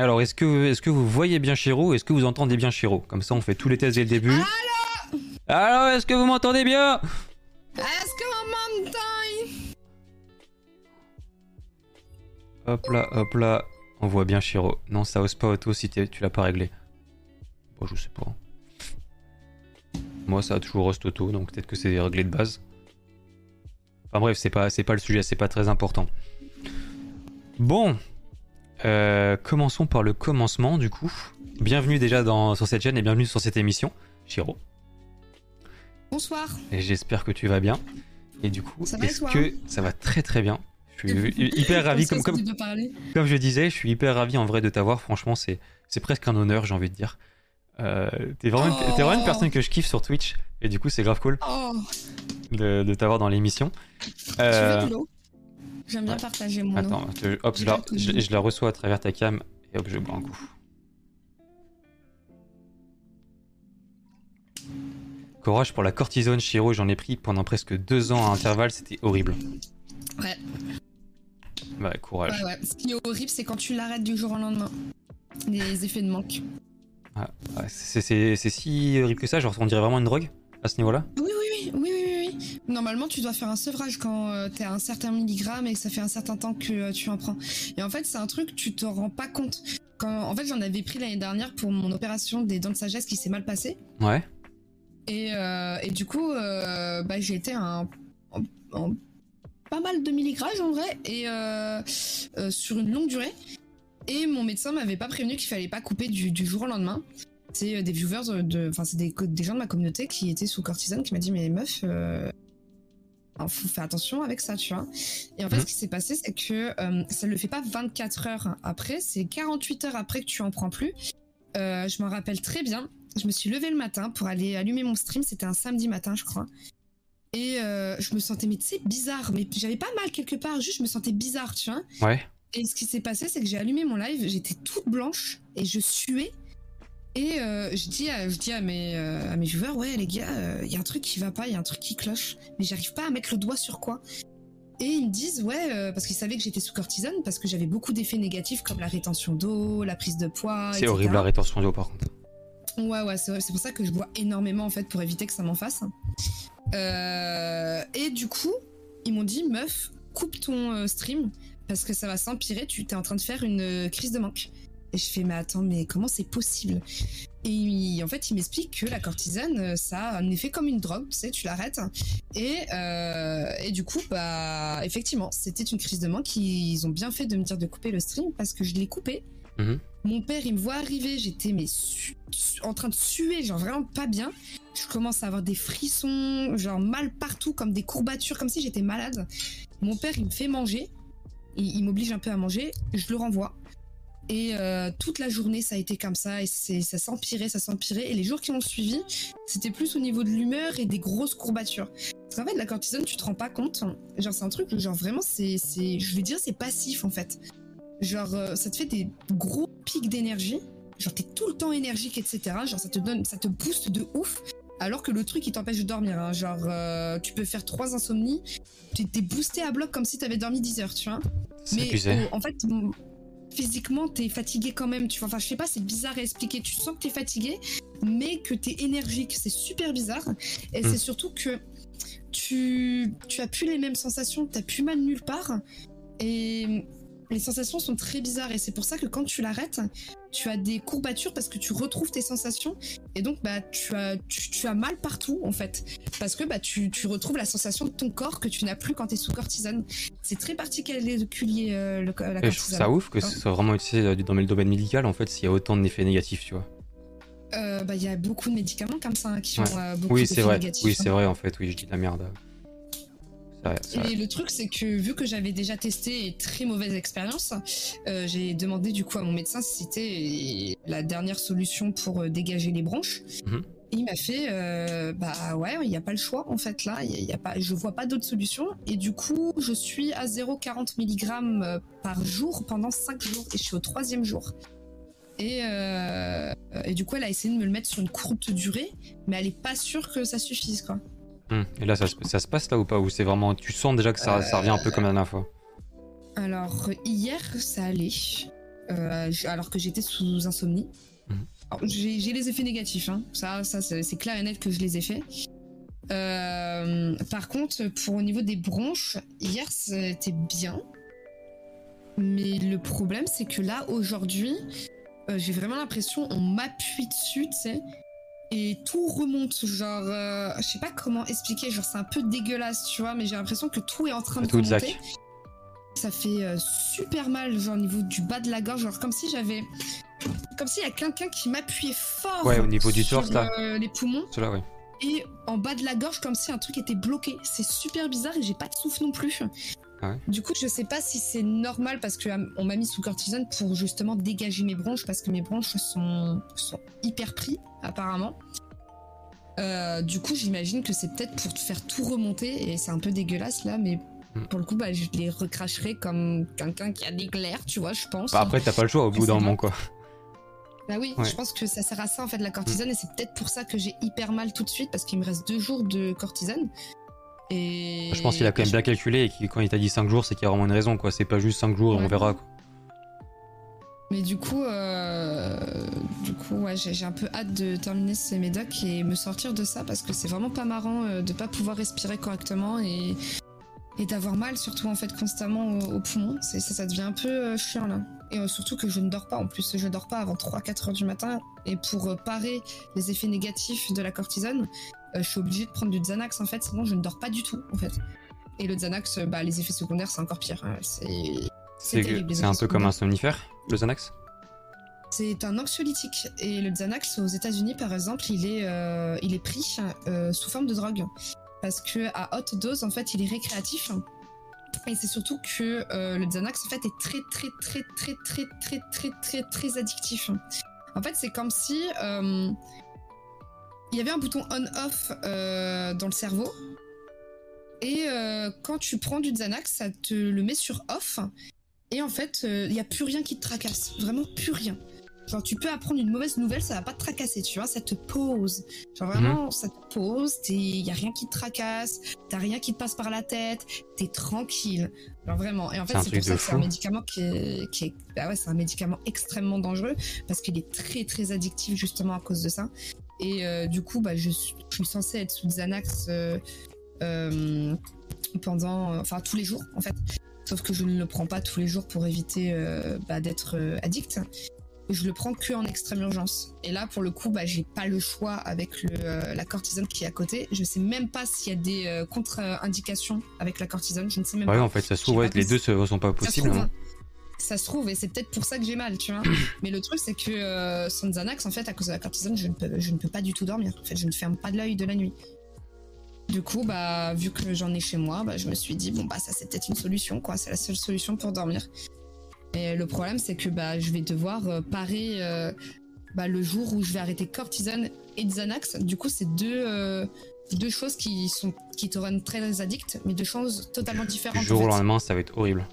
Alors, est-ce que, est que vous voyez bien Chiro Est-ce que vous entendez bien Chiro Comme ça, on fait tous les tests dès le début. Alors, est-ce que vous m'entendez bien? Est-ce que m'entend? Hop là, hop là. On voit bien Chiro. Non, ça ose pas auto si tu l'as pas réglé. Bon, je sais pas. Moi, ça a toujours host auto, donc peut-être que c'est réglé de base. Enfin bref, c'est pas, c'est pas le sujet, c'est pas très important. Bon, euh, commençons par le commencement du coup. Bienvenue déjà dans, sur cette chaîne et bienvenue sur cette émission, Chiro. Bonsoir. Et j'espère que tu vas bien. Et du coup, est-ce hein que ça va très très bien? Je suis hyper ravi, comme, comme, comme, je disais, je suis hyper ravi en vrai de t'avoir. Franchement, c'est, c'est presque un honneur, j'ai envie de dire. Euh, t'es vraiment, vraiment, une personne que je kiffe sur Twitch et du coup c'est grave cool oh. de, t'avoir dans l'émission. Euh... J'aime bien partager mon Attends, hop, je la, je, la, reçois à travers ta cam et hop, je bois un coup. Courage pour la cortisone, Chiro, j'en ai pris pendant presque deux ans à intervalle, c'était horrible. Ouais. Ouais, courage. Ouais, ouais. Ce qui est horrible, c'est quand tu l'arrêtes du jour au lendemain. Les effets de manque. Ah, c'est si horrible que ça, genre on dirait vraiment une drogue à ce niveau-là? Oui, oui, oui, oui, oui, oui. Normalement, tu dois faire un sevrage quand euh, t'es à un certain milligramme et que ça fait un certain temps que euh, tu en prends. Et en fait, c'est un truc, tu te rends pas compte. Quand, en fait, j'en avais pris l'année dernière pour mon opération des dents de sagesse qui s'est mal passée. Ouais. Et, euh, et du coup, bah, j'ai été un, pas mal de milligrammes en vrai et sur une longue durée. Et mon médecin m'avait pas prévenu qu'il fallait pas couper du, jour au lendemain. C'est euh, des viewers, de, enfin c'est des, gens de ma communauté qui étaient sous cortisone qui m'a dit mais meuf, euh, faut faire attention avec ça, tu vois. Et en fait, mhm. ce qui s'est passé, c'est que euh, ça ne le fait pas 24 heures après, c'est 48 heures après que tu en prends plus. Euh, je m'en rappelle très bien. Je me suis levée le matin pour aller allumer mon stream. C'était un samedi matin, je crois. Et je me sentais, mais tu sais, bizarre. Mais j'avais pas mal quelque part, juste je me sentais bizarre, tu vois. Ouais. Et ce qui s'est passé, c'est que j'ai allumé mon live, j'étais toute blanche et je suais. Et euh, je dis, à, je dis à mes, euh, à mes viewers, ouais les gars, il euh, y a un truc qui va pas, il y a un truc qui cloche, mais j'arrive pas à mettre le doigt sur quoi. Et ils me disent, ouais, parce qu'ils savaient que j'étais sous cortisone, parce que j'avais beaucoup d'effets négatifs comme la rétention d'eau, la prise de poids. C'est horrible la rétention d'eau par contre. Ouais, ouais, c'est pour ça que je bois énormément en fait pour éviter que ça m'en fasse. et du coup, ils m'ont dit, meuf, coupe ton stream parce que ça va s'empirer, tu es en train de faire une crise de manque. Et je fais, mais attends, mais comment c'est possible? Et en fait, il m'explique que la cortisone, euh, ça a un effet comme une drogue, tu sais, tu l'arrêtes. Et, euh, et du coup, bah, effectivement, c'était une crise de manque. Ils ont bien fait de me dire de couper le stream parce que je l'ai coupé. Mhm. Mon père, il me voit arriver, j'étais mais en train de suer, genre vraiment pas bien. Je commence à avoir des frissons, genre mal partout, comme des courbatures, comme si j'étais malade. Mon père, il me fait manger il, m'oblige un peu à manger, je le renvoie. Et euh, toute la journée, ça a été comme ça, et ça s'empirait, ça s'empirait. Et les jours qui ont suivi, c'était plus au niveau de l'humeur et des grosses courbatures. Parce qu'en fait, la cortisone, tu te rends pas compte. Genre, c'est un truc, genre vraiment, c'est, je veux dire, c'est passif en fait. Genre, euh, ça te fait des gros pics d'énergie. Genre, t'es tout le temps énergique, etc. Genre, ça te donne, ça te booste de ouf. Alors que le truc, il t'empêche de dormir. Hein. Genre, euh, tu peux faire trois insomnies, tu t'es boosté à bloc comme si t'avais dormi 10 heures, tu vois. Mais en fait, physiquement, t'es fatigué quand même. Tu vois. Enfin, je sais pas, c'est bizarre à expliquer. Tu sens que t'es fatigué, mais que t'es énergique. C'est super bizarre. Et c'est hmm. surtout que tu, tu as plus les mêmes sensations, t'as plus mal nulle part. Et les sensations sont très bizarres et c'est pour ça que quand tu l'arrêtes, tu as des courbatures parce que tu retrouves tes sensations et donc bah tu as tu, as mal partout en fait parce que bah tu, tu retrouves la sensation de ton corps que tu n'as plus quand tu es sous cortisone. C'est très particulier euh, le, la cortisone. je trouve ça ouf que ce soit vraiment utilisé euh, dans le domaine médical en fait s'il y a autant d'effets négatifs, tu vois. Euh, bah il y a beaucoup de médicaments comme ça hein, qui ont euh, beaucoup oui, c'est vrai. Oui, c'est hein. vrai en fait. Oui, je dis de la merde et le truc, c'est que vu que j'avais déjà testé et très mauvaise expérience, euh, j'ai demandé du coup à mon médecin si c'était la dernière solution pour euh, dégager les bronches. Mhm. il m'a fait, euh, bah ouais, il n'y a pas le choix en fait là, il y, a pas, je vois pas d'autre solution. Et du coup, je suis à 0,40 mg par jour pendant 5 jours et je suis au troisième jour. Et, et, du coup, elle a essayé de me le mettre sur une courte durée, mais elle est pas sûre que ça suffise quoi. Hmm. Et là, ça, se passe là ou pas Ou c'est vraiment. Tu sens déjà que ça, revient un peu comme la dernière fois? Alors, hier, ça allait. euh, alors que j'étais sous insomnie. Alors, J'ai les effets négatifs, hein. ça, ça c'est c'est clair et net que je les ai faits. Euh, par contre, pour au niveau des bronches, hier c'était bien. Mais le problème, c'est que là, aujourd'hui, euh, j'ai vraiment l'impression on m'appuie dessus, tu sais, et tout remonte. Genre, euh, je sais pas comment expliquer, genre c'est un peu dégueulasse, tu vois, mais j'ai l'impression que tout est en train de Tout de remonter. Ça fait euh, super mal, genre au niveau du bas de la gorge, genre comme si j'avais. Comme s'il y a quelqu'un qui m'appuyait fort. Ouais, au niveau du torse, là. euh, les poumons Cela, oui. et en bas de la gorge comme si un truc était bloqué. C'est super bizarre et j'ai pas de souffle non plus. Ah ouais Du coup, je sais pas si c'est normal parce que euh, on m'a mis sous cortisone pour justement dégager mes bronches parce que mes bronches sont, sont hyper pris apparemment. Euh, du coup, j'imagine que c'est peut-être pour te faire tout remonter et c'est un peu dégueulasse là, mais Mm. pour le coup, bah, je les recracherai comme quelqu'un qui a des glaires, tu vois, je pense. Bah après, t'as pas le choix au bout d'un moment, quoi. Bah oui, Ouais. je pense que ça sert à ça en fait la cortisone et c'est peut-être pour ça que j'ai hyper mal tout de suite parce qu'il me reste deux jours de cortisone. Et Je pense qu'il a quand même bien calculé et quand il t'a dit 5 jours, c'est qu'il y a vraiment une raison, quoi. C'est pas juste 5 jours et on verra, quoi. Mais du coup, euh, du coup, ouais, j'ai un peu hâte de terminer ces médocs et me sortir de ça parce que c'est vraiment pas marrant euh, de pas pouvoir respirer correctement et et d'avoir mal surtout en fait constamment au, au poumon. Ça, ça devient un peu euh, chiant là. Et surtout que je ne dors pas en plus, je dors pas avant 3-4 heures du matin et pour parer les effets négatifs de la cortisone, je suis obligée de prendre du Xanax en fait, sinon je ne dors pas du tout en fait. Et le Xanax, euh, bah les effets secondaires c'est encore pire. C'est un peu comme un somnifère, le Xanax? C'est un anxiolytique et le Xanax aux États-Unis par exemple, il est euh, il est pris euh, sous forme de drogue parce que à haute dose en fait, il est récréatif. Et c'est surtout que euh, le Xanax en fait est très très très très très très très très très addictif. En fait, c'est comme si euh, il y avait un bouton on/off euh, dans le cerveau. Et euh, quand tu prends du Xanax, ça te le met sur off. Et en fait, il n'y a plus rien qui te tracasse. Vraiment plus rien. Genre, tu peux apprendre une mauvaise nouvelle, ça va pas te tracasser, tu vois, ça te pose. Genre, vraiment, ça te pose, il y a rien qui te tracasse, t'as rien qui te passe par la tête, t'es tranquille. Genre, vraiment. Et en fait, c'est pour ça que c'est un médicament qui est. Qui est bah ouais, c'est un médicament extrêmement dangereux parce qu'il est très, très addictif, justement, à cause de ça. Et euh, du coup, bah, je, suis, je suis censée être sous Xanax euh, euh, pendant. Enfin, tous les jours, en fait. Sauf que je ne le prends pas tous les jours pour éviter euh, bah, d'être addict. Je le prends que en extrême urgence. Et là, pour le coup, bah, j'ai pas le choix avec le, la cortisone qui est à côté. Je sais même pas s'il y a des contre-indications avec la cortisone. Je ne sais même Ouais, pas. en fait, ça se trouve, ouais, les deux se- sont pas possibles. trouve, hein. Ça se trouve, et c'est peut-être pour ça que j'ai mal, tu vois. Mais le truc, c'est que euh, sans Xanax, en fait, à cause de la cortisone, je ne peux, je ne peux pas du tout dormir. En fait, je ne ferme pas de l'œil de la nuit. Du coup, bah, vu que j'en ai chez moi, bah, je me suis dit, bon, bah, ça, c'est peut-être une solution, quoi. C'est la seule solution pour dormir. Et le problème, c'est que bah, je vais devoir euh, parer euh, bah, le jour où je vais arrêter cortisone et Xanax. Du coup, c'est deux, euh, deux choses qui, sont, qui te rendent très addict, mais deux choses totalement différentes. Du jour au lendemain, ça va être horrible.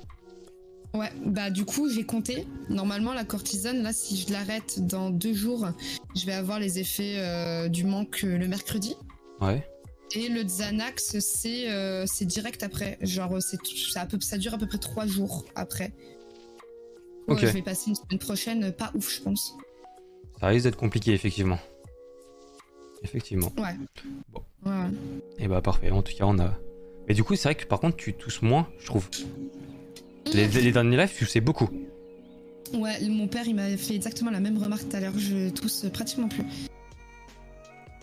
Ouais, bah du coup j'ai compté. Normalement la cortisone, là si je l'arrête dans deux jours, je vais avoir les effets euh, du manque euh, le mercredi. Ouais. Et le Xanax c'est euh, c'est direct après. Genre c'est ça, a peu- ça dure à peu près trois jours après. Ouais, Ok. je vais passer une semaine prochaine pas ouf je pense. Ça risque d'être compliqué, effectivement. Effectivement. Ouais. Bon. Ouais. Et bah, parfait. En tout cas, on a. Mais du coup, c'est vrai que par contre, tu tousses moins, je trouve. Les, les derniers lives, tu sais beaucoup. Ouais, mon père il m'a fait exactement la même remarque tout à l'heure. Je tousse pratiquement plus.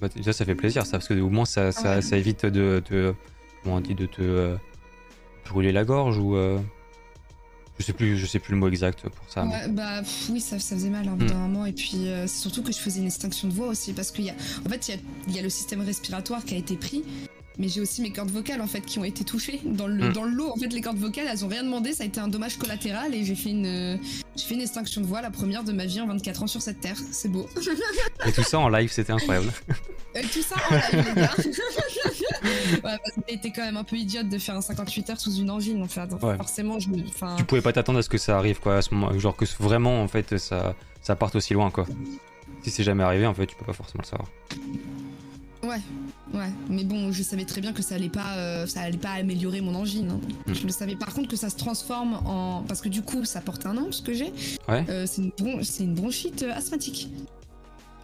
Bah, déjà, ça fait plaisir, ça, parce que au moins, ça, ça, Ouais. ça évite de te. Comment on dit De te. euh, brûler la gorge ou. euh, je sais plus, je sais plus le mot exact pour ça. mais- Ouais, bah pff, oui, ça, ça faisait mal hein, Mm. d'un moment. Et puis euh, c'est surtout que je faisais une extinction de voix aussi parce qu'il y a, en fait, il y a, il y a le système respiratoire qui a été pris, mais j'ai aussi mes cordes vocales en fait qui ont été touchées dans le Mm. dans le lot. En fait, les cordes vocales, elles ont rien demandé, ça a été un dommage collatéral et j'ai fait une euh, j'ai fait une extinction de voix, la première de ma vie en 24 ans sur cette terre. C'est beau. Et tout ça en live, c'était incroyable. Euh, tout ça en live, les gars. ouais, parce que t'es quand même un peu idiote de faire un 58 heures sous une angine. En fait, Ouais. forcément, je, tu pouvais pas t'attendre à ce que ça arrive, quoi, à ce moment. Genre que vraiment, en fait, ça, ça parte aussi loin, quoi. Si c'est jamais arrivé, en fait, tu peux pas forcément le savoir. Ouais, ouais. Mais bon, je savais très bien que ça allait pas, euh, ça allait pas améliorer mon angine. hein. Mm. Je le savais par contre que ça se transforme en. Parce que du coup, ça porte un nom, ce que j'ai. Ouais. Euh, c'est une, bron- c'est une bronchite euh, asthmatique.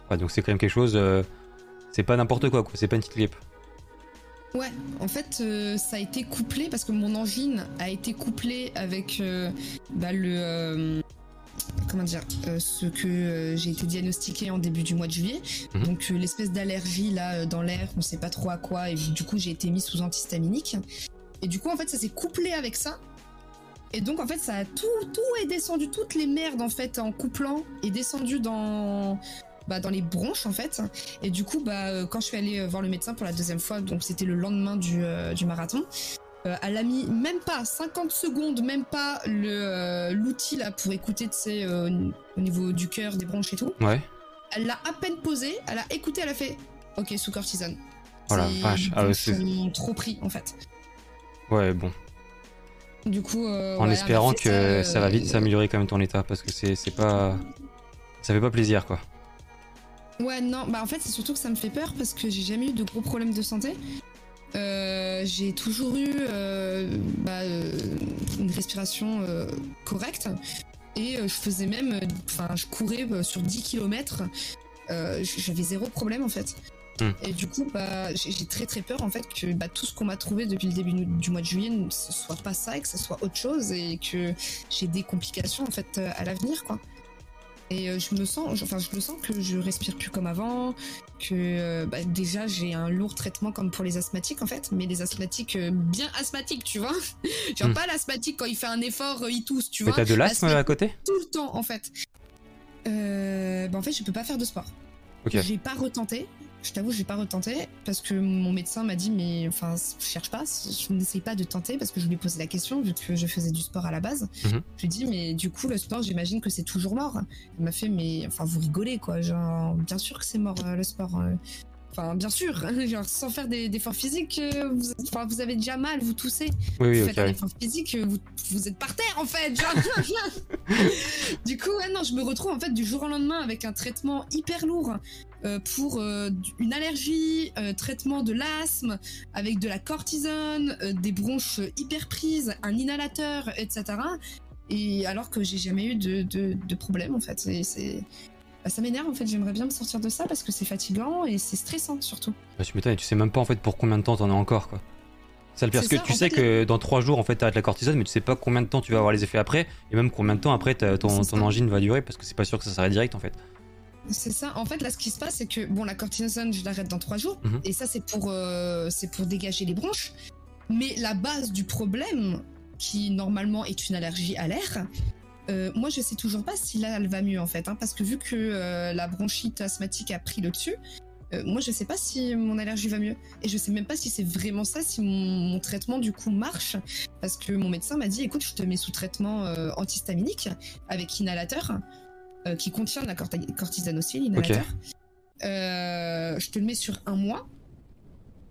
Ouais, donc c'est quand même quelque chose. c'est pas n'importe quoi, quoi. C'est pas une petite grippe. Ouais, en fait, ça a été couplé parce que mon angine a été couplée avec bah, le. Comment dire euh, Ce que euh, j'ai été diagnostiqué en début du mois de juillet. Mhm. Donc, euh, l'espèce d'allergie là dans l'air, on sait pas trop à quoi, et du coup, j'ai été mis sous antihistaminique. Et du coup, en fait, ça s'est couplé avec ça. Et donc, en fait, ça a tout, tout est descendu, toutes les merdes, en fait, en couplant, est descendu dans. Bah, dans les bronches en fait et du coup, bah, quand je suis allée voir le médecin pour la deuxième fois, donc c'était le lendemain du, du marathon, euh, elle a mis même pas 50 secondes, même pas le euh, l'outil là pour écouter tu sais, euh, au niveau du cœur, des bronches et tout. Ouais. Elle l'a à peine posé, elle a écouté, elle a fait OK sous cortisone. Oh la vache. Ah ouais, c'est- trop pris en fait. Ouais, bon. Du coup, euh, en ouais, espérant que ça, va vite euh, s'améliorer quand même ton état, parce que c'est pas. Ça fait pas plaisir, quoi. Ouais, non, bah en fait, c'est surtout que ça me fait peur parce que j'ai jamais eu de gros problèmes de santé. Euh, j'ai toujours eu euh, bah, euh, une respiration correcte et je faisais même, enfin, je courais sur 10 km. J'avais zéro problème en fait. Hmm. Et du coup, bah, j'ai très très peur en fait que bah, tout ce qu'on m'a trouvé depuis le début du mois de juillet ne ce soit pas ça et que ce soit autre chose et que j'ai des complications en fait à l'avenir quoi. Et euh, je me sens, je- enfin, je le sens que je respire plus comme avant, que euh, bah, déjà j'ai un lourd traitement comme pour les asthmatiques en fait, mais les asthmatiques euh, bien asthmatiques, tu vois. Genre Hmm. pas l'asthmatique quand il fait un effort, il tousse, tu Mais vois. t'as de l'asthme à côté? tout le temps en fait. Euh, bah, en fait, je peux pas faire de sport. Ok. J'ai pas retenté. Je t'avoue, j'ai pas retenté parce que mon médecin m'a dit mais enfin cherche pas, je n'essaye pas de tenter parce que je lui ai posé la question vu que je faisais du sport à la base. Mhm. Je lui ai dit mais du coup le sport j'imagine que c'est toujours mort. Il m'a fait mais enfin vous rigolez quoi, genre bien sûr que c'est mort euh, le sport. euh. Enfin bien sûr, genre sans faire des- d'efforts physiques, euh, vous, enfin, vous avez déjà mal, vous toussez Oui, oui, vous faites un ouais. effort physique, vous, vous êtes par terre en fait. Genre. du coup, ouais, non, je me retrouve en fait du jour au lendemain avec un traitement hyper lourd pour euh, une allergie, euh, traitement de l'asthme, avec de la cortisone, euh, des bronches hyper prises, un inhalateur, etc. Et alors que j'ai jamais eu de, de, de problème en fait. C'est bah, ça m'énerve en fait. J'aimerais bien me sortir de ça parce que c'est fatigant et c'est stressant surtout. Bah, tu m'étonnes, tu sais même pas en fait pour combien de temps t'en as encore, quoi. C'est le pire, parce que ça, tu sais fait, que dans 3 jours en fait t'arrêtes la cortisone, mais tu sais pas combien de temps tu vas avoir les effets après, et même combien de temps après ton, ton ça. angine va durer, parce que c'est pas sûr que ça s'arrête direct en fait. C'est ça. En fait, là, ce qui se passe, c'est que bon, la cortisone, je l'arrête dans trois jours, Mhm. et ça, c'est pour, euh, c'est pour dégager les bronches. Mais la base du problème, qui normalement est une allergie à l'air, euh, moi, je sais toujours pas si là, elle va mieux en fait, hein, parce que vu que euh, la bronchite asthmatique a pris le dessus. moi, je sais pas si mon allergie va mieux. Et je sais même pas si c'est vraiment ça, si mon, mon traitement, du coup, marche. Parce que mon médecin m'a dit, écoute, je te mets sous traitement antihistaminique avec inhalateur, euh, qui contient de la corti- cortisone aussi, l'inhalateur. Euh, je te le mets sur un mois.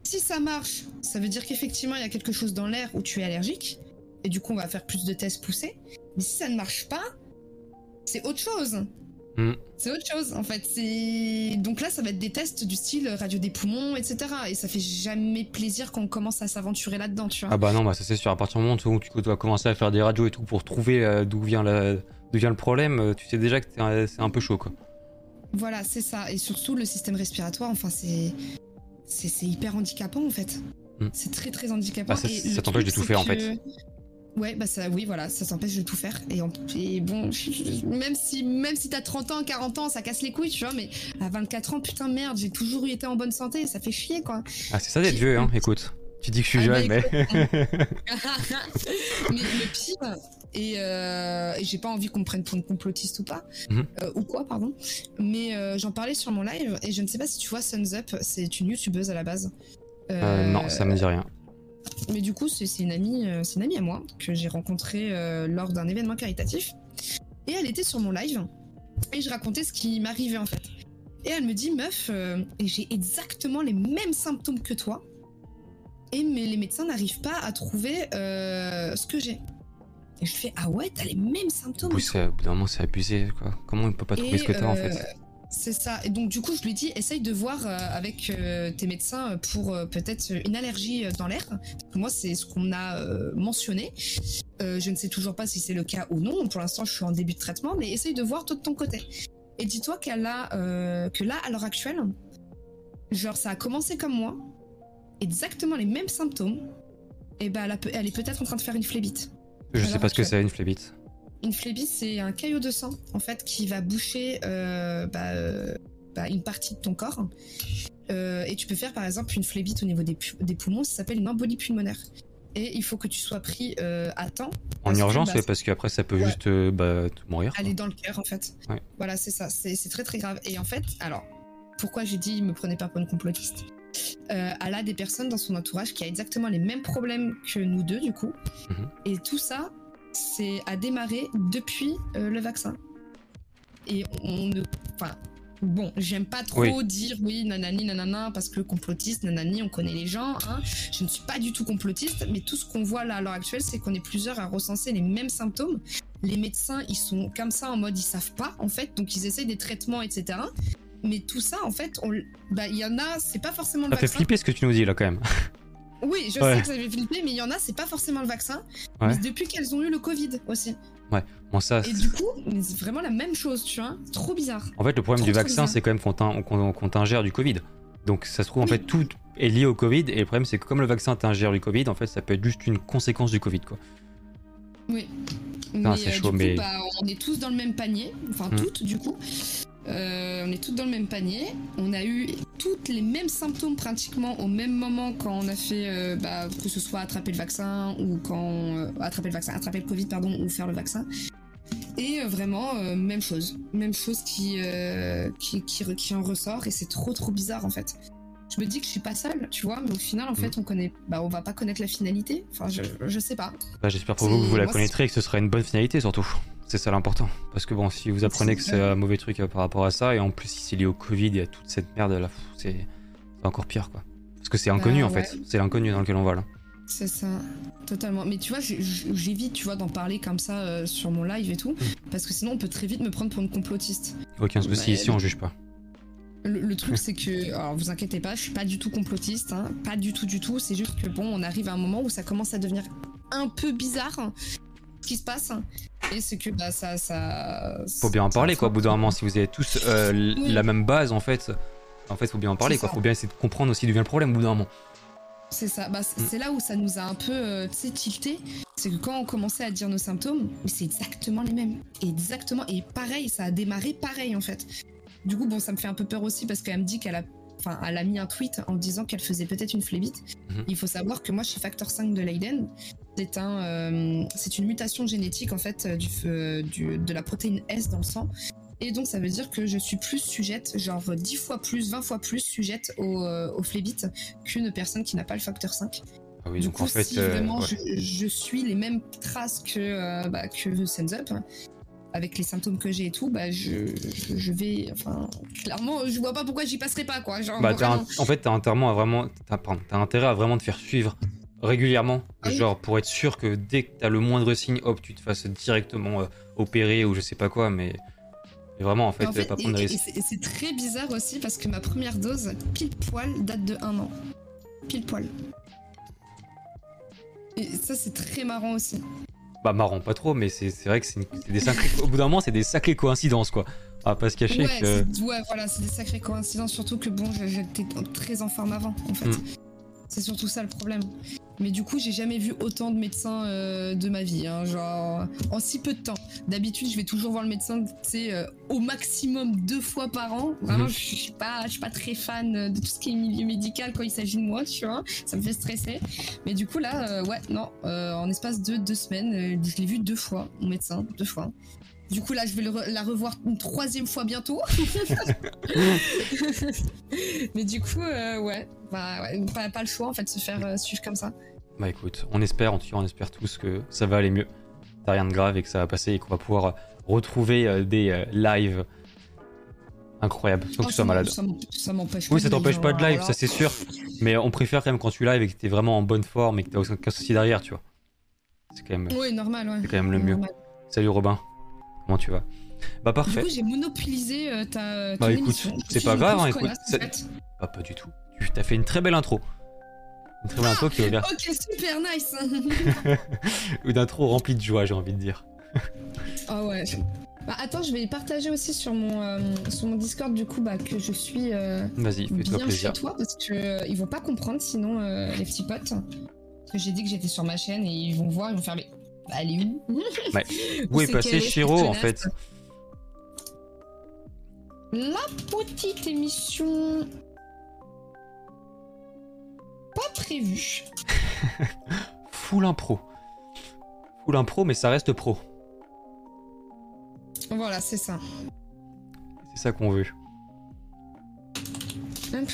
Si ça marche, ça veut dire qu'effectivement, il y a quelque chose dans l'air où tu es allergique. Et du coup, on va faire plus de tests poussés. Mais si ça ne marche pas, c'est autre chose. Hmm. C'est autre chose, en fait. Donc là, ça va être des tests du style radio des poumons, etc. Et ça fait jamais plaisir quand on commence à s'aventurer là-dedans, tu vois. Ah bah non, bah ça c'est sûr, à partir du moment où tu dois commencer à faire des radios et tout pour trouver euh, d'où vient, la- d'où vient le problème, euh, tu sais déjà que un- c'est un peu chaud quoi. Voilà, c'est ça. Et surtout, le système respiratoire, enfin, c'est. C'est hyper handicapant, en fait. Hmm. C'est très, très handicapant. Bah, ça- t'empêche de tout faire, en que- Ouais, bah ça, oui, voilà, ça t'empêche de tout faire. Et, en- et bon, même si, même si t'as 30 ans, 40 ans, ça casse les couilles, tu vois, mais à 24 ans, putain, merde, j'ai toujours été en bonne santé, ça fait chier, quoi. Ah c'est ça d'être vieux, hein, écoute. Tu dis que je suis Ah, bah, jeune, mais... mais le pire, et, euh, et j'ai pas envie qu'on me prenne pour une complotiste ou pas, Mhm. euh, ou quoi, pardon, mais euh, j'en parlais sur mon live, et je ne sais pas si tu vois Suns Up, c'est une youtubeuse à la base. Euh, non, ça me dit rien. Mais du coup, c'est une amie, c'est une amie à moi que j'ai rencontrée lors d'un événement caritatif. Et elle était sur mon live et je racontais ce qui m'arrivait en fait. Et elle me dit, meuf, j'ai exactement les mêmes symptômes que toi. Et mais les médecins n'arrivent pas à trouver euh, ce que j'ai. Et je fais, ah ouais, t'as les mêmes symptômes. Oui, c'est- au bout d'un moment c'est abusé quoi. Comment on peut pas trouver Et, ce que t'as en euh, fait C'est ça. Et donc, du coup, je lui dis, essaye de voir euh, avec tes médecins pour peut-être une allergie dans l'air. Moi, c'est ce qu'on a mentionné. Je ne sais toujours pas si c'est le cas ou non. Pour l'instant, je suis en début de traitement, mais essaye de voir toi de ton côté. Et dis-toi qu'elle a, que là, à l'heure actuelle, genre, ça a commencé comme moi, exactement les mêmes symptômes. Et ben, elle, a peut- elle est peut-être en train de faire une phlébite. Je sais pas ce que c'est une phlébite. Une phlébite, c'est un caillot de sang, en fait, qui va boucher euh, bah, euh, bah, une partie de ton corps. Euh, et tu peux faire, par exemple, une phlébite au niveau des, poumons, ça s'appelle une embolie pulmonaire. Et il faut que tu sois pris euh, à temps. En Parce que, urgence, bah, parce qu'après ça peut Ouais. juste bah, mourir. aller dans le cœur, en fait. Ouais. Voilà, c'est ça. C'est c'est très, très grave. Et en fait, alors, pourquoi j'ai dit, me prenez pas pour une complotiste? Euh, Elle a des personnes dans son entourage qui a exactement les mêmes problèmes que nous deux, du coup. Mhm. Et tout ça, c'est à démarrer depuis euh, le vaccin. Et on ne. Enfin. Bon, j'aime pas trop Oui. dire oui, nanani, nanana, parce que complotiste, nanani, on connaît les gens. Hein. Je ne suis pas du tout complotiste, mais tout ce qu'on voit là à l'heure actuelle, c'est qu'on est plusieurs à recenser les mêmes symptômes. Les médecins, ils sont comme ça en mode ils savent pas, en fait, donc ils essayent des traitements, etc. Mais tout ça, en fait, on- bah, il y en a, c'est pas forcément le Ça fait vaccin. flipper ce que tu nous dis là quand même. Oui, je Ouais. sais que ça fait flipper, mais il y en a, c'est pas forcément le vaccin. Ouais. Mais depuis qu'elles ont eu le Covid aussi. Bon, ça, Et du coup, c'est vraiment la même chose, tu vois. Trop bizarre. en fait, le problème Trop, du trop vaccin, c'est quand même qu'on t'in- qu'on qu'on t'ingère du Covid. Donc ça se trouve, en fait, tout est lié au Covid. Et le problème, c'est que comme le vaccin t'ingère du Covid, en fait, ça peut être juste une conséquence du Covid, quoi. Oui. Mais c'est euh, chaud, du coup, mais- bah, on est tous dans le même panier. Enfin, Hmm. toutes, du coup. Euh, on est toutes dans le même panier. On a eu toutes les mêmes symptômes pratiquement au même moment quand on a fait, euh, bah, que ce soit attraper le vaccin ou quand euh, attraper le vaccin, attraper le Covid, pardon, ou faire le vaccin. Et euh, vraiment, euh, même chose. Même chose qui, euh, qui, qui, re- qui en ressort et c'est trop trop bizarre en fait. Je me dis que je suis pas seule, tu vois, mais au final, en fait, on connaît, bah, on va pas connaître la finalité. Enfin, je, je sais pas. Bah, J'espère pour vous que vous la moi, connaîtrez et que ce sera une bonne finalité, surtout. C'est ça l'important. Parce que bon, si vous apprenez que C'est un mauvais truc euh, par rapport à ça, et en plus, si c'est lié au Covid et à toute cette merde là, c'est encore pire, quoi. Parce que c'est inconnu, Bah, en ouais. fait. C'est l'inconnu dans lequel on va, là. C'est ça, totalement. Mais tu vois, j'évite, tu vois, d'en parler comme ça euh, sur mon live et tout, parce que sinon on peut très vite me prendre pour une complotiste. Aucun souci, ici, on juge pas. Le, le truc, c'est que, alors vous inquiétez pas, je suis pas du tout complotiste, hein, pas du tout, du tout. C'est juste que bon, on arrive à un moment où ça commence à devenir un peu bizarre ce qui se passe, et c'est que bah ça, ça. Faut bien en parler, quoi, au bout d'un moment. Si vous avez tous euh, Oui. la même base, en fait, en fait, faut bien en parler, quoi. ça. Faut bien essayer de comprendre aussi d'où vient le problème, au bout d'un moment. C'est ça, bah, c'est Mm. c'est là où ça nous a un peu, euh, tilté. C'est que quand on commençait à dire nos symptômes, c'est exactement les mêmes. Exactement. Et pareil, ça a démarré pareil, en fait. Du coup, bon, ça me fait un peu peur aussi parce qu'elle me dit qu'elle a, enfin, elle a mis un tweet en disant qu'elle faisait peut-être une phlébite. Mhm. Il faut savoir que moi, je suis facteur 5 de Leiden. C'est un, euh, c'est une mutation génétique, en fait, euh, du, euh, du- de la protéine S dans le sang. Et donc, ça veut dire que je suis plus sujette, genre 10 fois plus, 20 fois plus sujette au, au phlébite qu'une personne qui n'a pas le facteur 5. Ah oui, du donc coup, en fait, si vraiment ouais. je, je suis les mêmes traces que, bah, que Sense Up, avec les symptômes que j'ai et tout, bah, je, je, je vais. Enfin, clairement, je vois pas pourquoi j'y passerai pas, quoi. Genre, Bah, t'as vraiment. un- en fait, t'as intérêt à vraiment, t'as intérêt à vraiment te faire suivre régulièrement, Ah oui. genre pour être sûr que dès que t'as le moindre signe, hop, tu te fasses directement euh, opérer ou je sais pas quoi, mais, mais vraiment, en fait, En fait, pas prendre de risques. et c'est- très bizarre aussi parce que ma première dose, pile poil, date de un an. Pile poil. Et ça, c'est très marrant aussi. Bah, marrant, pas trop, mais c'est, vrai que c'est, des sacrés, au bout d'un moment, c'est des sacrées coïncidences, quoi. Ah, pas se cacher Ouais, que. ouais, voilà, c'est des sacrées coïncidences, surtout que bon, j'étais très en forme avant, en fait. Mm. C'est surtout ça le problème. Mais du coup, j'ai jamais vu autant de médecins euh, de ma vie, hein, genre en si peu de temps. D'habitude, je vais toujours voir le médecin, sais, euh, au maximum deux fois par an. Vraiment, Mhm. je suis pas, je suis pas très fan euh, de tout ce qui est milieu médical quand il s'agit de moi, tu vois. Ça me fait stresser. Mais du coup là, euh, ouais, non, en espace de deux semaines, je l'ai vu deux fois, mon médecin, deux fois. Du coup là, je vais re- la revoir une troisième fois bientôt. Mais du coup, euh, ouais, bah, ouais, pas, pas le choix en fait de se faire euh, suivre comme ça. Bah écoute, on espère, en tout cas, on espère tous que ça va aller mieux. T'as rien de grave et que ça va passer et qu'on va pouvoir euh, retrouver euh, des lives incroyables sans que tu ça sois malade. Ça m'en- ça m'empêche pas. Oui, ça t'empêche pas de live, ça c'est sûr. Mais on préfère quand même quand tu live et que t'es vraiment en bonne forme et que t'as aucun souci derrière, tu vois. C'est quand même, Oui, normal, ouais. c'est quand même le mieux. Salut Robin, comment tu vas? Bah Du parfait. coup, j'ai monopolisé euh, ta. Bah, écoute, c'est pas grave, hein, écoute, en fait. Bah pas du tout. Tu t'as fait une très belle intro. Une très belle intro qui. Ok, super nice. Une intro remplie de joie, j'ai envie de dire. Ah ouais. Bah attends, je vais partager aussi sur mon, euh, sur mon Discord du coup bah, que je suis euh, Vas-y, fais-toi bien plaisir. chez toi parce que euh, ils vont pas comprendre sinon les petits potes. Parce que j'ai dit que j'étais sur ma chaîne et ils vont voir, ils vont faire mais elle est où Ouais. Où est passé Shiro en fait La petite émission pas prévue. Full impro. Full impro, mais ça reste pro. Voilà, c'est ça. C'est ça qu'on veut. Hop.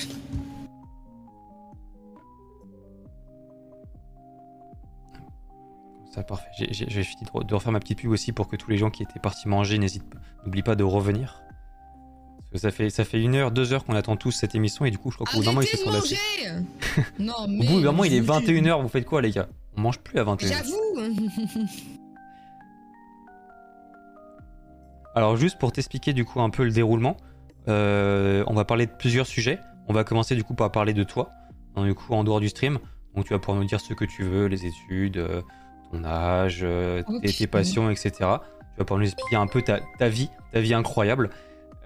Ça, parfait. J'ai- fini de, refaire ma petite pub aussi pour que tous les gens qui étaient partis manger n'hésitent pas. N'oublient pas de revenir. Parce que ça fait, ça fait une heure, deux heures qu'on attend tous cette émission et du coup, je crois qu'au bout d'un moment, il Arrêtez s'est de trop lassé. manger Non Au mais. bout d'un moment, il est je vous 21h, vous faites quoi, les gars? On mange plus à 21h. J'avoue Alors juste pour t'expliquer du coup un peu le déroulement, euh, on va parler de plusieurs sujets. On va commencer du coup par parler de toi, du coup en dehors du stream. Donc tu vas pouvoir nous dire ce que tu veux, les études, euh, ton âge, euh, tes, passions, etc. Tu vas pouvoir nous expliquer un peu ta, ta vie, ta vie incroyable.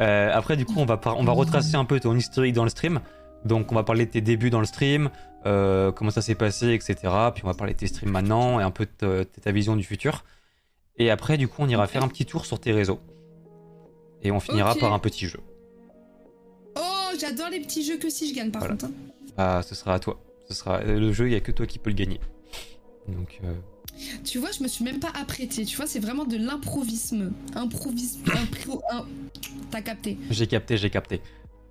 Euh, après du coup on va, par- on va retracer un peu ton historique dans le stream. Donc on va parler de tes débuts dans le stream, euh, comment ça s'est passé, etc. Puis on va parler de tes streams maintenant et un peu de ta, vision du futur. Et après du coup on ira faire un petit tour sur tes réseaux. Et on finira par un petit jeu. Oh, j'adore les petits jeux que si je gagne par Voilà. contre. hein. Ah, ce sera à toi. Ce sera le jeu, il y a que toi qui peux le gagner. Donc euh, Tu vois, je me suis même pas apprêtée. Tu vois, c'est vraiment de l'improvisme. Improvisme. Impro. un- T'as capté. j'ai capté, j'ai capté.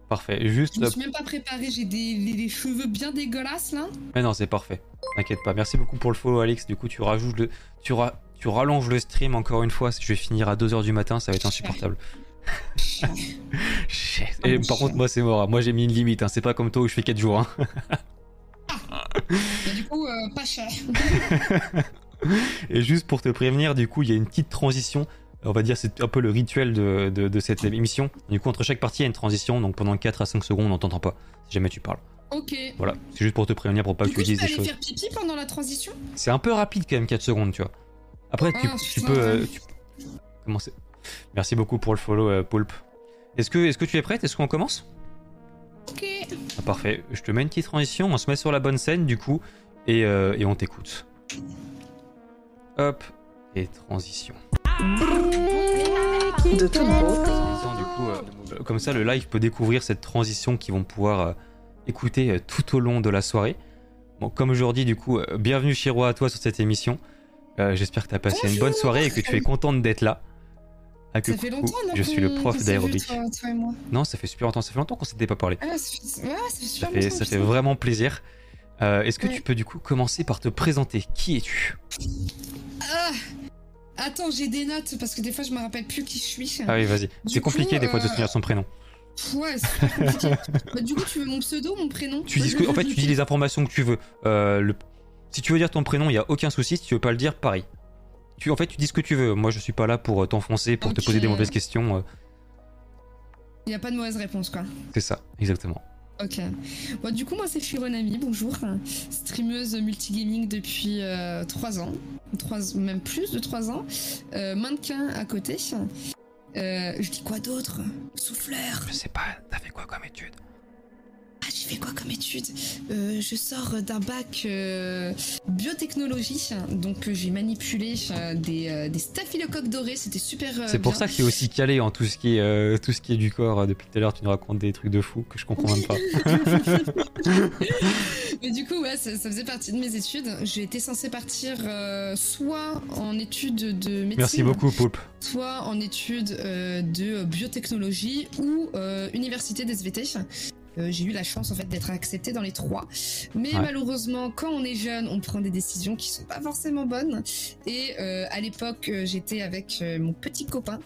Parfait. Juste, Je me suis même pas préparée. J'ai des les, les cheveux bien dégueulasses là. mais non, c'est parfait. T'inquiète pas. Merci beaucoup pour le follow, Alex. Du coup, tu rajoutes le, tu, ra- tu rallonges le stream encore une fois. Je vais finir à 2h du matin, ça va être insupportable. Et par contre, moi, c'est mort. Moi, j'ai mis une limite. Hein. C'est pas comme toi où je fais 4 jours. Hein. Et du coup, euh, pas cher. Et juste pour te prévenir, du coup, il y a une petite transition. On va dire, c'est un peu le rituel de, de- de cette émission. Du coup, entre chaque partie, il y a une transition. Donc pendant 4 à 5 secondes, on t'entend pas. Si jamais tu parles. Ok. Voilà. C'est juste pour te prévenir pour pas Du que coup, tu tu dises peux des aller choses. faire pipi pendant la transition? C'est un peu rapide quand même, 4 secondes, tu vois. Après, tu, Ah, tu peux. euh, tu- Comment c'est? Merci beaucoup pour le follow, euh, Poulpe. Est-ce que, est que tu es prête? Est-ce qu'on commence? Ok. ah, Parfait. Je te mets une petite transition. On se met sur la bonne scène, du coup. Et, euh, et on t'écoute. Hop. Et transition. de. Transition, du coup, euh, comme ça, le live peut découvrir cette transition qu'ils vont pouvoir euh, écouter euh, tout au long de la soirée. Bon, comme aujourd'hui, du coup, euh, bienvenue Chiro à toi sur cette émission. Euh, J'espère que tu as passé une bonne soirée et que tu es contente d'être là. Ah, que Ça fait longtemps, non Je suis le prof d'aérobic. Non, ça fait super longtemps. Ça fait longtemps qu'on s'était pas parlé. Ah, ça fait, ouais, ça fait Ça super fait, longtemps, ça fait putain. vraiment plaisir. Euh, Est-ce que Ouais. tu peux du coup commencer par te présenter? Qui es-tu? Ah Attends, j'ai des notes parce que des fois je me rappelle plus qui je suis. Ah oui, vas-y. C'est compliqué coup, des fois de se euh, souvenir son prénom. Ouais, c'est compliqué. Bah, du coup, tu veux mon pseudo, mon prénom? Tu dis en fait, tu dis les informations que tu veux. Euh, le- si tu veux dire ton prénom, il y a aucun souci. Si tu veux pas le dire, pareil. Tu, en fait, tu dis ce que tu veux. Moi, je suis pas là pour t'enfoncer, pour te poser des mauvaises questions. Il n'y a pas de mauvaise réponse, quoi. c'est ça, exactement. Ok. Bon, du coup, moi, c'est Chironami, bonjour. Streameuse multigaming depuis 3 ans. 3, même plus de 3 ans. Euh, mannequin à côté. Euh, je dis quoi d'autre? Souffleur. Je sais pas. T'as fait quoi comme étude? J'ai fait quoi comme étude Euh, Je sors d'un bac euh, biotechnologie. Donc, euh, j'ai manipulé des, des staphylocoques dorés. C'était super. C'est pour bien. ça que tu es aussi calé en tout ce qui est, tout ce qui est du corps. Depuis tout à l'heure, tu nous racontes des trucs de fou que je comprends même pas. Mais du coup, ouais, ça, ça faisait partie de mes études. J'étais censée partir soit en études de médecine, Merci beaucoup, Poulpe. soit en études de biotechnologie ou université d'SVT. Euh, j'ai eu la chance en fait d'être acceptée dans les trois, mais Ouais. malheureusement, quand on est jeune, on prend des décisions qui sont pas forcément bonnes. Et euh, à l'époque, euh, j'étais avec mon petit copain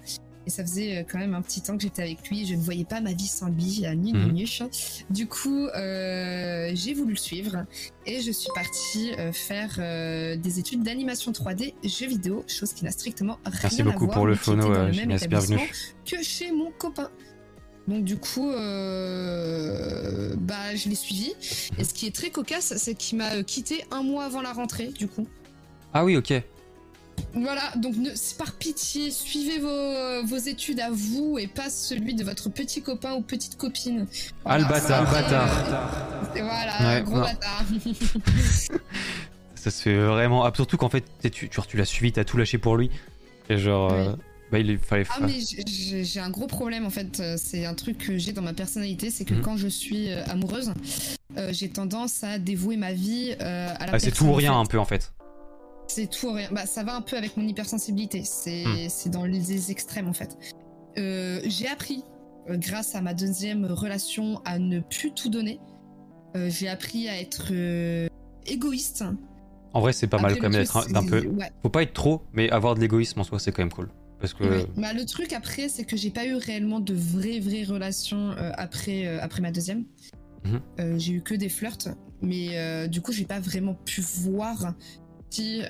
Et ça faisait quand même un petit temps que j'étais avec lui. Je ne voyais pas ma vie sans lui, ni ni Mhm. ni. Du coup, euh, j'ai voulu le suivre et je suis partie euh, faire euh, des études d'animation 3D jeux vidéo, chose qui n'a strictement rien Merci à beaucoup voir, pour le phono, dans euh, le établissement bienvenue. que chez mon copain. Donc du coup, euh, bah je l'ai suivi. Et ce qui est très cocasse, c'est qu'il m'a euh, quitté un mois avant la rentrée, du coup. Ah oui, ok. Voilà, donc ne, par pitié, suivez vos, vos études à vous et pas celui de votre petit copain ou petite copine. Ah, le bâtard. bâtard. euh, voilà, Ouais, gros non. bâtard. Ça se fait vraiment. Ah, surtout qu'en fait, tu, tu, tu l'as suivi, t'as tout lâché pour lui. Et genre. Oui. euh, bah, il fallait Ah mais j'ai- un gros problème en fait, euh, c'est un truc que j'ai dans ma personnalité, c'est que Mhm. quand je suis euh, amoureuse, euh, j'ai tendance à dévouer ma vie euh, à la Ah, c'est tout ou en rien fait. un peu en fait. C'est tout ou rien. Bah, ça va un peu avec mon hypersensibilité. C'est c'est dans les extrêmes en fait. Euh, J'ai appris, grâce à ma deuxième relation, à ne plus tout donner. J'ai appris à être égoïste. En vrai, c'est pas mal quand même d'être un- c'est- peu. ouais. Faut pas être trop, mais avoir de l'égoïsme en soi, c'est quand même cool. Parce que. Oui. Bah, le truc après, c'est que j'ai pas eu réellement de vraies, vraies relations euh, après, euh, après ma deuxième. Mhm. Euh, j'ai eu que des flirts, mais du coup, j'ai pas vraiment pu voir si,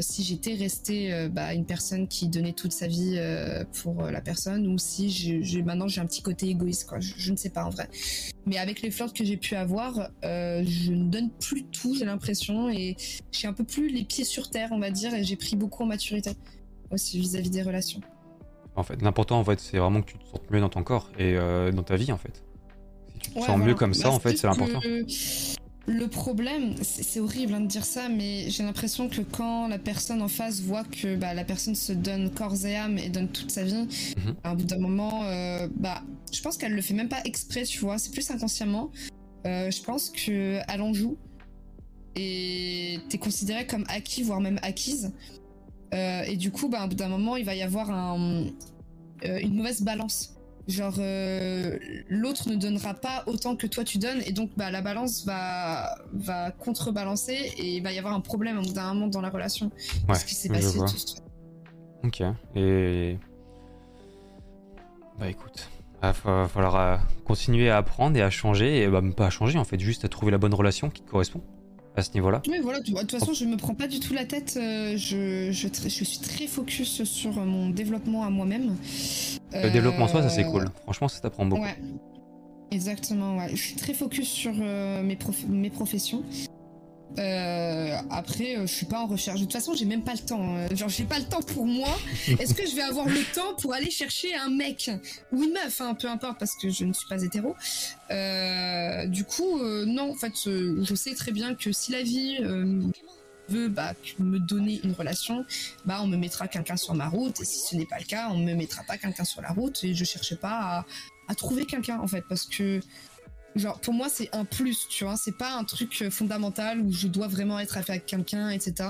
si j'étais restée bah, une personne qui donnait toute sa vie pour la personne ou si j'ai j'ai- maintenant j'ai un petit côté égoïste, quoi. Je, je ne sais pas en vrai. Mais avec les flirts que j'ai pu avoir, je ne donne plus tout, j'ai l'impression, et suis un peu plus les pieds sur terre, on va dire, et j'ai pris beaucoup en maturité aussi vis-à-vis des relations. En fait, l'important en fait, c'est vraiment que tu te sentes mieux dans ton corps et euh, dans ta vie en fait. Si tu te Ouais, sens voilà. mieux comme ça, Bah, en fait, juste c'est l'important. Le problème, c'est horrible hein, de dire ça, mais j'ai l'impression que quand la personne en face voit que bah, la personne se donne corps et âme et donne toute sa vie, Mhm. à un bout d'un moment, euh, bah, je pense qu'elle le fait même pas exprès, tu vois, c'est plus inconsciemment. Euh, je pense que elle en joue et t'es considéré comme acquis, voire même acquise. Euh, et du coup, bah, à bout d'un moment, il va y avoir un, euh, une mauvaise balance. Genre, euh, l'autre ne donnera pas autant que toi tu donnes, et donc bah, la balance va, va contrebalancer, et il va y avoir un problème au bout d'un moment dans la relation. Ouais, ce qui s'est passé. tout ce. Ok. Et. Bah écoute, il va fa- falloir continuer à apprendre et à changer, et bah pas à changer en fait, juste à trouver la bonne relation qui te correspond à ce niveau-là. Oui, voilà, de toute façon, je me prends pas du tout la tête. euh, je, je, tr- je suis très focus sur mon développement à moi-même. Le développement en soi, ça c'est Euh, cool. Franchement, ça t'apprend beaucoup. Ouais. Exactement, ouais. Je suis très focus sur euh, mes, prof- mes professions. Euh, après, euh, je suis pas en recherche. De toute façon, j'ai même pas le temps. euh, Genre, j'ai pas le temps pour moi. Est-ce que je vais avoir le temps pour aller chercher un mec ou une meuf, hein, peu importe, parce que je ne suis pas hétéro. Euh, du coup, euh, non, en fait, je sais très bien que si la vie veut bah, me donner une relation, bah, on me mettra quelqu'un sur ma route. Et si ce n'est pas le cas, on me mettra pas quelqu'un sur la route. Et je cherche pas à, à trouver quelqu'un, en fait, parce que genre pour moi c'est un plus tu vois. C'est pas un truc euh, fondamental où je dois vraiment être avec quelqu'un etc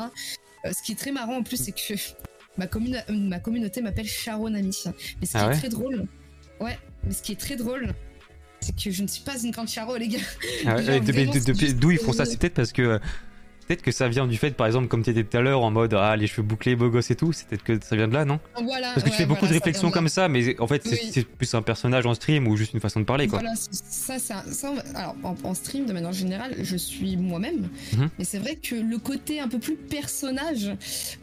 Euh, ce qui est très marrant en plus c'est que ma, commune- euh, ma communauté m'appelle Sharonami. Mais ce qui Ah est très drôle ouais mais ce qui est très drôle c'est que je ne suis pas une grande Charo les gars. Ah ouais, D'où ils font ça? C'est peut-être parce que. Peut-être que ça vient du fait, par exemple, comme tu étais tout à l'heure, en mode ah, les cheveux bouclés, beau gosse et tout, c'est peut-être que ça vient de là, non voilà Parce que tu fais beaucoup voilà, de ça réflexions comme ça, mais en fait, c'est Oui. plus un personnage en stream ou juste une façon de parler, quoi. Voilà, ça, ça, va- alors en, en stream de manière générale, je suis moi-même, Mhm. mais c'est vrai que le côté un peu plus personnage,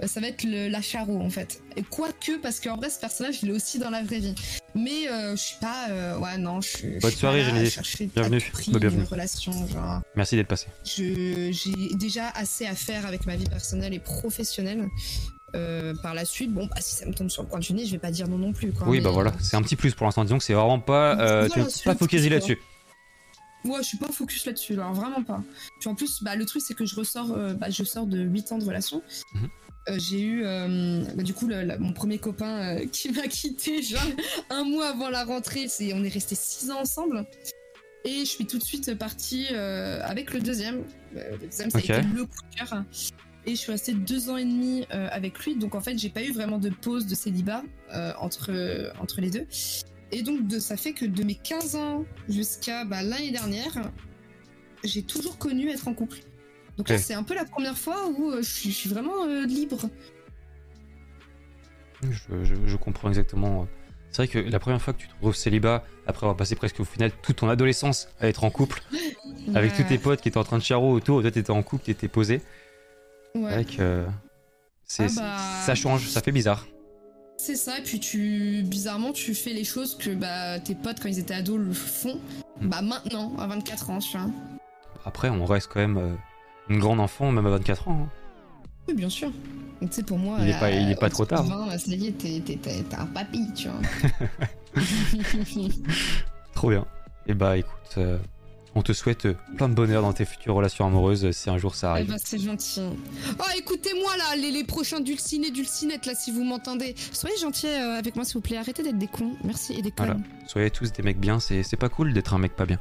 euh, ça va être le, la charo en fait. Et quoique, parce qu'en vrai, ce personnage, il est aussi dans la vraie vie. Mais euh, je suis pas, euh, ouais, non, je suis. Bonne soirée, chercher Bienvenue. prix Bah, bienvenue. relation, genre. Merci d'être passé. J'ai déjà assez à faire avec ma vie personnelle et professionnelle. Euh, par la suite, bon, bah, si ça me tombe sur le coin du nez, je vais pas dire non non plus. Quoi, Oui, mais, bah voilà, euh, c'est un petit plus pour l'instant. Disons que c'est vraiment pas. euh, tu pas focalisé là-dessus. Ouais, je suis pas focus là-dessus, alors vraiment pas. Puis en plus, bah, le truc, c'est que je ressors, euh, bah, je sors de 8 ans de relation. Mhm. Euh, j'ai eu, euh, bah, du coup, le- mon premier copain qui m'a quitté genre un mois avant la rentrée. C'est, on est resté 6 ans ensemble. Et je suis tout de suite partie avec le deuxième. Euh, le deuxième, ça a été le coup de cœur. Et je suis restée deux ans et demi euh, avec lui. Donc en fait, j'ai pas eu vraiment de pause de célibat euh, entre, entre les deux. Et donc, de, ça fait que de mes 15 ans jusqu'à bah, l'année dernière, j'ai toujours connu être en couple. Donc là, c'est un peu la première fois où euh, je, suis, je suis vraiment libre. Je, je- je comprends exactement C'est vrai que la première fois que tu te retrouves célibat, après avoir passé presque au final toute ton adolescence à être en couple, avec tous tes potes qui étaient en train de charo autour, toi t'étais en couple, t'étais posé. Ouais. que c'est, Ah bah. ça change, ça fait bizarre. C'est ça, et puis tu, bizarrement, tu fais les choses que bah, tes potes, quand ils étaient ados, le font. Mm. Bah maintenant, à 24 ans, tu vois. Après, on reste quand même euh, une grande enfant, même à 24 ans. hein. Oui, bien sûr. Tu sais, pour moi. Il est pas- il est pas trop tard. 20, bah, ça y est, t'es, un papy, tu vois. Trop bien. Et bah écoute, euh, on te souhaite euh, plein de bonheur dans tes futures relations amoureuses euh, si un jour ça Eh arrive. ben, c'est gentil. Oh, écoutez-moi là, les, les prochains dulcinés, dulcinettes, là, si vous m'entendez. Soyez gentils euh, avec moi, s'il vous plaît. Arrêtez d'être des cons. Merci, et des Voilà. connes. Soyez tous des mecs bien, c'est, c'est pas cool d'être un mec pas bien.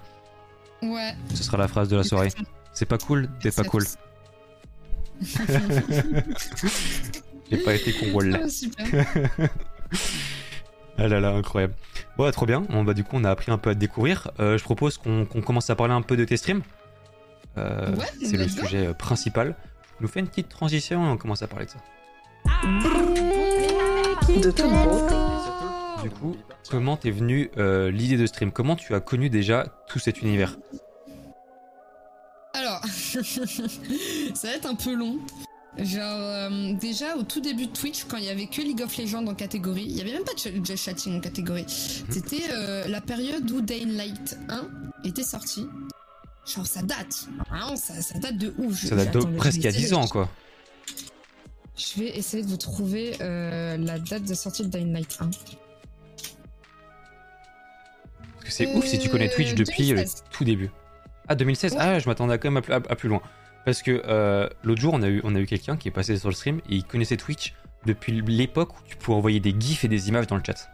Ouais. Ce sera la phrase de la soirée. C'est pas cool d'être pas cool. J'ai pas été con, wallah. Ah, super. Ah là là, incroyable. Bon, trop bien. Bon, bah, du coup, on a appris un peu à te découvrir. Euh, je propose qu'on commence à parler un peu de tes streams. Euh, Ouais, c'est le sujet euh, principal. Tu nous fais une petite transition et on commence à parler de ça. De toute beauté. Du coup, comment t'es venu euh, l'idée de stream? Comment tu as connu déjà tout cet univers? ça va être un peu long. Genre, euh, déjà au tout début de Twitch, quand il y avait que League of Legends en catégorie, il y avait même pas de just chatting en catégorie. C'était euh, la période où Dying Light 1 était sorti. Genre, ça date. Vraiment, ça, ça date de ouf. Ça date de presque je il y a vais 10 essayer- ans, quoi. Je vais essayer de vous trouver euh, la date de sortie de Dying Light 1. Parce que c'est ouf si tu connais Twitch depuis le 2016. tout début. Ah, 2016 Ouais. Ah, je m'attendais quand même à, plus- à- à plus loin. Parce que euh, l'autre jour, on a eu, on a eu quelqu'un qui est passé sur le stream et il connaissait Twitch depuis l'époque où tu pouvais envoyer des gifs et des images dans le chat.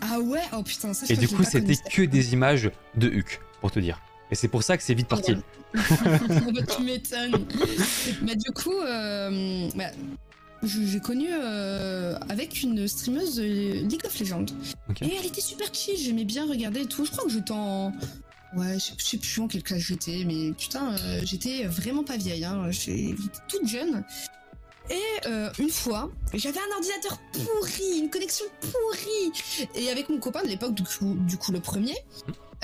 Ah ouais? Oh putain, ça je Et du que coup, c'était que des images de Huck, pour te dire. Et c'est pour ça que c'est vite parti. Ah, bah, tu m'étonnes. bah, du coup, euh, bah, j'ai connu euh, avec une streameuse League of Legends. Et elle était super chill, j'aimais bien regarder et tout. Je crois que j'étais en. Ouais, je sais- plus en quelle classe j'étais, mais putain, euh, j'étais vraiment pas vieille, hein. J'étais toute jeune. Et euh, une fois, j'avais un ordinateur pourri, une connexion pourrie. Et avec mon copain de l'époque, du coup, le premier,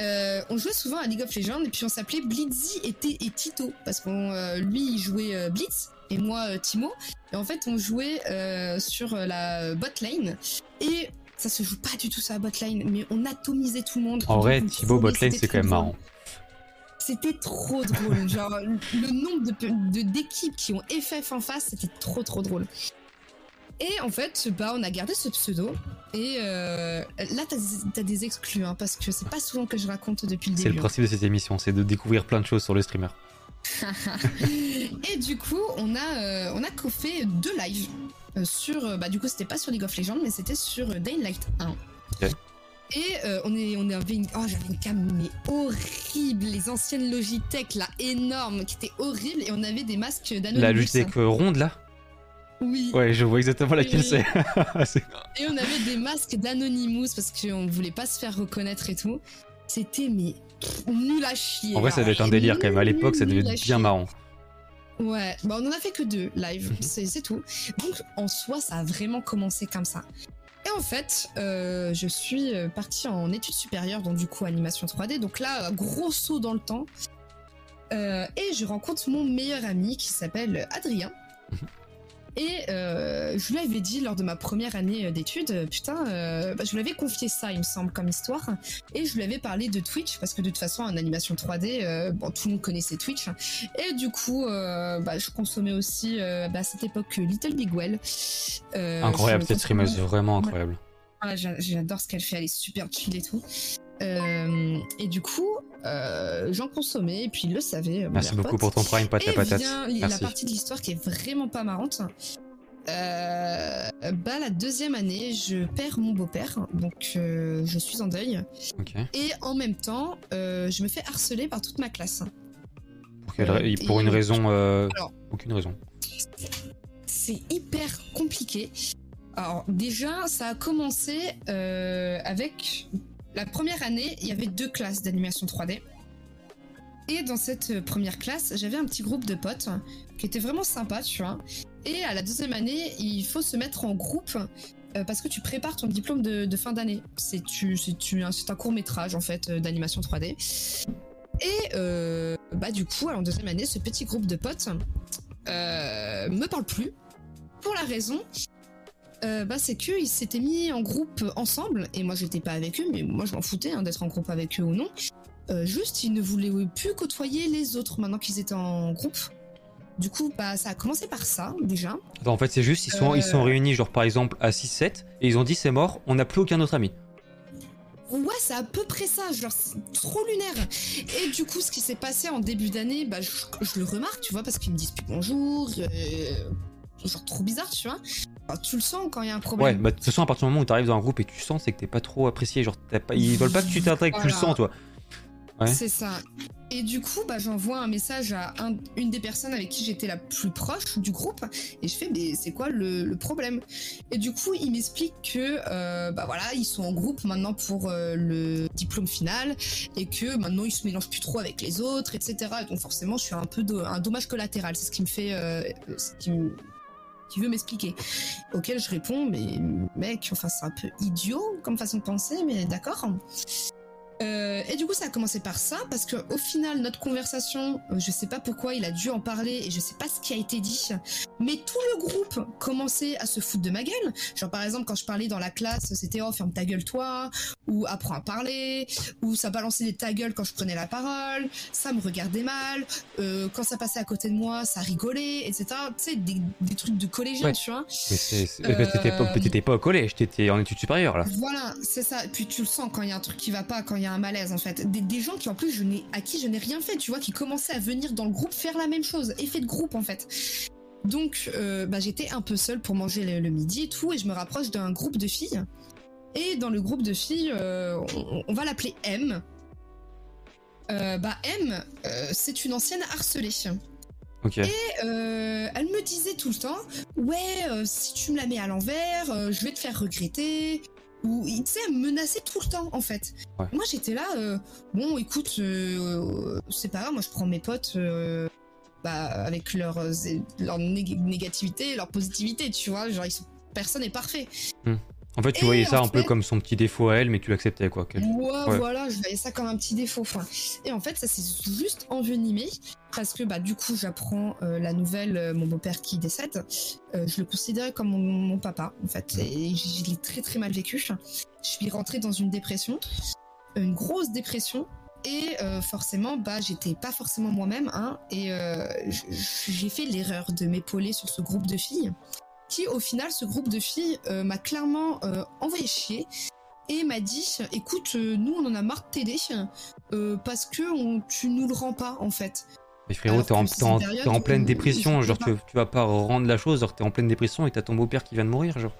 euh, on jouait souvent à League of Legends et puis on s'appelait Blitzy et, et Tito parce qu'on lui il jouait Blitz et moi Timo et en fait on jouait sur la bot lane et ça se joue pas du tout sur la bot lane mais on atomisait tout le monde. En vrai, Thibaut Botlane, c'est quand même marrant. C'était trop drôle. Genre, le nombre de- de- d'équipes qui ont FF en face, c'était trop trop drôle. Et en fait, bah, on a gardé ce pseudo. Et euh, là, t'as as des exclus, hein, parce que c'est pas souvent que je raconte depuis le C'est le début. principe de cette émission, c'est de découvrir plein de choses sur le streamer. et du coup, on a, euh, on a fait deux lives sur. euh, Bah, du coup, c'était pas sur League of Legends, mais c'était sur euh, Dying Light 1. Ok. Et euh, on, est, on avait une. Oh, j'avais une cam mais horrible, les anciennes Logitech là, énormes, qui étaient horribles, et on avait des masques d'Anonymous. La Logitech euh, ronde là? Oui. Ouais, je vois exactement laquelle c'est. Et on avait des masques d'Anonymous parce qu'on voulait pas se faire reconnaître et tout. C'était mais nul à chier. en vrai, ça devait être un délire quand même. À l'époque, ça devait être bien marrant. Ouais, bah on en a fait que deux live, Mhm. c'est tout. Donc en soi, ça a vraiment commencé comme ça. Et en fait, euh, je suis euh, partie en études supérieures, donc du coup animation 3D. Donc là, gros saut dans le temps. Euh, et je rencontre mon meilleur ami qui s'appelle Adrien. Mhm. Et euh, je lui avais dit lors de ma première année euh, d'études, euh, putain, euh, bah, je lui avais confié ça, il me semble, comme histoire. Et je lui avais parlé de Twitch, parce que de toute façon, en animation 3D, euh, bon, tout le monde connaissait Twitch. Et du coup, bah, je consommais aussi bah, à cette époque Little Big Well. Incroyable cette streameuse, vraiment incroyable. Ah, j'a- J'adore ce qu'elle fait, elle est super chill et tout. Euh, et du coup, euh, j'en consommais, et puis il le savait. Merci beaucoup pote. pour ton prime, pas de la Et patate. vient la Merci. partie de l'histoire qui est vraiment pas marrante. Euh, bah, la deuxième année, je perds mon beau-père, donc je suis en deuil. Et en même temps, je me fais harceler par toute ma classe. Pour, quelle ra- pour une et- raison. Alors. Aucune raison. C'est hyper compliqué. Alors déjà, ça a commencé avec la première année, il y avait deux classes d'animation 3D. Et dans cette première classe, j'avais un petit groupe de potes qui était vraiment sympa, tu vois. Et à la deuxième année, il faut se mettre en groupe euh, parce que tu prépares ton diplôme de, fin d'année. C'est tu, c'est un, court métrage en fait euh, d'animation 3D. Et euh, bah du coup, en deuxième année, ce petit groupe de potes me parle plus pour la raison. Euh, bah, c'est qu'ils s'étaient mis en groupe ensemble et moi j'étais pas avec eux mais moi je m'en foutais hein, d'être en groupe avec eux ou non Euh, juste ils ne voulaient plus côtoyer les autres maintenant qu'ils étaient en groupe du coup bah ça a commencé par ça déjà Attends, en fait, c'est juste, ils sont, ils sont Euh. réunis, genre par exemple, à 6-7, et ils ont dit c'est mort, on n'a plus aucun autre ami. Ouais, c'est à peu près ça, genre c'est trop lunaire. Et du coup, ce qui s'est passé en début d'année, bah, je, je le remarque, tu vois, parce qu'ils me disent plus bonjour, euh, genre trop bizarre, tu vois. Enfin, tu le sens quand il y a un Ouais, problème. bah de toute façon, à partir du moment où tu arrives dans un groupe et tu sens, c'est que t'es pas trop apprécié. Genre, t'as pas... ils veulent pas que tu t'intègres, tu le Voilà. sens, toi. ouais. C'est ça. Et du coup, bah, j'envoie un message à un- une des personnes avec qui j'étais la plus proche du groupe, et je fais, mais c'est quoi le, le problème? Et du coup, il m'explique que, euh, bah voilà, ils sont en groupe maintenant pour euh, le diplôme final, et que maintenant ils se mélangent plus trop avec les autres, etc. Et donc forcément, je suis un peu do- un dommage collatéral. C'est ce qui me fait, euh, ce qui me- qui veut m'expliquer? Auquel je réponds, mais mec, enfin c'est un peu idiot comme façon de penser, mais d'accord. Euh, et du coup, ça a commencé par ça, parce que au final, notre conversation, euh, je sais pas pourquoi il a dû en parler et je sais pas ce qui a été dit, mais tout le groupe commençait à se foutre de ma gueule. Genre, par exemple, quand je parlais dans la classe, c'était oh, ferme ta gueule toi, ou apprends à parler, ou ça balançait des ta gueule quand je prenais la parole, ça me regardait mal, euh, quand ça passait à côté de moi, ça rigolait, etc. Tu sais, des, des trucs de collégiens, Ouais. tu vois. Mais c'est- Euh, t'étais pas, t'étais pas au collège, t'étais en études supérieures, là. Voilà, c'est ça. Et puis tu le sens quand il y a un truc qui va pas, quand il y a un malaise en fait. Des, des gens qui en plus je n'ai à qui je n'ai rien fait, tu vois, qui commençaient à venir dans le groupe faire la même chose, effet de groupe en fait. Donc euh, bah, j'étais un peu seule pour manger le, le midi et tout, et je me rapproche d'un groupe de filles. Et dans le groupe de filles, euh, on, on va l'appeler M. Euh, bah M, c'est une ancienne harcelée. Ok. Euh, elle me disait tout le temps, ouais, euh, si tu me la mets à l'envers, euh, je vais te faire regretter. Ou, tu sais, menaçait tout le temps, en fait. Ouais. Moi, j'étais là, euh, bon, écoute, euh, c'est pas grave, moi, je prends mes potes euh, bah, avec leur, euh, leur nég- négativité, leur positivité, tu vois. Genre, ils sont, personne n'est parfait. En fait, tu Et voyais ça un peu comme son petit défaut à elle, mais tu l'acceptais, quoi. qu'elle- Ouais, Ouais. voilà, je voyais ça comme un petit défaut. Enfin, et en fait, ça s'est juste envenimé parce que bah du coup, j'apprends euh, la nouvelle, euh, mon beau-père qui décède. Euh, je le considérais comme mon, mon papa, en fait, et je, l'ai très très mal vécu. Je suis rentrée dans une dépression, une grosse dépression. Et forcément, bah, j'étais pas forcément moi-même, hein, et j'ai fait l'erreur de m'épauler sur ce groupe de filles, qui au final, ce groupe de filles euh, m'a clairement euh, envoyé chier et m'a dit écoute euh, nous on en a marre de t'aider euh, parce que on, tu nous le rends pas en fait. Mais frérot, t'es en, pleine où dépression, genre tu, tu vas pas rendre la chose, genre t'es en pleine dépression et t'as ton beau-père qui vient de mourir, genre.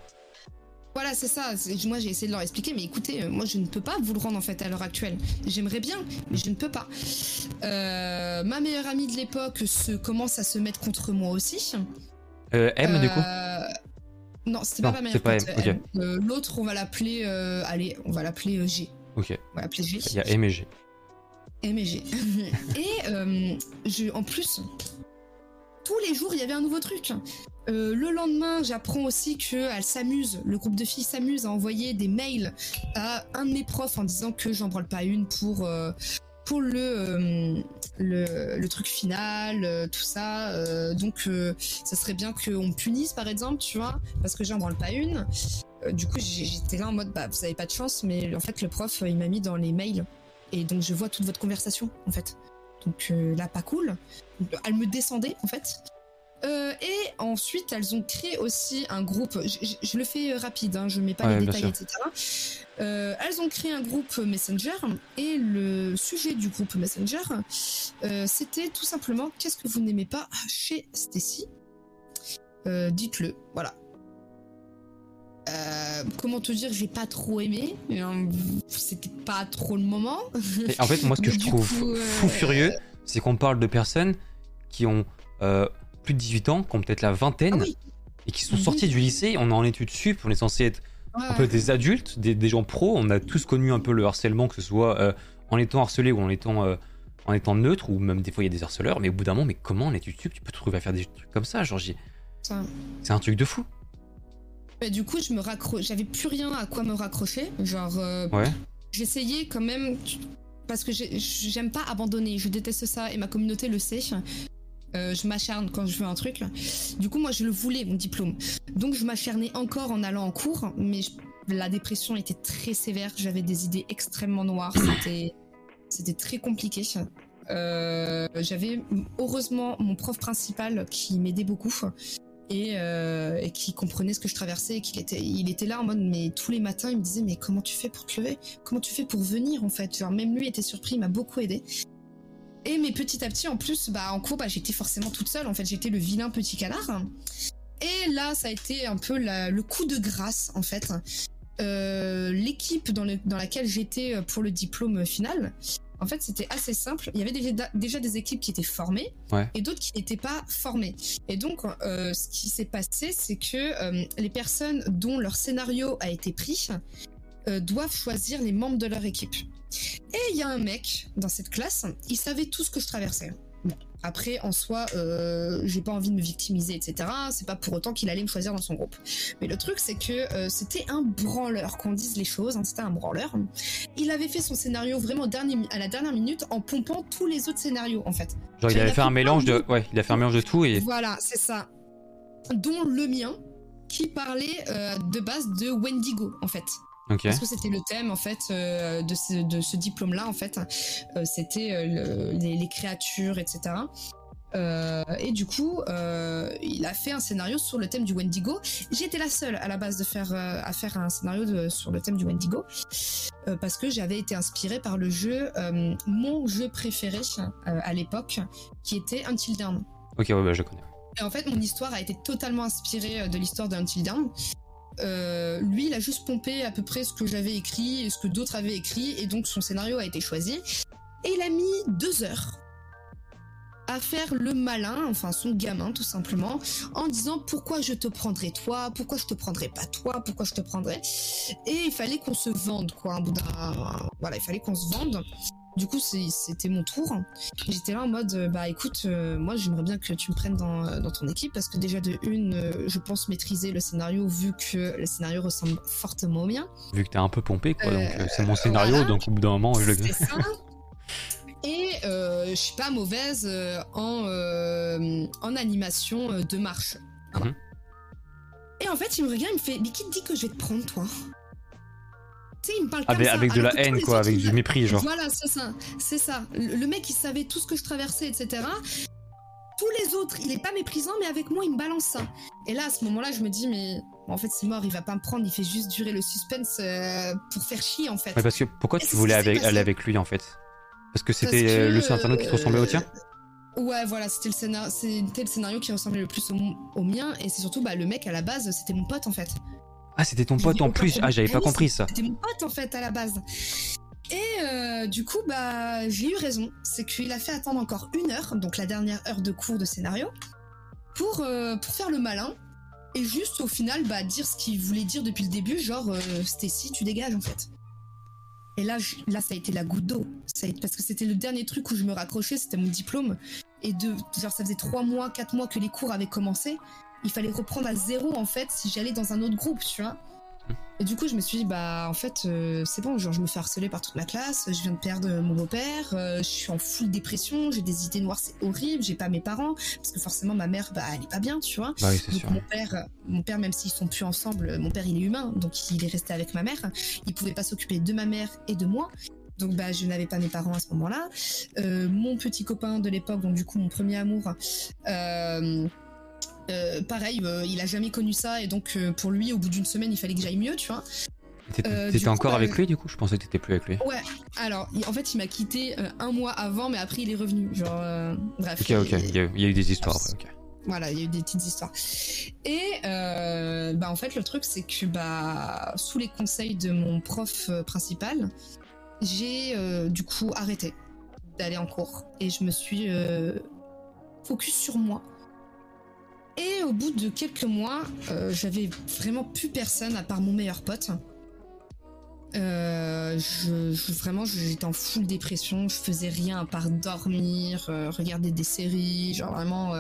voilà c'est ça. Moi j'ai essayé de leur expliquer mais écoutez moi je ne peux pas vous le rendre en fait à l'heure actuelle. J'aimerais bien mais je ne peux pas. Euh, ma meilleure amie de l'époque se commence à se mettre contre moi aussi Euh, M, du coup Euh, non c'était Non, pas ma c'est meilleure pas pote. Euh, l'autre on va l'appeler allez on va l'appeler G Ok, on va l'appeler G il y a M et G. M et G. et je, en plus, tous les jours, il y avait un nouveau truc. Euh, le lendemain, j'apprends aussi qu'elle s'amuse, le groupe de filles s'amuse à envoyer des mails à un de mes profs en disant que j'en branle pas une pour, euh, pour le, euh, le, le truc final, euh, tout ça. Euh, donc, ça serait bien qu'on me punisse, par exemple, tu vois, parce que j'en branle pas une. Du coup, j'étais là en mode, bah, vous avez pas de chance, mais en fait, le prof, il m'a mis dans les mails et donc je vois toute votre conversation en fait. Donc là pas cool. Elle me descendait en fait. Et ensuite elles ont créé aussi un groupe. Je, je- je le fais rapide, hein, je mets pas Ouais, les détails, etc. Euh, elles ont créé un groupe Messenger et le sujet du groupe Messenger, euh, c'était tout simplement qu'est-ce que vous n'aimez pas chez Stacy? Euh, Dites-le, voilà. Comment te dire, j'ai pas trop aimé. C'était pas trop le moment. Et en fait, moi, ce que Mais je trouve coup, fou furieux, c'est qu'on parle de personnes qui ont plus de 18 ans, qui ont peut-être la vingtaine, Ah oui. et qui sont Mhm. sortis du lycée. On est en études sup, on est censé être un peu des adultes, des, des gens pros. On a tous connu un peu le harcèlement, que ce soit euh, en étant harcelé ou en étant, euh, en étant neutre, ou même des fois il y a des harceleurs. Mais au bout d'un moment, mais comment en études sup tu peux te trouver à faire des trucs comme ça Genre, c'est un truc de fou. Bah, du coup, je me raccro... j'avais plus rien à quoi me raccrocher. Genre, euh, Ouais. j'essayais quand même parce que j'ai- j'aime pas abandonner. Je déteste ça et ma communauté le sait. Euh, je m'acharne quand je veux un truc. Du coup, moi, je le voulais mon diplôme. Donc, je m'acharnais encore en allant en cours, mais la dépression était très sévère. J'avais des idées extrêmement noires. C'était, très compliqué. Euh, j'avais heureusement mon prof principal qui m'aidait beaucoup et, euh, qui comprenait ce que je traversais et qu'il était, il était là en mode mais tous les matins il me disait mais comment tu fais pour te lever? Comment tu fais pour venir en fait? Même lui était surpris, il m'a beaucoup aidé. Et mais petit à petit en plus bah en cours bah j'étais forcément toute seule en fait j'étais le vilain petit canard. Et là ça a été un peu la- le coup de grâce en fait. Euh, L'équipe dans, le- dans laquelle j'étais pour le diplôme final, en fait, c'était assez simple. Il y avait déjà, déjà des équipes qui étaient formées Ouais. et d'autres qui n'étaient pas formées. Et donc, euh, ce qui s'est passé, c'est que euh, les personnes dont leur scénario a été pris doivent choisir les membres de leur équipe. Et il y a un mec dans cette classe, il savait tout ce que je traversais. Bon, après, en soi, euh, j'ai pas envie de me victimiser, etc. C'est pas pour autant qu'il allait me choisir dans son groupe. Mais le truc, c'est que euh, c'était un branleur, qu'on dise les choses, hein, c'était un branleur. Il avait fait son scénario vraiment dernier, à la dernière minute en pompant tous les autres scénarios, en fait. Genre, il Il avait fait un mélange de. Ouais, il a fait un mélange de tout et. Voilà, c'est ça. Dont le mien, qui parlait euh, de base de Wendigo, en fait. Parce que c'était le thème en fait euh, de ce, de ce diplôme-là en fait. Euh, c'était euh, le- les, les créatures, etc. Et du coup, il a fait un scénario sur le thème du Wendigo. J'étais la seule à la base de faire à faire un scénario de- sur le thème du Wendigo parce que j'avais été inspirée par le jeu, mon jeu préféré à l'époque, qui était Until Dawn. Ok, ouais, bah, je connais. Et en fait, mon histoire a été totalement inspirée de l'histoire d'Until Dawn. Euh, lui, il a juste pompé à peu près ce que j'avais écrit et ce que d'autres avaient écrit, et donc son scénario a été choisi. Et il a mis deux heures à faire le malin, enfin son gamin tout simplement, en disant pourquoi je te prendrais toi, pourquoi je te prendrais pas toi, pourquoi je te prendrais? Et il fallait qu'on se vende quoi, un bout d'un- voilà, il fallait qu'on se vende. Du coup, c'était mon tour. J'étais là en mode, euh, bah écoute, euh, moi j'aimerais bien que tu me prennes dans, euh, dans ton équipe parce que déjà de une, euh, je pense maîtriser le scénario vu que le scénario ressemble fortement au mien. Vu que t'es un peu pompé, quoi. Donc, euh, c'est mon scénario, voilà. donc au bout d'un moment, je le. Ça. Et je suis pas mauvaise en, en animation de marche. Voilà. Mhm. Et en fait, il me regarde, il me fait Mais qui te dit que je vais te prendre, toi? Tu sais, il me parle comme Avec, ça. avec de la haine, quoi, avec du mépris, genre. Voilà, c'est ça. C'est ça. Le, mec, il savait tout ce que je traversais, etc. Tous les autres, il est pas méprisant, mais avec moi, il me balance ça. Et là, à ce moment-là, je me dis Mais en fait, c'est mort, il va pas me prendre, il fait juste durer le suspense euh, pour faire chier, en fait. Ouais, parce que pourquoi tu voulais avec, aller avec lui, en fait? Parce que c'était euh, le scénario qui te ressemblait au tien? euh, Ouais, voilà, c'était le, scénar- c'était le scénario qui ressemblait le plus au, au mien, et c'est surtout bah, le mec à la base, c'était mon pote en fait. Ah, c'était ton pote en plus. Ah, j'avais pas compris ça. C'était mon pote en fait à la base. Et euh, du coup, bah, j'ai eu raison. C'est qu'il a fait attendre encore une heure, donc la dernière heure de cours de scénario, pour, euh, pour faire le malin. Et juste au final, bah, dire ce qu'il voulait dire depuis le début, genre euh, Stacy, tu dégages en fait. Et là, je- là, ça a été la goutte d'eau. Parce que c'était le dernier truc où je me raccrochais, c'était mon diplôme. Et de, genre, ça faisait trois mois, quatre mois que les cours avaient commencé. Il fallait reprendre à zéro, en fait, si j'allais dans un autre groupe, tu vois. Et du coup, je me suis dit, bah, en fait, euh, c'est bon, genre, je me fais harceler par toute ma classe, je viens de perdre mon beau-père, euh, je suis en full dépression, j'ai des idées noires, c'est horrible, j'ai pas mes parents, parce que forcément, ma mère, bah, elle est pas bien, tu vois. Bah oui, Donc sûr. mon père, mon père, même s'ils sont plus ensemble, mon père il est humain, donc il est resté avec ma mère. Il pouvait pas s'occuper de ma mère et de moi. Donc bah je n'avais pas mes parents à ce moment-là. Euh, mon petit copain de l'époque, donc du coup mon premier amour, euh, euh, pareil, euh, il a jamais connu ça et donc euh, pour lui au bout d'une semaine il fallait que j'aille mieux, tu vois. T'étais coup, encore bah, avec lui, du coup? Je pensais que t'étais plus avec lui. Ouais. Alors en fait il m'a quitté un mois avant, mais après il est revenu. Genre bref. Ok, ok. il- y, a, il y a eu des histoires après, ok. Voilà, il y a eu des petites histoires. Et bah en fait, le truc, c'est que bah sous les conseils de mon prof principal, j'ai du coup arrêté d'aller en cours et je me suis focus sur moi. Et au bout de quelques mois, euh, j'avais vraiment plus personne à part mon meilleur pote. Euh, je, vraiment, j'étais en full dépression. Je faisais rien à part dormir, euh, regarder des séries, genre vraiment.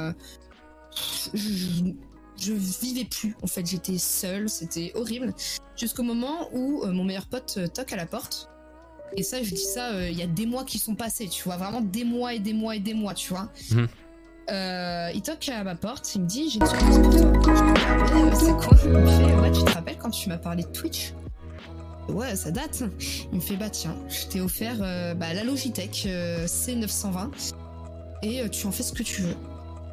je- vivais plus. En fait, j'étais seule, c'était horrible. Jusqu'au moment où mon meilleur pote toque à la porte. Et ça, je dis ça, il y a des mois qui sont passés, tu vois, vraiment des mois et des mois et des mois, tu vois. Mhm. Euh, il toque à ma porte, il me dit j'ai une surprise pour toi. Euh, c'est quoi Il me fait ouais, tu te rappelles quand tu m'as parlé de Twitch? Ouais, ça date. Il me fait bah tiens, je t'ai offert euh, bah, la Logitech euh, C920 et euh, tu en fais ce que tu veux.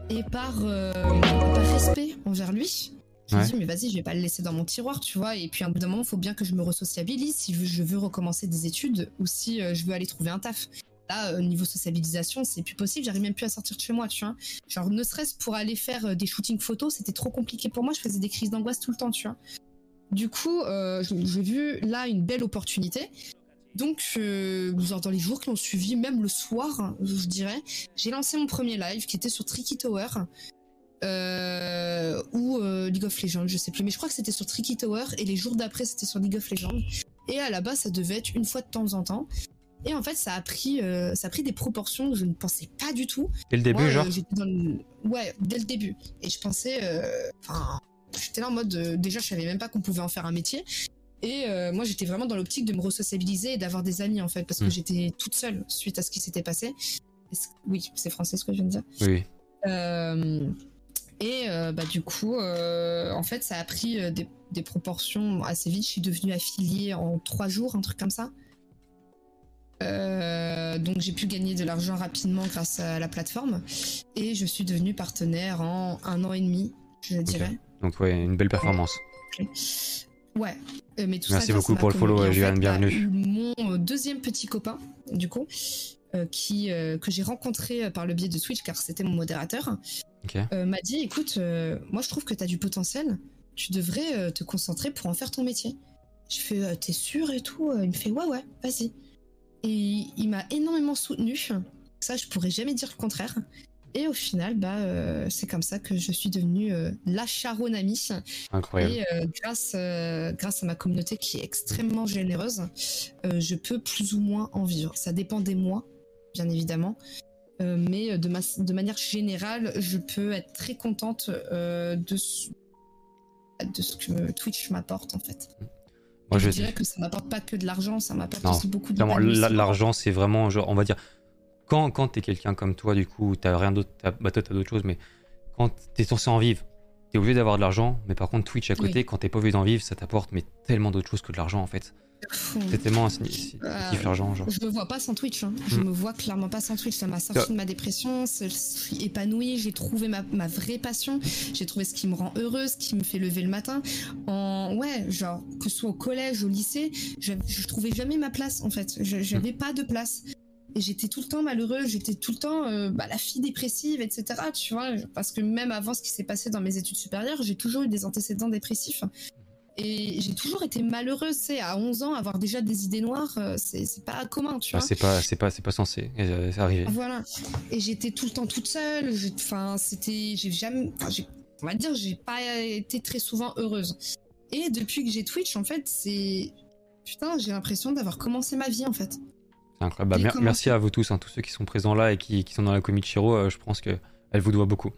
Et par, euh, par respect envers lui, je Ouais. me dis mais vas-y, je vais pas le laisser dans mon tiroir, tu vois. Et puis à un bout d'un moment, il faut bien que je me resociabilise si je, veux recommencer des études ou si euh, je veux aller trouver un taf. Là, euh, niveau sociabilisation, c'est plus possible. J'arrive même plus à sortir de chez moi, tu vois. Genre, ne serait-ce pour aller faire euh, des shootings photos, c'était trop compliqué pour moi. Je faisais des crises d'angoisse tout le temps, tu vois. Du coup, euh, j'ai vu là une belle opportunité. Donc, euh, dans les jours qui ont suivi, même le soir, je dirais, j'ai lancé mon premier live qui était sur Tricky Tower ou League of Legends, je sais plus, mais je crois que c'était sur Tricky Tower et les jours d'après c'était sur League of Legends. Et à la base, ça devait être une fois de temps en temps. Et en fait, ça a pris, euh, ça a pris des proportions que je ne pensais pas du tout. Dès le début, Moi, euh, genre j'étais dans le- Ouais, dès le début. Et je pensais. euh, Enfin, j'étais là en mode. euh, déjà, je savais même pas qu'on pouvait en faire un métier. Et euh, moi, j'étais vraiment dans l'optique de me resociabiliser et d'avoir des amis, en fait, parce que Mm. j'étais toute seule suite à ce qui s'était passé. Oui, c'est français ce que je viens de dire. Oui. Euh, et euh, bah, du coup, euh, en fait, ça a pris euh, des, des proportions assez vite. Je suis devenue affiliée en trois jours, un truc comme ça. Euh, donc j'ai pu gagner de l'argent rapidement grâce à la plateforme et je suis devenue partenaire en un an et demi, je dirais. Donc, ouais, une belle performance. Ouais, Euh, mais tout Merci ça beaucoup pour le follow, bah, bienvenue. Mon euh, deuxième petit copain, du coup, euh, qui que j'ai rencontré par le biais de Twitch car c'était mon modérateur, m'a dit écoute, moi je trouve que tu as du potentiel, tu devrais te concentrer pour en faire ton métier. Je fais t'es sûr et tout Il me fait ouais ouais, vas-y. Et il m'a énormément soutenu. Ça, je pourrais jamais dire le contraire. Et au final, bah, euh, c'est comme ça que je suis devenue euh, la Sharon amie. Incroyable. Et euh, grâce, grâce à ma communauté qui est extrêmement généreuse, je peux plus ou moins en vivre. Ça dépend des mois, bien évidemment. Mais de, ma- de manière générale, je peux être très contente de, ce- de ce que Twitch m'apporte en fait. Moi, je je dirais que ça m'apporte pas que de l'argent, ça m'apporte aussi beaucoup de l'argent, c'est vraiment, genre, on va dire, quand, quand t'es quelqu'un comme toi, du coup, t'as rien d'autre, t'as- bah, toi, t'as d'autres choses, mais quand t'es censé en vivre, t'es obligé d'avoir de l'argent, mais par contre, Twitch à côté, Oui. quand t'es pas obligé d'en vivre, ça t'apporte, mais tellement d'autres choses que de l'argent, en fait. C'est tellement l'argent, genre. Je me vois pas sans Twitch. hein. Je Mm. me vois clairement pas sans Twitch. Ça m'a sorti de ma dépression. Je suis épanouie. J'ai trouvé ma, ma vraie passion. J'ai trouvé ce qui me rend heureuse, ce qui me fait lever le matin. En ouais, genre que ce soit au collège, au lycée, je, je trouvais jamais ma place en fait. Je j'avais pas de place. Et j'étais tout le temps malheureuse, j'étais tout le temps euh, bah, la fille dépressive, etc. Tu vois, parce que même avant ce qui s'est passé dans mes études supérieures, j'ai toujours eu des antécédents dépressifs. Et j'ai toujours été malheureuse, sais, à 11 ans, avoir déjà des idées noires, euh, c'est c'est pas commun, tu Bah, vois. c'est pas, c'est pas, c'est pas censé euh, c'est arrivé. Voilà. Et j'étais tout le temps toute seule. Enfin, c'était, j'ai jamais, on va dire, j'ai pas été très souvent heureuse. Et depuis que j'ai Twitch, en fait, c'est, putain, j'ai l'impression d'avoir commencé ma vie, en fait. C'est incroyable. Bah, J'ai mer- commencé- merci à vous tous, hein, tous ceux qui sont présents là et qui, qui sont dans la Komichiro, euh, je pense que elle vous doit beaucoup.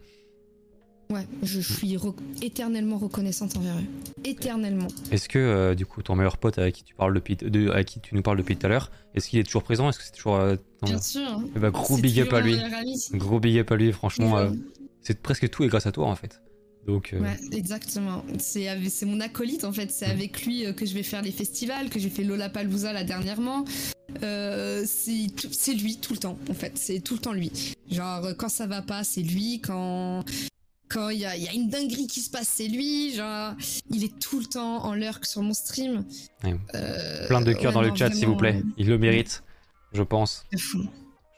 Ouais, je suis re- éternellement reconnaissante envers eux. Éternellement. Est-ce que, euh, du coup, ton meilleur pote avec qui tu parles depuis, de, qui tu nous parles depuis tout à l'heure, est-ce qu'il est toujours présent? Est-ce que c'est toujours. euh, Bien sûr. Eh bah, gros big up à lui. Gros big up à lui, franchement. Ouais. euh, c'est presque tout et grâce à toi en fait. Donc, euh, Ouais, exactement. C'est mon acolyte en fait. C'est Mhm. avec lui que je vais faire les festivals, que j'ai fait Lollapalooza là dernièrement. Euh, c'est lui tout le temps en fait. C'est tout le temps lui. Genre quand ça va pas, c'est lui. Quand quand il y a, il y a une dinguerie qui se passe, c'est lui. Genre il est tout le temps en lurk sur mon stream. Ouais. Euh, plein de cœurs ouais, dans le chat s'il vous plaît. Il le mérite, je pense. fou.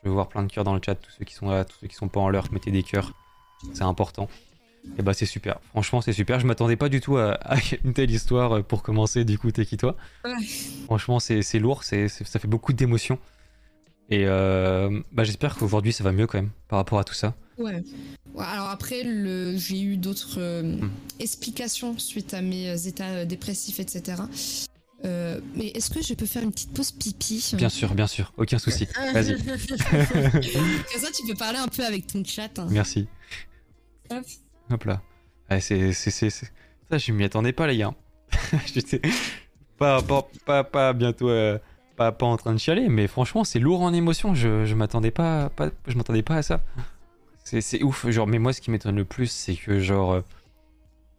Je veux voir plein de cœurs dans le chat, tous ceux qui sont là, tous ceux qui sont pas en l'heure, mettez des cœurs. C'est important. Et bah c'est super. Franchement c'est super. Je m'attendais pas du tout à, à une telle histoire pour commencer. Du coup t'es qui toi? Ouais. Franchement c'est lourd, c'est- ça fait beaucoup d'émotions. Et euh, bah j'espère qu'aujourd'hui ça va mieux quand même par rapport à tout ça. Ouais. Ouais, Alors après, le... j'ai eu d'autres euh, Hmm. explications suite à mes euh, états euh, dépressifs, etc. Euh, mais est-ce que je peux faire une petite pause pipi? Bien sûr, bien sûr, aucun souci. Vas-y. Comme ça, tu peux parler un peu avec ton chat. hein. Merci. Hop. Hop là. Ouais, c'est, c'est, c'est, c'est- Ça, je m'y attendais pas, les gars. J'étais pas, pas, pas, pas bientôt. euh, pas, pas en train de chialer, mais franchement, c'est lourd en émotion. Je, je m'attendais pas, pas, je m'attendais pas à ça. C'est, ouf. Genre, mais moi, ce qui m'étonne le plus, c'est que, genre. euh,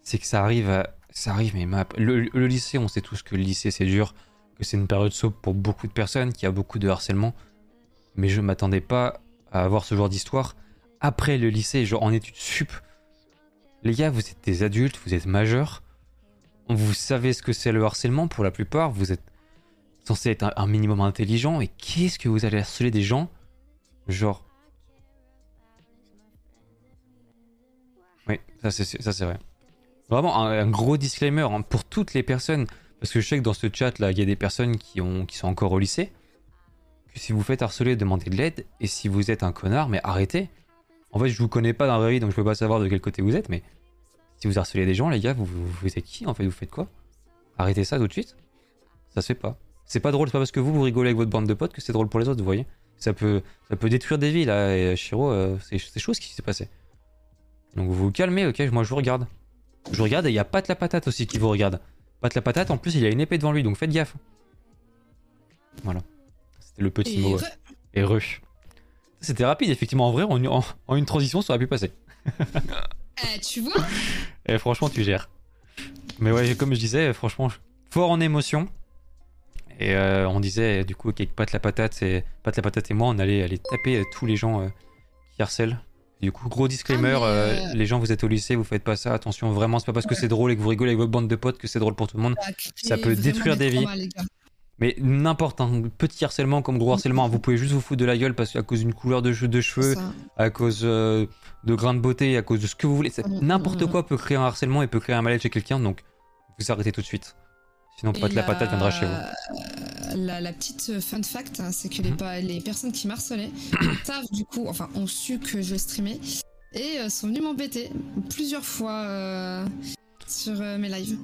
C'est que ça arrive à. Ça arrive, mais ma- le, lycée, on sait tous que le lycée, c'est dur. Que c'est une période soap pour beaucoup de personnes, qu'il y a beaucoup de harcèlement. Mais je m'attendais pas à avoir ce genre d'histoire après le lycée, genre en études sup. Les gars, vous êtes des adultes, vous êtes majeurs. Vous savez ce que c'est le harcèlement pour la plupart. Vous êtes censé être un, un minimum intelligent. Et qu'est-ce que vous allez harceler des gens? Genre. Ça c'est vrai. Vraiment un, gros disclaimer hein, pour toutes les personnes. Parce que je sais que dans ce chat là, il y a des personnes qui, ont, sont encore au lycée. Que si vous faites harceler, demandez de l'aide. Et si vous êtes un connard, mais arrêtez. En fait, je vous connais pas dans la vraie vie, donc je peux pas savoir de quel côté vous êtes, mais si vous harcelez des gens, les gars, vous, êtes qui en fait Vous faites quoi? Arrêtez ça tout de suite Ça se fait pas. C'est pas drôle, c'est pas parce que vous, vous rigolez avec votre bande de potes que c'est drôle pour les autres, vous voyez ça peut, détruire des vies là, et Shiro, euh, c'est ce qui s'est passé. Donc vous vous calmez, ok Moi je vous regarde. Je vous regarde et il y a Pat la patate aussi qui vous regarde. Pat la patate, en plus il a une épée devant lui, donc faites gaffe. Voilà. C'était le petit Et mot. re- Et re. C'était rapide, effectivement. En vrai, en, en- en une transition, ça aurait pu passer. Eh, tu vois Et franchement, tu gères. Mais ouais, comme je disais, franchement, fort en émotion. Et euh, on disait, du coup, qu'avec Pat la patate et Pat la patate et moi, on allait aller taper euh, tous les gens euh, qui harcèlent. Du coup, gros disclaimer, Ah, euh, euh, les gens, vous êtes au lycée, vous faites pas ça. Attention, vraiment, c'est pas parce que c'est drôle et que vous rigolez avec votre bande de potes que c'est drôle pour tout le monde. Ça créé Ça peut détruire des vies. gars. Mais n'importe, un petit harcèlement comme gros harcèlement, vous pouvez juste vous foutre de la gueule parce qu'à cause d'une couleur de, cheveux- de cheveux, Ça. à cause euh, de grains de beauté, à cause de ce que vous voulez. Mm, N'importe quoi peut créer un harcèlement et peut créer un malaise chez quelqu'un, donc vous arrêtez tout de suite. Sinon, de la patate viendra chez vous. La, la petite fun fact, hein, c'est que les, Mhm. les personnes qui m'harcelaient savent du coup, enfin, ont su que je streamais et euh, sont venus m'embêter plusieurs fois euh, sur euh, mes lives.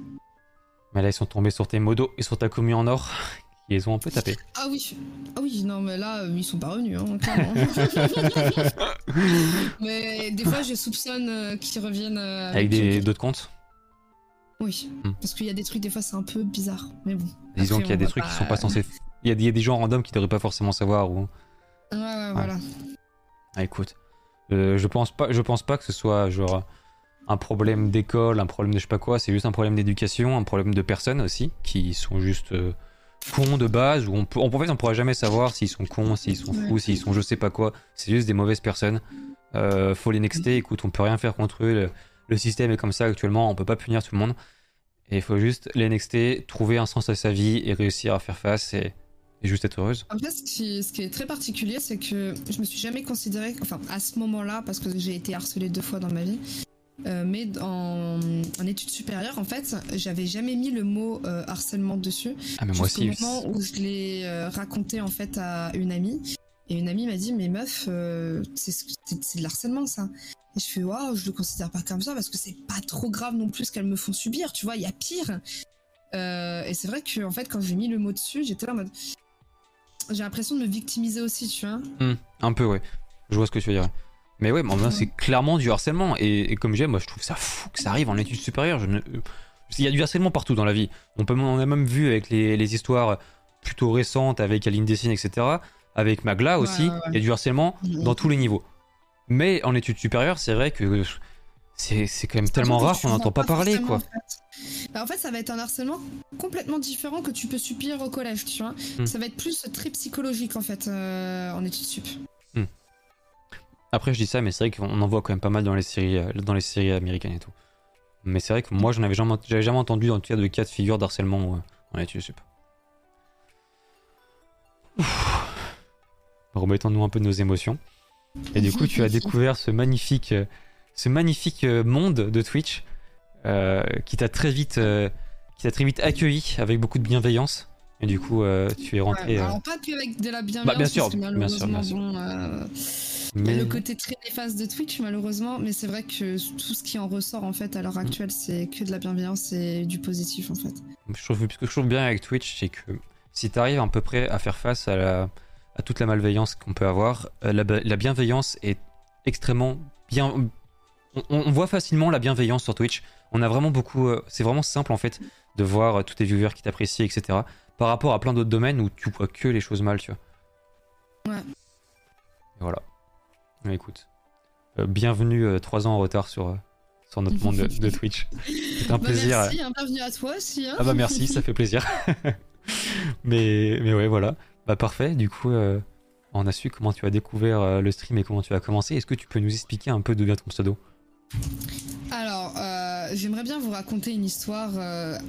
Mais là, ils sont tombés sur tes modos et sur ta commu en or. Ils les ont un peu tapé. Ah oui, ah oui, non mais là euh, ils sont pas revenus, hein, clairement. mais des fois je soupçonne euh, qu'ils reviennent euh, Avec des- d'autres comptes. Oui, Hmm. parce qu'il y a des trucs des fois c'est un peu bizarre, mais bon. Disons qu'il y a on des trucs pas- qui sont pas censés. Il y, a, il y a des gens random qui devraient pas forcément savoir. Ou... Ouais ouais voilà. Ah, écoute, euh, je pense pas, je pense pas que ce soit genre un problème d'école, un problème de je sais pas quoi. C'est juste un problème d'éducation, un problème de personnes aussi qui sont juste euh, cons de base. Ou on peut, en fait, on pourra jamais savoir s'ils sont cons, s'ils sont fous, Ouais. s'ils sont je sais pas quoi. C'est juste des mauvaises personnes. Euh, faut les nexter. Écoute, on peut rien faire contre eux. Le, système est comme ça actuellement. On peut pas punir tout le monde. Et il faut juste nexter, trouver un sens à sa vie et réussir à faire face et, et juste être heureuse. En fait, ce qui, ce qui est très particulier, c'est que je me suis jamais considérée, enfin à ce moment-là, parce que j'ai été harcelée deux fois dans ma vie, euh, mais en, en études supérieures, en fait, j'avais jamais mis le mot euh, harcèlement dessus. Ah mais moi aussi. moment où je l'ai euh, raconté en fait à une amie, et une amie m'a dit mais meuf, c'est de l'harcèlement ça. Et je fais waouh, je le considère pas comme ça parce que c'est pas trop grave non plus ce qu'elles me font subir, tu vois, il y a pire. Euh, et c'est vrai que en fait quand j'ai mis le mot dessus, j'étais là en mode j'ai l'impression de me victimiser aussi, tu vois. Un peu, ouais. Je vois ce que tu veux dire. Mais ouais, c'est clairement du harcèlement. Et, et comme j'ai, moi, je trouve ça fou que ça arrive en études supérieures. Je ne- Il y a du harcèlement partout dans la vie. On, peut, on a même vu avec les, les histoires plutôt récentes avec Aline Dessine, etc. Avec Magla aussi, Ouais, ouais, ouais. il y a du harcèlement dans tous les niveaux. Mais en études supérieures, c'est vrai que c'est quand même tellement rare qu'on n'entend pas parler, quoi. En fait. Bah, en fait, ça va être un harcèlement complètement différent que tu peux subir au collège, tu vois. Hmm. Ça va être plus très psychologique en fait euh, en études sup. Après, je dis ça, mais c'est vrai qu'on en voit quand même pas mal dans les séries, euh, dans les séries américaines et tout. Mais c'est vrai que moi, j'en avais jamais, j'avais jamais entendu en tout cas de cas de figure d'harcèlement euh, en études sup. Remettons-nous un peu de nos émotions. Et du coup, tu as découvert ce magnifique, euh, ce magnifique euh, monde de Twitch euh, qui t'a très vite, euh, qui t'a très vite accueilli avec beaucoup de bienveillance. Et du coup, euh, tu es rentré. Ouais, alors pas que avec de la bienveillance. Bah, bien sûr, parce que bien sûr, sûr. bon, mais le côté très néfaste de Twitch malheureusement, mais c'est vrai que tout ce qui en ressort en fait à l'heure actuelle, c'est que de la bienveillance et du positif en fait. Je trouve, ce que je trouve bien avec Twitch, c'est que si tu arrives à peu près à faire face à, la- à toute la malveillance qu'on peut avoir, euh, la, la bienveillance est extrêmement bien, on, on voit facilement la bienveillance sur Twitch. On a vraiment beaucoup. euh, c'est vraiment simple en fait de voir euh, tous tes viewers qui t'apprécient, etc. Par rapport à plein d'autres domaines où tu vois que les choses mal, tu vois. Ouais. Et voilà. Mais écoute, euh, bienvenue euh, trois ans en retard sur, euh, sur notre monde de, de Twitch. C'est un Bah, plaisir. merci, hein, bienvenue à toi aussi. Hein. Ah bah merci, ça fait plaisir. mais, mais ouais, voilà. Bah parfait, du coup, euh, on a su comment tu as découvert euh, le stream et comment tu as commencé. Est-ce que tu peux nous expliquer un peu d'où vient ton pseudo? Alors, euh, j'aimerais bien vous raconter une histoire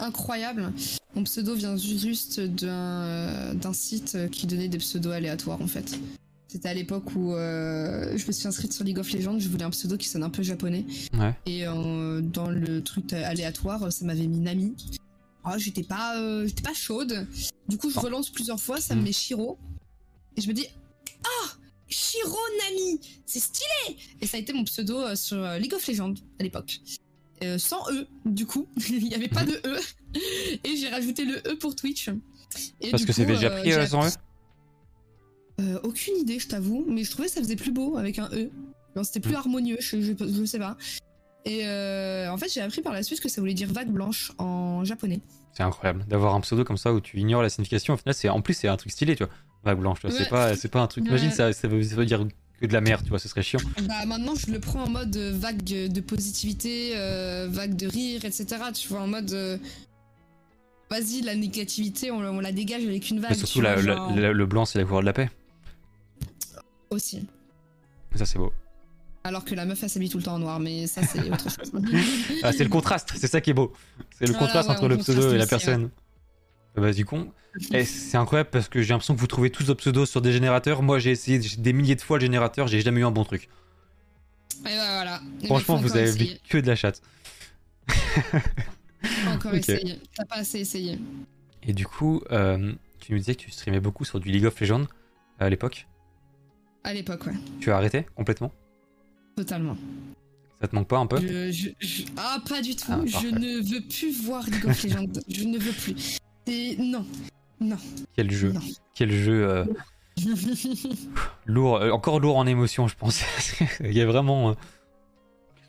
incroyable. Mon pseudo vient juste d'un d'un site qui donnait des pseudos aléatoires en fait. C'était à l'époque où euh, je me suis inscrite sur League of Legends, je voulais un pseudo qui sonne un peu japonais. Ouais. Et euh, dans le truc aléatoire, ça m'avait mis Nami. Ah, j'étais pas, euh, j'étais pas chaude. Du coup, je Oh. relance plusieurs fois, ça me Mm. met Shiro. Et je me dis, ah, Shiro Nami, c'est stylé. Et ça a été mon pseudo euh, sur euh, League of Legends à l'époque. Euh, sans E, du coup, il n'y avait pas de E. Et j'ai rajouté le E pour Twitch. Et Parce que c'est déjà pris euh, sans euh, aucune idée, je t'avoue, mais je trouvais que ça faisait plus beau avec un E. C'était plus Mm. harmonieux, je, je, je sais pas. Et euh, en fait, j'ai appris par la suite que ça voulait dire vague blanche en japonais. C'est incroyable d'avoir un pseudo comme ça où tu ignores la signification. Au final, c'est en plus c'est un truc stylé, tu vois. Vague blanche. C'est pas, c'est pas un truc. Ouais. Imagine ça, ça veut, ça veut dire que de la merde, tu vois. Ce serait chiant. Bah maintenant, je le prends en mode euh, vague de positivité, euh, vague de rire, etc. Tu vois, en mode. euh, Vas-y, la négativité, on, on la dégage avec une vague. Mais surtout tu la- vois, la- genre, la- le blanc, c'est la couleur de la paix. Aussi. Ça c'est beau. Alors que la meuf, elle s'habille tout le temps en noir, mais ça, c'est autre chose. Ah, c'est le contraste, c'est ça qui est beau. C'est le Voilà, contraste ouais, entre le pseudo et la aussi, personne. Ah Bah, du coup, eh, c'est incroyable parce que j'ai l'impression que vous trouvez tous vos pseudos sur des générateurs. Moi, j'ai essayé des milliers de fois le générateur, j'ai jamais eu un bon truc. Et bah voilà. Et Franchement, bah, faut vous avez vu que de la chatte. Faut encore Ok. essayer. T'as pas assez essayé. Et du coup, euh, tu nous disais que tu streamais beaucoup sur du League of Legends à l'époque. À l'époque, ouais. Tu as arrêté complètement? Totalement. Ça te manque pas un peu Je, je- je- Ah, pas du tout. Ah, je ne veux plus voir League of Legends. je ne veux plus. Et non. Non. Quel jeu Non. Quel jeu euh, lourd, euh, encore lourd en émotion, je pense. Il y a vraiment, euh,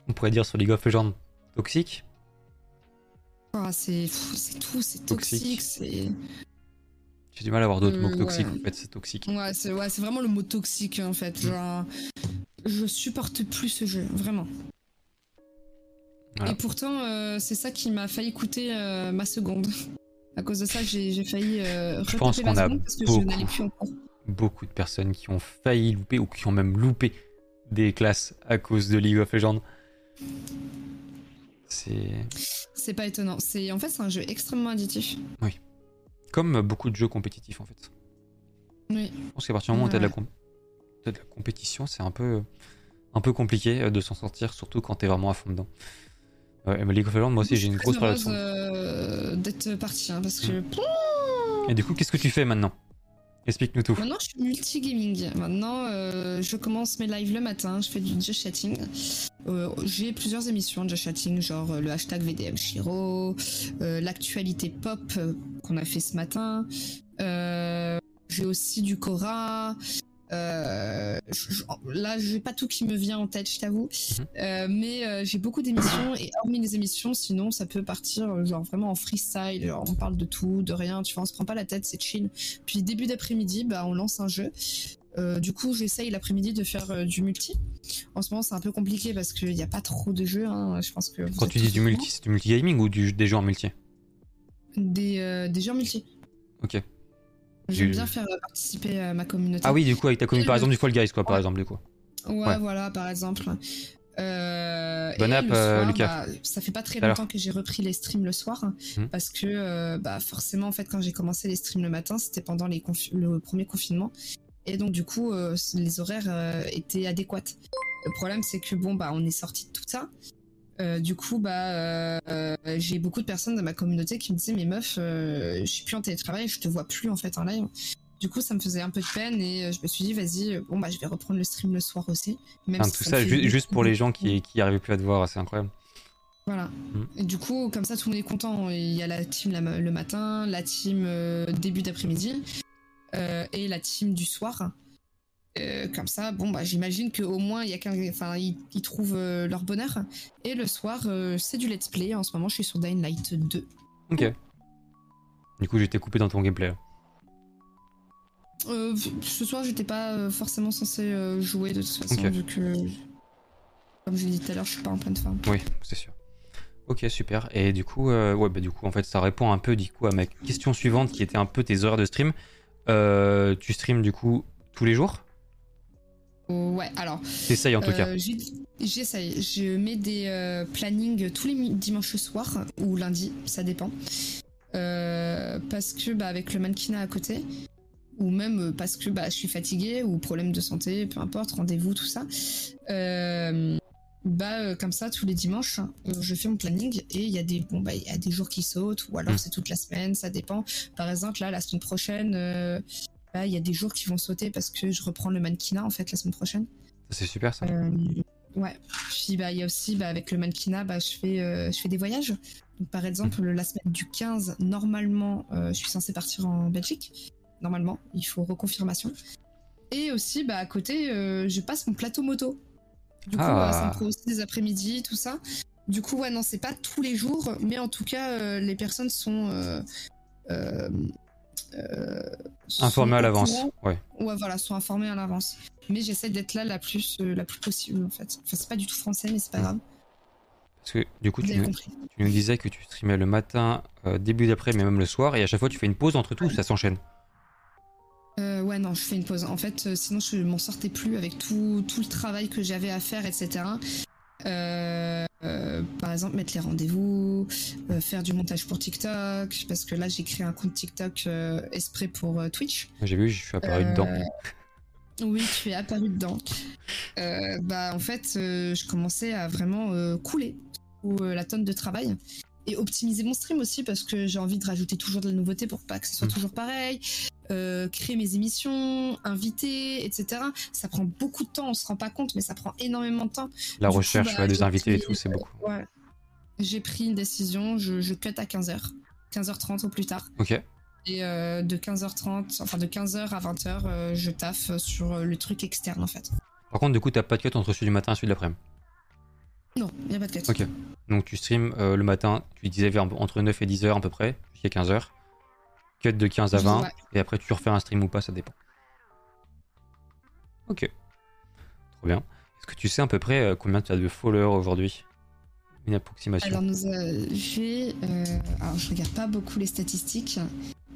qu'on pourrait dire sur League of Legends, toxique? Ah, c'est tout, c'est Toxique. toxique, c'est J'ai du mal à avoir d'autres Euh, mots que toxique. ouais. En fait, c'est toxique. ouais, c'est ouais, vraiment le mot toxique en Mm. fait. Genre, je supporte plus ce jeu, vraiment. Voilà. Et pourtant, euh, c'est ça qui m'a failli coûter euh, ma seconde. À cause de ça, j'ai failli euh, Je pense qu'on a seconde parce que beaucoup. je plus. Beaucoup de personnes qui ont failli louper ou qui ont même loupé des classes à cause de League of Legends. C'est C'est pas étonnant. C'est en fait c'est un jeu extrêmement additif. comme beaucoup de jeux compétitifs en fait. Oui. Je pense qu'à partir du moment où t'as de, la Ouais. De la compétition, c'est un peu, un peu compliqué euh, de s'en sortir, surtout quand t'es vraiment à fond dedans. Ouais, mais League of Legends, moi aussi j'ai une grosse relation. euh, d'être partie hein, parce que Et du coup, qu'est-ce que tu fais maintenant? Explique-nous tout. Maintenant, je suis multi-gaming. Maintenant, euh, je commence mes lives le matin. Je fais du just chatting. Euh, J'ai plusieurs émissions de just chatting, genre euh, le hashtag VDM Shiro, l'actualité pop qu'on a fait ce matin. J'ai aussi du Cora. Euh, je- je- là, j'ai pas tout qui me vient en tête, je t'avoue. Mhm. Euh, mais euh, j'ai beaucoup d'émissions et hormis les émissions, sinon ça peut partir genre vraiment en freestyle. Genre on parle de tout, de rien. Tu vois, on se prend pas la tête, c'est chill. Puis début d'après-midi, bah, on lance un jeu. Du coup, j'essaye l'après-midi de faire du multi. En ce moment, c'est un peu compliqué parce qu'il n'y a pas trop de jeux. hein. Je pense que Quand tu dis du multi, c'est du multi-gaming ou du, des jeux en multi? Des, des jeux en multi. Ok. J'aime bien faire euh, participer à ma communauté. Ah oui, du coup, avec ta commune, Et par le- exemple, du Fall Guys, quoi, par exemple, du coup. Ouais, Ouais. voilà, par exemple. Euh, Bonne et app, le euh, soir, Lucas. bah, ça fait pas très longtemps que j'ai repris les streams le soir Mhm. parce que euh, bah, forcément en fait quand j'ai commencé les streams le matin c'était pendant les le premier confinement et donc du coup euh, les horaires étaient adéquats. Le problème c'est que bon bah on est sorti de tout ça. Euh, du coup bah euh, j'ai beaucoup de personnes de ma communauté qui me disaient mais meuf euh, je suis plus en télétravail je te vois plus en fait en live. Du coup ça me faisait un peu de peine et euh, je me suis dit vas-y bon bah je vais reprendre le stream le soir aussi. Même Enfin, si tout ça, ju- juste pour les gens qui, qui arrivaient plus à te voir, c'est incroyable. Voilà. Mm. Et du coup, comme ça, tout le monde est content. Il y a la team la- le matin, la team début d'après-midi et la team du soir. Euh, comme ça, bon, bah, j'imagine qu'au moins, il y a qu'un, enfin, ils, ils trouvent euh, leur bonheur. Et le soir, euh, c'est du let's play. En ce moment, je suis sur Dying Light 2. Ok. Du coup, j'étais coupé dans ton gameplay. Ce soir, j'étais pas forcément censé jouer de toute façon, Ok. vu que, comme j'ai dit tout à l'heure, je suis pas en pleine forme. Oui, c'est sûr. Ok, super. Et du coup, ouais, bah du coup, en fait, ça répond un peu du coup à ma question suivante, qui était un peu tes horaires de stream. Tu streams du coup tous les jours? Ouais, alors. T'essayes en tout cas. Euh, J'essaye. Je mets des euh, plannings tous les dimanches soirs ou lundi, ça dépend. Euh, parce que bah, avec le mannequinat à côté, ou même parce que bah, je suis fatiguée ou problème de santé, peu importe, rendez-vous, tout ça. Euh, bah euh, comme ça tous les dimanches, euh, je fais mon planning et il y a des bon bah y a des jours qui sautent ou alors Mm. c'est toute la semaine, ça dépend. Par exemple là la semaine prochaine. Là, il y a des jours qui vont sauter parce que je reprends le mannequinat en fait la semaine prochaine. C'est super ça. Euh, ouais. Puis bah il y a aussi bah, avec le mannequinat, bah, je fais euh, je fais des voyages. Donc par exemple la semaine du 15, normalement euh, je suis censée partir en Belgique. Normalement, il faut reconfirmation. Et aussi bah à côté je passe mon plateau moto. Du coup Ah. ça me prend aussi des après-midi tout ça. Du coup ouais non c'est pas tous les jours, mais en tout cas les personnes sont euh, euh, euh, sont Informé à l'avance. Ouais. Ouais, voilà, sont informés à l'avance. Mais j'essaie d'être là la plus, euh, la plus possible, en fait. Enfin, c'est pas du tout français, mais c'est pas grave. Parce que du coup, tu nous, compris. tu nous disais que tu streamais le matin, euh, début d'après, mais même le soir, et à chaque fois, tu fais une pause entre tout, ou ça s'enchaîne? Euh, ouais, non, je fais une pause. En fait, euh, sinon, je m'en sortais plus avec tout, tout le travail que j'avais à faire, etc. Euh, euh, par exemple, mettre les rendez-vous, euh, faire du montage pour TikTok, parce que là, j'ai créé un compte TikTok exprès pour Twitch. J'ai vu, je suis apparu dedans. Oui, tu es apparu dedans. Bah, en fait, je commençais à vraiment couler sous la tonne de travail et optimiser mon stream aussi parce que j'ai envie de rajouter toujours de la nouveauté pour pas que ce soit Mm. toujours pareil. Euh, créer mes émissions, inviter, etc. Ça prend beaucoup de temps, on se rend pas compte, mais ça prend énormément de temps. La du coup, recherche bah, ouais, des j'ai invités et tout, c'est beaucoup. Ouais. J'ai pris une décision, je, je cut à 15h. 15h30 au plus tard. Ok. Et euh, de 15h30, enfin de 15h à 20h, euh, je taffe sur euh, le truc externe en fait. Par contre, du coup, t'as pas de cut entre celui du matin et celui de l'après-midi? Non, il a pas de cut. Ok. Donc, tu streams euh, le matin, tu disais vers entre 9 et 10 heures à peu près, jusqu'à 15 heures. Cut de 15 à 20, Ouais. et après, tu refais un stream ou pas, ça dépend. Ok. Trop bien. Est-ce que tu sais à peu près euh, combien tu as de followers aujourd'hui? Une approximation. Alors nous euh, j'ai, euh, alors je regarde pas beaucoup les statistiques,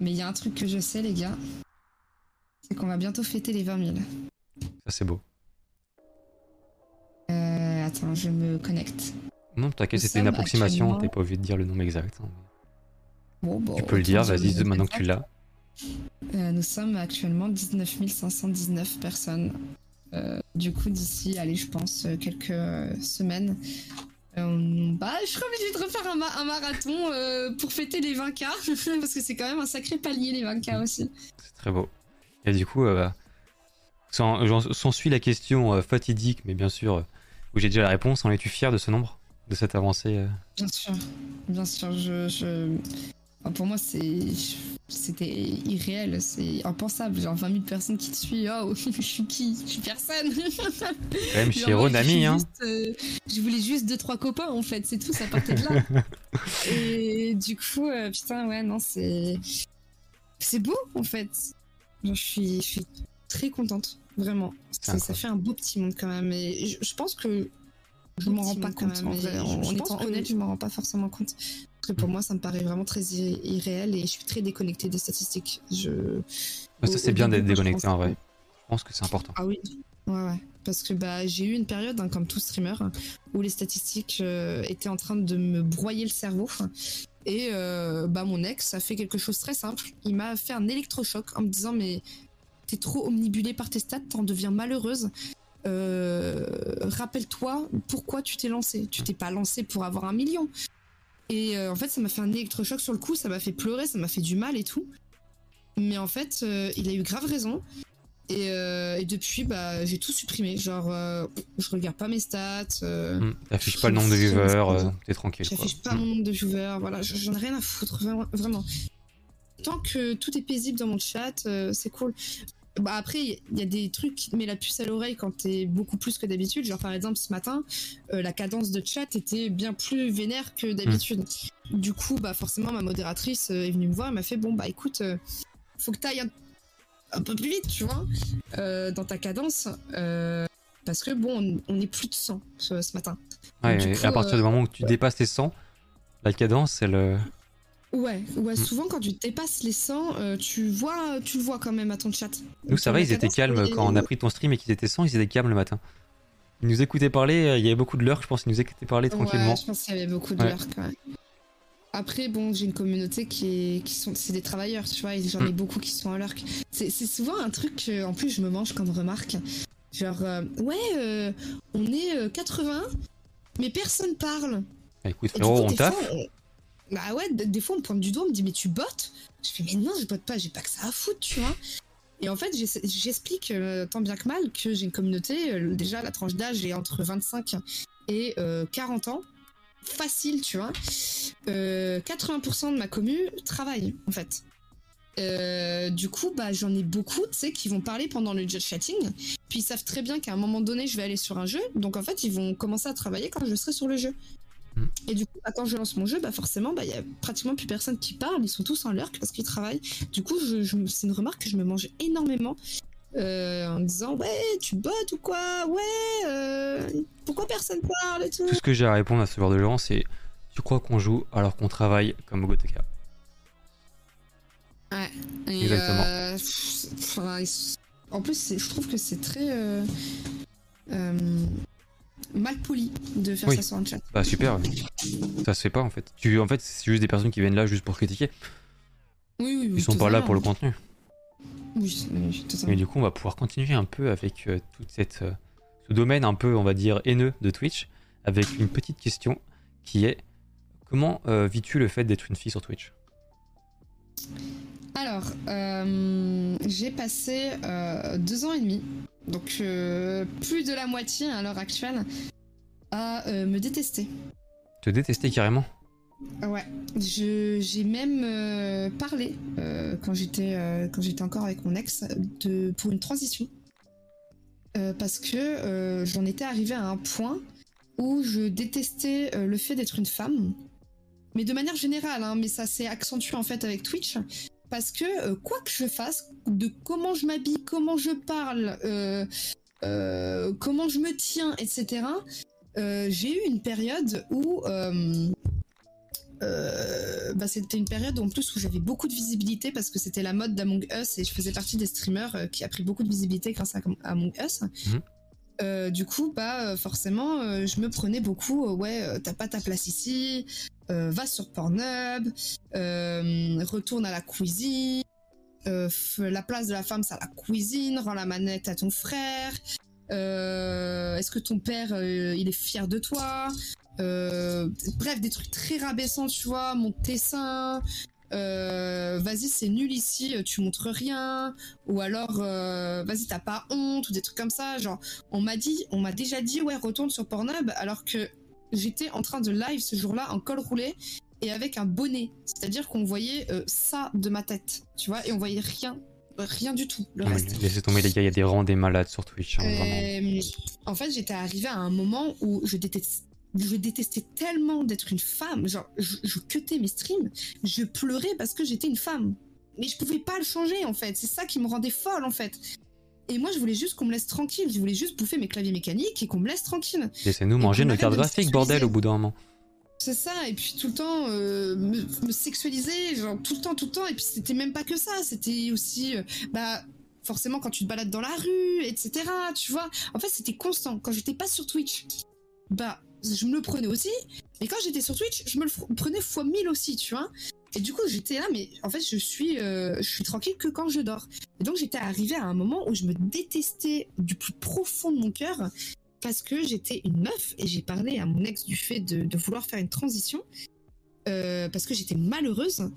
mais il y a un truc que je sais les gars, c'est qu'on va bientôt fêter les 20 000. Ça, c'est beau. Euh, attends, je me connecte. Non, t'inquiète, c'était une approximation, t'es pas obligé de dire le nombre exact. hein. Bon, bon, tu peux le dire, vas-y, maintenant que tu l'as. Euh, nous sommes actuellement 19 519 personnes. Euh, du coup, d'ici, allez, je pense, euh, quelques semaines, euh, bah, je serai obligée de refaire un, ma- un marathon pour fêter les 20K, parce que c'est quand même un sacré palier, les 20K aussi. C'est très beau. Et du coup, s'ensuit la question fatidique, mais bien sûr, où j'ai déjà la réponse. En es-tu fier de ce nombre De cette avancée Bien sûr, bien sûr, je... je... pour moi, c'est... C'était irréel, c'est impensable. Genre 20 000 personnes qui te suivent, oh, je suis qui? Je suis personne même, chez moi, je Nami, suis hein. euh, je voulais juste deux trois copains en fait, c'est tout, ça partait de là. Et du coup, euh, putain, ouais, non, c'est c'est beau en fait. Genre, je suis, je suis très contente, vraiment. Ça, fait un beau petit monde quand même. Et je, je pense que je m'en rends pas compte. En vrai, en, en étant honnête, je m'en rends pas forcément compte. Parce que pour Mhm. moi, ça me paraît vraiment très irré- irréel et je suis très déconnectée des statistiques. Je... Ça, c'est bien d'être déconnecté en vrai. Je pense que c'est important. ah oui, ouais, ouais. Parce que bah, j'ai eu une période, hein, comme tout streamer, où les statistiques euh, étaient en train de me broyer le cerveau. Et euh, bah, mon ex a fait quelque chose de très simple. Il m'a fait un électrochoc en me disant Mais t'es trop omnibulée par tes stats, t'en deviens malheureuse. Euh, Rappelle-toi pourquoi tu t'es lancé. Tu t'es pas lancé pour avoir un million. Et euh, en fait, ça m'a fait un électrochoc sur le coup, ça m'a fait pleurer, ça m'a fait du mal et tout. Mais en fait, euh, il a eu grave raison. Et, euh, et depuis, bah, j'ai tout supprimé. Genre, euh, je regarde pas mes stats. euh, Hmm, T'affiches pas le nombre de viewers, t'es tranquille. J'affiche pas Hmm. mon nombre de viewers. Voilà, je- j'en ai rien à foutre, vraiment. Tant que tout est paisible dans mon chat, c'est cool. Bah après, il y a des trucs qui te met la puce à l'oreille quand t'es beaucoup plus que d'habitude. Genre par exemple ce matin, euh, la cadence de chat était bien plus vénère que d'habitude. Du coup, bah forcément ma modératrice euh, est venue me voir et m'a fait bon bah écoute, euh, faut que t'ailles un, un peu plus vite, tu vois, euh, dans ta cadence. parce que bon, on, on est plus de 100 ce, ce matin. Ouais, et coup, à partir du moment où tu dépasses les 100, la cadence, elle. Ouais, ouais, Mm. souvent quand tu dépasses les 100, euh, tu vois, tu le vois quand même à ton chat. Nous, ça va, ils étaient calmes quand on a pris ton stream et qu'ils étaient 100, ils étaient calmes le matin. Ils nous écoutaient parler, euh, il y avait beaucoup de lurks, je pense, ils nous écoutaient parler tranquillement. Ouais, je pense qu'il y avait beaucoup de Ouais. lurks, ouais. Après, bon, j'ai une communauté qui est, qui sont, c'est des travailleurs, tu vois, et j'en ai Mm. beaucoup qui sont en lurk. C'est, c'est souvent un truc que, en plus, je me mange comme remarque. Genre, euh, ouais, euh, on est euh, 80, mais personne parle. Bah, écoute, frérot, on taffe. Bah ouais, des fois on me pointe du doigt, on me dit mais tu bottes? Je fais mais non, je botte pas, j'ai pas que ça à foutre, tu vois. Et en fait, j'explique euh, tant bien que mal que j'ai une communauté, euh, déjà la tranche d'âge est entre 25 et euh, 40 ans. Facile, tu vois. Euh, 80% de ma commu travaille, en fait. Euh, du coup, bah, j'en ai beaucoup, tu sais, qui vont parler pendant le just chatting. Puis ils savent très bien qu'à un moment donné, je vais aller sur un jeu. Donc en fait, ils vont commencer à travailler quand je serai sur le jeu. Mm. Et du coup, bah, quand je lance mon jeu, bah forcément, bah, il y a pratiquement plus personne qui parle. Ils sont tous en lurk parce qu'ils travaillent. Du coup, je, je- c'est une remarque que je me mange énormément. euh, en disant ouais tu bottes ou quoi? Ouais euh, pourquoi personne parle et tout? Tout ce que j'ai à répondre à ce genre de gens, c'est Tu crois qu'on joue alors qu'on travaille comme Goteka Et, Exactement. euh, pff, en plus, je trouve que c'est très euh, mal poli de faire Oui. ça sur un chat. Bah super, ça se fait pas en fait. Tu, en fait, c'est juste des personnes qui viennent là juste pour critiquer. Oui, oui, oui, Ils sont pas là pour le contenu. Oui, totalement. du coup, on va pouvoir continuer un peu avec euh, toute cette, euh, ce domaine un peu, on va dire, haineux de Twitch, avec une petite question qui est comment euh, vis-tu le fait d'être une fille sur Twitch? Alors, euh, j'ai passé deux ans et demi, donc euh, plus de la moitié à l'heure actuelle, à euh, me détester. Te détester carrément? Ouais, j'ai même euh, parlé quand j'étais quand j'étais encore avec mon ex de pour une transition. Parce que j'en étais arrivée à un point où je détestais le fait d'être une femme, mais de manière générale, hein, mais ça s'est accentué en fait avec Twitch parce que euh, quoi que je fasse, de comment je m'habille, comment je parle, euh, euh, comment je me tiens, etc. j'ai eu une période où euh, bah, c'était une période en plus où j'avais beaucoup de visibilité parce que c'était la mode d'Among Us et je faisais partie des streamers qui a pris beaucoup de visibilité grâce à Among Us. Mhm. Euh, du coup, bah forcément, je me prenais beaucoup. ouais, t'as pas ta place ici. Euh, va sur Pornhub. euh, retourne à la cuisine. euh, la place de la femme, c'est à la cuisine. Rends la manette à ton frère. Est-ce que ton père, il est fier de toi bref, des trucs très rabaissants, tu vois, monte tes seins, euh, vas-y, c'est nul ici, tu montres rien, ou alors, vas-y, t'as pas honte, ou des trucs comme ça. Genre, on m'a dit, on m'a déjà dit, ouais, retourne sur Pornhub, alors que j'étais en train de live ce jour-là en col roulé et avec un bonnet. C'est-à-dire qu'on voyait euh, ça de ma tête, tu vois, et on voyait rien, rien du tout, le Non, mais reste. Laissez tomber les gars, il y a des rangs des malades sur Twitch. hein. Euh, en fait, j'étais arrivée à un moment où je détestais, je détestais tellement d'être une femme. Genre, je, je cutais mes streams, je pleurais parce que j'étais une femme. Mais je pouvais pas le changer, en fait. C'est ça qui me rendait folle, en fait. Et moi, je voulais juste qu'on me laisse tranquille. Je voulais juste bouffer mes claviers mécaniques et qu'on me laisse tranquille. Laissez-nous et manger nos cartes graphiques, bordel, au bout d'un moment. C'est ça, et puis tout le temps euh, me, me sexualiser, genre tout le temps, tout le temps, et puis c'était même pas que ça, c'était aussi, euh, bah, forcément quand tu te balades dans la rue, etc., tu vois. En fait, c'était constant. Quand j'étais pas sur Twitch, bah, je me le prenais aussi, mais quand j'étais sur Twitch, je me le prenais fois 1000 aussi, tu vois. Et du coup, j'étais là, mais en fait, je suis, euh, je suis tranquille que quand je dors. Et donc, j'étais arrivée à un moment où je me détestais du plus profond de mon cœur parce que j'étais une meuf et j'ai parlé à mon ex du fait de, vouloir faire une transition euh, parce que j'étais malheureuse.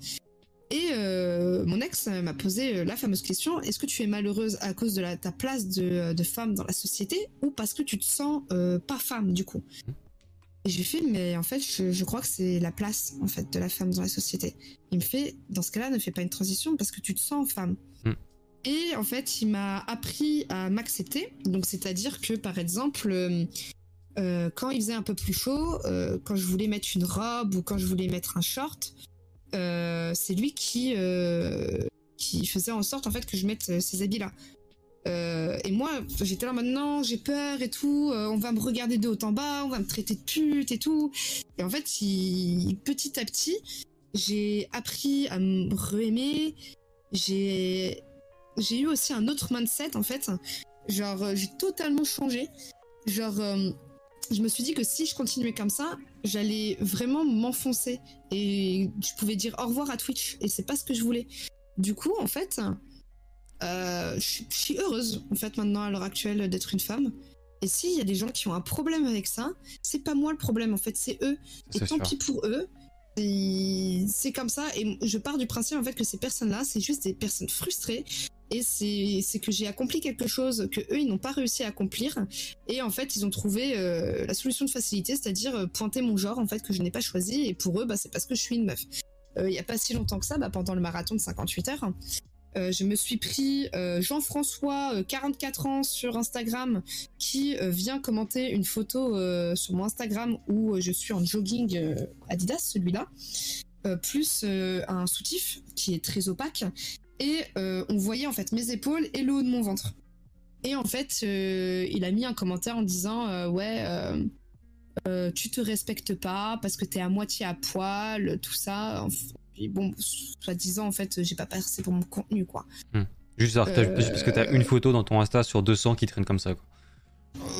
Et euh, mon ex m'a posé la fameuse question est-ce que tu es malheureuse à cause de ta place de, femme dans la société ou parce que tu te sens pas femme du coup? Et j'ai fait mais en fait je, je crois que c'est la place en fait de la femme dans la société. Il me fait dans ce cas-là ne fais pas une transition parce que tu te sens femme. Mm. Et en fait, il m'a appris à m'accepter. Donc, c'est-à-dire que, par exemple, euh, euh, quand il faisait un peu plus chaud, euh, quand je voulais mettre une robe ou quand je voulais mettre un short, euh, c'est lui qui, qui faisait en sorte en fait que je mette ces habits-là. Euh, et moi, j'étais là maintenant, j'ai peur et tout. euh, on va me regarder de haut en bas, on va me traiter de pute et tout. Et en fait, petit à petit, j'ai appris à me re-aimer. J'ai j'ai eu aussi un autre mindset en fait. Genre, euh, j'ai totalement changé. Genre, je me suis dit que si je continuais comme ça, j'allais vraiment m'enfoncer et je pouvais dire au revoir à Twitch et c'est pas ce que je voulais. Du coup, en fait, euh, je suis- heureuse en fait maintenant à l'heure actuelle d'être une femme. Et s'il y a des gens qui ont un problème avec ça, c'est pas moi le problème en fait, c'est eux. Et tant sûr. pis pour eux. C'est comme ça. Et je pars du principe en fait que ces personnes-là, c'est juste des personnes frustrées. Et c'est que j'ai accompli quelque chose que eux ils n'ont pas réussi à accomplir. Et en fait, ils ont trouvé euh, la solution de facilité, c'est-à-dire euh, pointer mon genre en fait que je n'ai pas choisi. Et pour eux, bah, c'est parce que je suis une meuf. Euh, Il y a pas si longtemps que ça, bah, pendant le marathon de 58 heures, euh, je me suis pris euh, Jean-François, euh, 44 ans, sur Instagram, qui euh, vient commenter une photo euh, sur mon Instagram où euh, je suis en jogging euh, Adidas, celui-là, euh, plus euh, un soutif qui est très opaque. Et euh, on voyait en fait mes épaules et le haut de mon ventre. Et en fait, euh, il a mis un commentaire en disant euh, Ouais, euh, euh, tu te respectes pas parce que t'es à moitié à poil, tout ça. Puis bon, soi-disant, en fait, j'ai pas passé pour mon contenu, quoi. Juste, alors, t'as- Euh, juste parce que t'as une photo dans ton Insta sur 200 qui traîne comme ça. Quoi.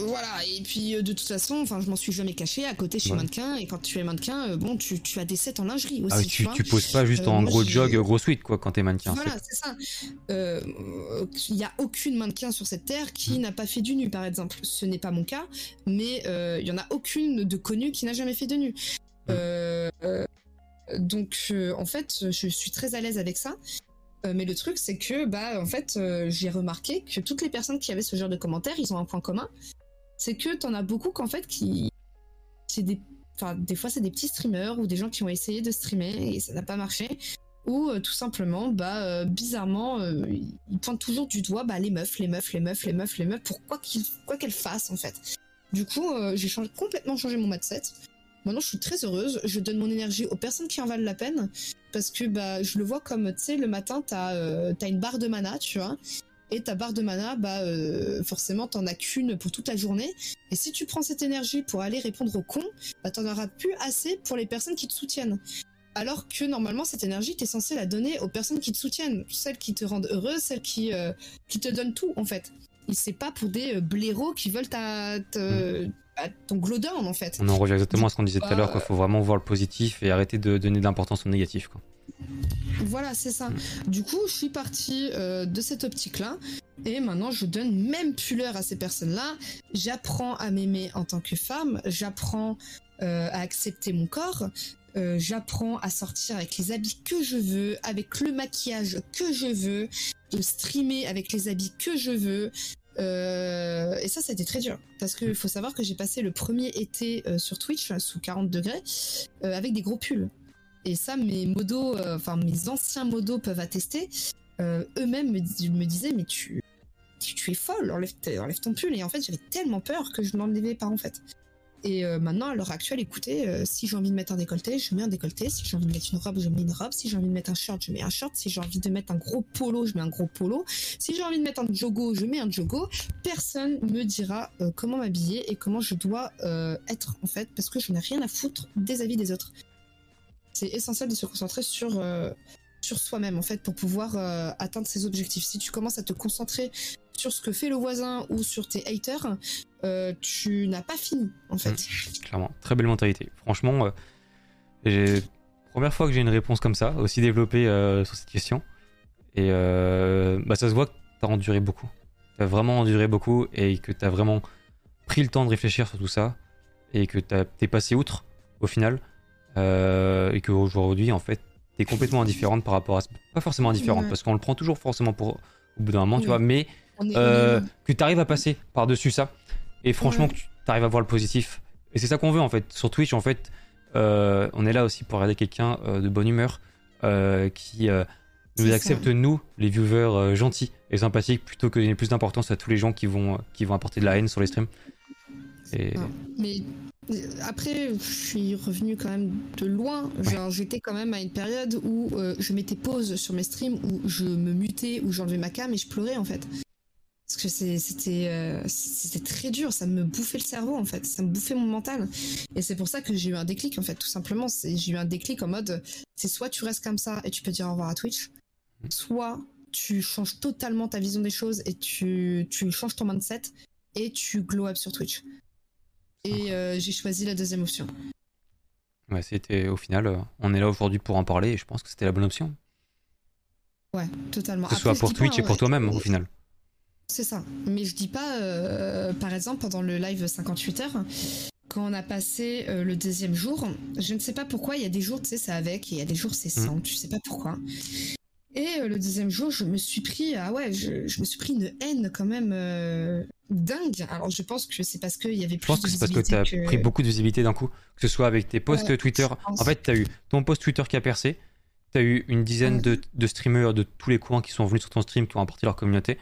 Voilà, et puis euh, de toute façon, enfin, je m'en suis jamais caché. À côté, je suis Ouais. mannequin, et quand tu es mannequin, euh, bon, tu, tu as des sets en lingerie aussi. Ah oui, tu tu, vois. tu poses pas juste Euh, en moi, gros jog, gros sweat quoi quand t'es mannequin. Voilà, c'est ça. Il y a aucune mannequin sur cette terre qui Mm. n'a pas fait du nu, par exemple. Ce n'est pas mon cas, mais il y en a aucune de connue qui n'a jamais fait de nu. Euh, donc, euh, en fait, je suis très à l'aise avec ça. Euh, mais le truc, c'est que, bah, en fait, euh, j'ai remarqué que toutes les personnes qui avaient ce genre de commentaires, ils ont un point commun. C'est que t'en as beaucoup qu'en fait, qui. C'est des. Enfin, des fois, c'est des petits streamers ou des gens qui ont essayé de streamer et ça n'a pas marché ou euh, tout simplement, bah, euh, bizarrement, euh, ils pointent toujours du doigt bah, les meufs, les meufs, les meufs, les meufs, les meufs, pour quoi qu'ils- quoi qu'elles fassent en fait. Du coup, euh, j'ai complètement changé mon mindset. Maintenant, je suis très heureuse. Je donne mon énergie aux personnes qui en valent la peine parce que bah, je le vois comme, tu sais, le matin, t'as euh, une barre de mana, tu vois. Et ta barre de mana, bah, euh, forcément, t'en as qu'une pour toute la journée. Et si tu prends cette énergie pour aller répondre aux cons, bah, t'en auras plus assez pour les personnes qui te soutiennent. Alors que normalement, cette énergie, t'es censé la donner aux personnes qui te soutiennent, celles qui te rendent heureuse, celles qui, euh, qui te donnent tout, en fait. Et c'est pas pour des blaireaux qui veulent ta- ta- ton glow down, en fait. On en revient exactement à ce qu'on disait tout à l'heure, quoi. Euh, Faut vraiment voir le positif et arrêter de donner de l'importance au négatif, quoi. Voilà, c'est ça. Du coup, je suis partie euh, de cette optique-là. Et maintenant, je donne même plus l'heure à ces personnes-là. J'apprends à m'aimer en tant que femme. J'apprends euh, à accepter mon corps. Euh, j'apprends à sortir avec les habits que je veux, avec le maquillage que je veux, de streamer avec les habits que je veux. Euh, et ça, ça a été très dur. Parce qu'il faut savoir que j'ai passé le premier été euh, sur Twitch, sous 40 degrés, euh, avec des gros pulls. Et ça, mes modos, enfin anciens modos peuvent attester. Eux-mêmes me, dis- me disaient, mais tu, es folle, enlève, ton pull. Et en fait, j'avais tellement peur que je ne l'enlevais pas en fait. Et euh, maintenant, à l'heure actuelle, écoutez, euh, si j'ai envie de mettre un décolleté, je mets un décolleté. Si j'ai envie de mettre une robe, je mets une robe. Si j'ai envie de mettre un short, je mets un short. Si j'ai envie de mettre un gros polo, je mets un gros polo. Si j'ai envie de mettre un jogo, je mets un jogo. Personne me dira euh, comment m'habiller et comment je dois être en fait, parce que je n'ai rien à foutre des avis des autres. C'est essentiel de se concentrer sur sur soi-même en fait pour pouvoir atteindre ses objectifs. Si tu commences à te concentrer sur ce que fait le voisin ou sur tes haters, euh, tu n'as pas fini en fait. Clairement, très belle mentalité. Franchement, euh, première fois que j'ai une réponse comme ça, aussi développée euh, sur cette question. Et bah, ça se voit que t'as enduré beaucoup. T'as vraiment enduré beaucoup et que t'as vraiment pris le temps de réfléchir sur tout ça et que t'as- t'es passé outre au final et qu'aujourd'hui en fait t'es complètement indifférente par rapport à ce... pas forcément indifférente Ouais. parce qu'on le prend toujours forcément pour au bout d'un moment tu vois mais euh, que tu arrives à passer par-dessus ça. Et franchement, Ouais. que tu arrives à voir le positif. Et c'est ça qu'on veut en fait. Sur Twitch, en fait, euh, on est là aussi pour regarder quelqu'un euh, de bonne humeur, qui, nous C'est acceptent nous, les viewers gentils et sympathiques, plutôt que de donner plus d'importance à tous les gens qui vont, qui vont apporter de la haine sur les streams. Et Ah. Mais après, je suis revenu quand même de loin. Genre, j'étais quand même à une période où euh, je mettais pause sur mes streams, où je me mutais, où j'enlevais ma cam et je pleurais en fait. Parce que c'était euh, c'était très dur, ça me bouffait le cerveau en fait, ça me bouffait mon mental. Et c'est pour ça que j'ai eu un déclic en fait, tout simplement. J'ai eu un déclic en mode, c'est soit tu restes comme ça et tu peux dire au revoir à Twitch, soit tu changes totalement ta vision des choses et tu, tu changes ton mindset et tu glow up sur Twitch. Et euh, j'ai choisi la deuxième option. ouais, c'était au final, euh, on est là aujourd'hui pour en parler et je pense que c'était la bonne option. Ouais, totalement. Que ce soit pour pas, Twitch et pour ouais, toi-même au final. C'est ça. Mais je dis pas, euh, par exemple, pendant le live 58 heures, quand on a passé euh, le deuxième jour, je ne sais pas pourquoi, il y a des jours, tu sais, c'est avec, et il y a des jours, c'est sans, tu sais pas pourquoi. Et euh, le deuxième jour, je me suis pris, ah ouais, je, je me suis pris une haine quand même euh, dingue. Alors je pense que c'est parce qu'il y avait Je plus pense de que c'est parce que tu as pris beaucoup de visibilité d'un coup, que ce soit avec tes posts Ouais, Twitter. je pense. En fait, tu as eu ton post Twitter qui a percé, tu as eu une dizaine Ouais. de, de streamers de tous les coins qui sont venus sur ton stream, qui ont apporté leur communauté.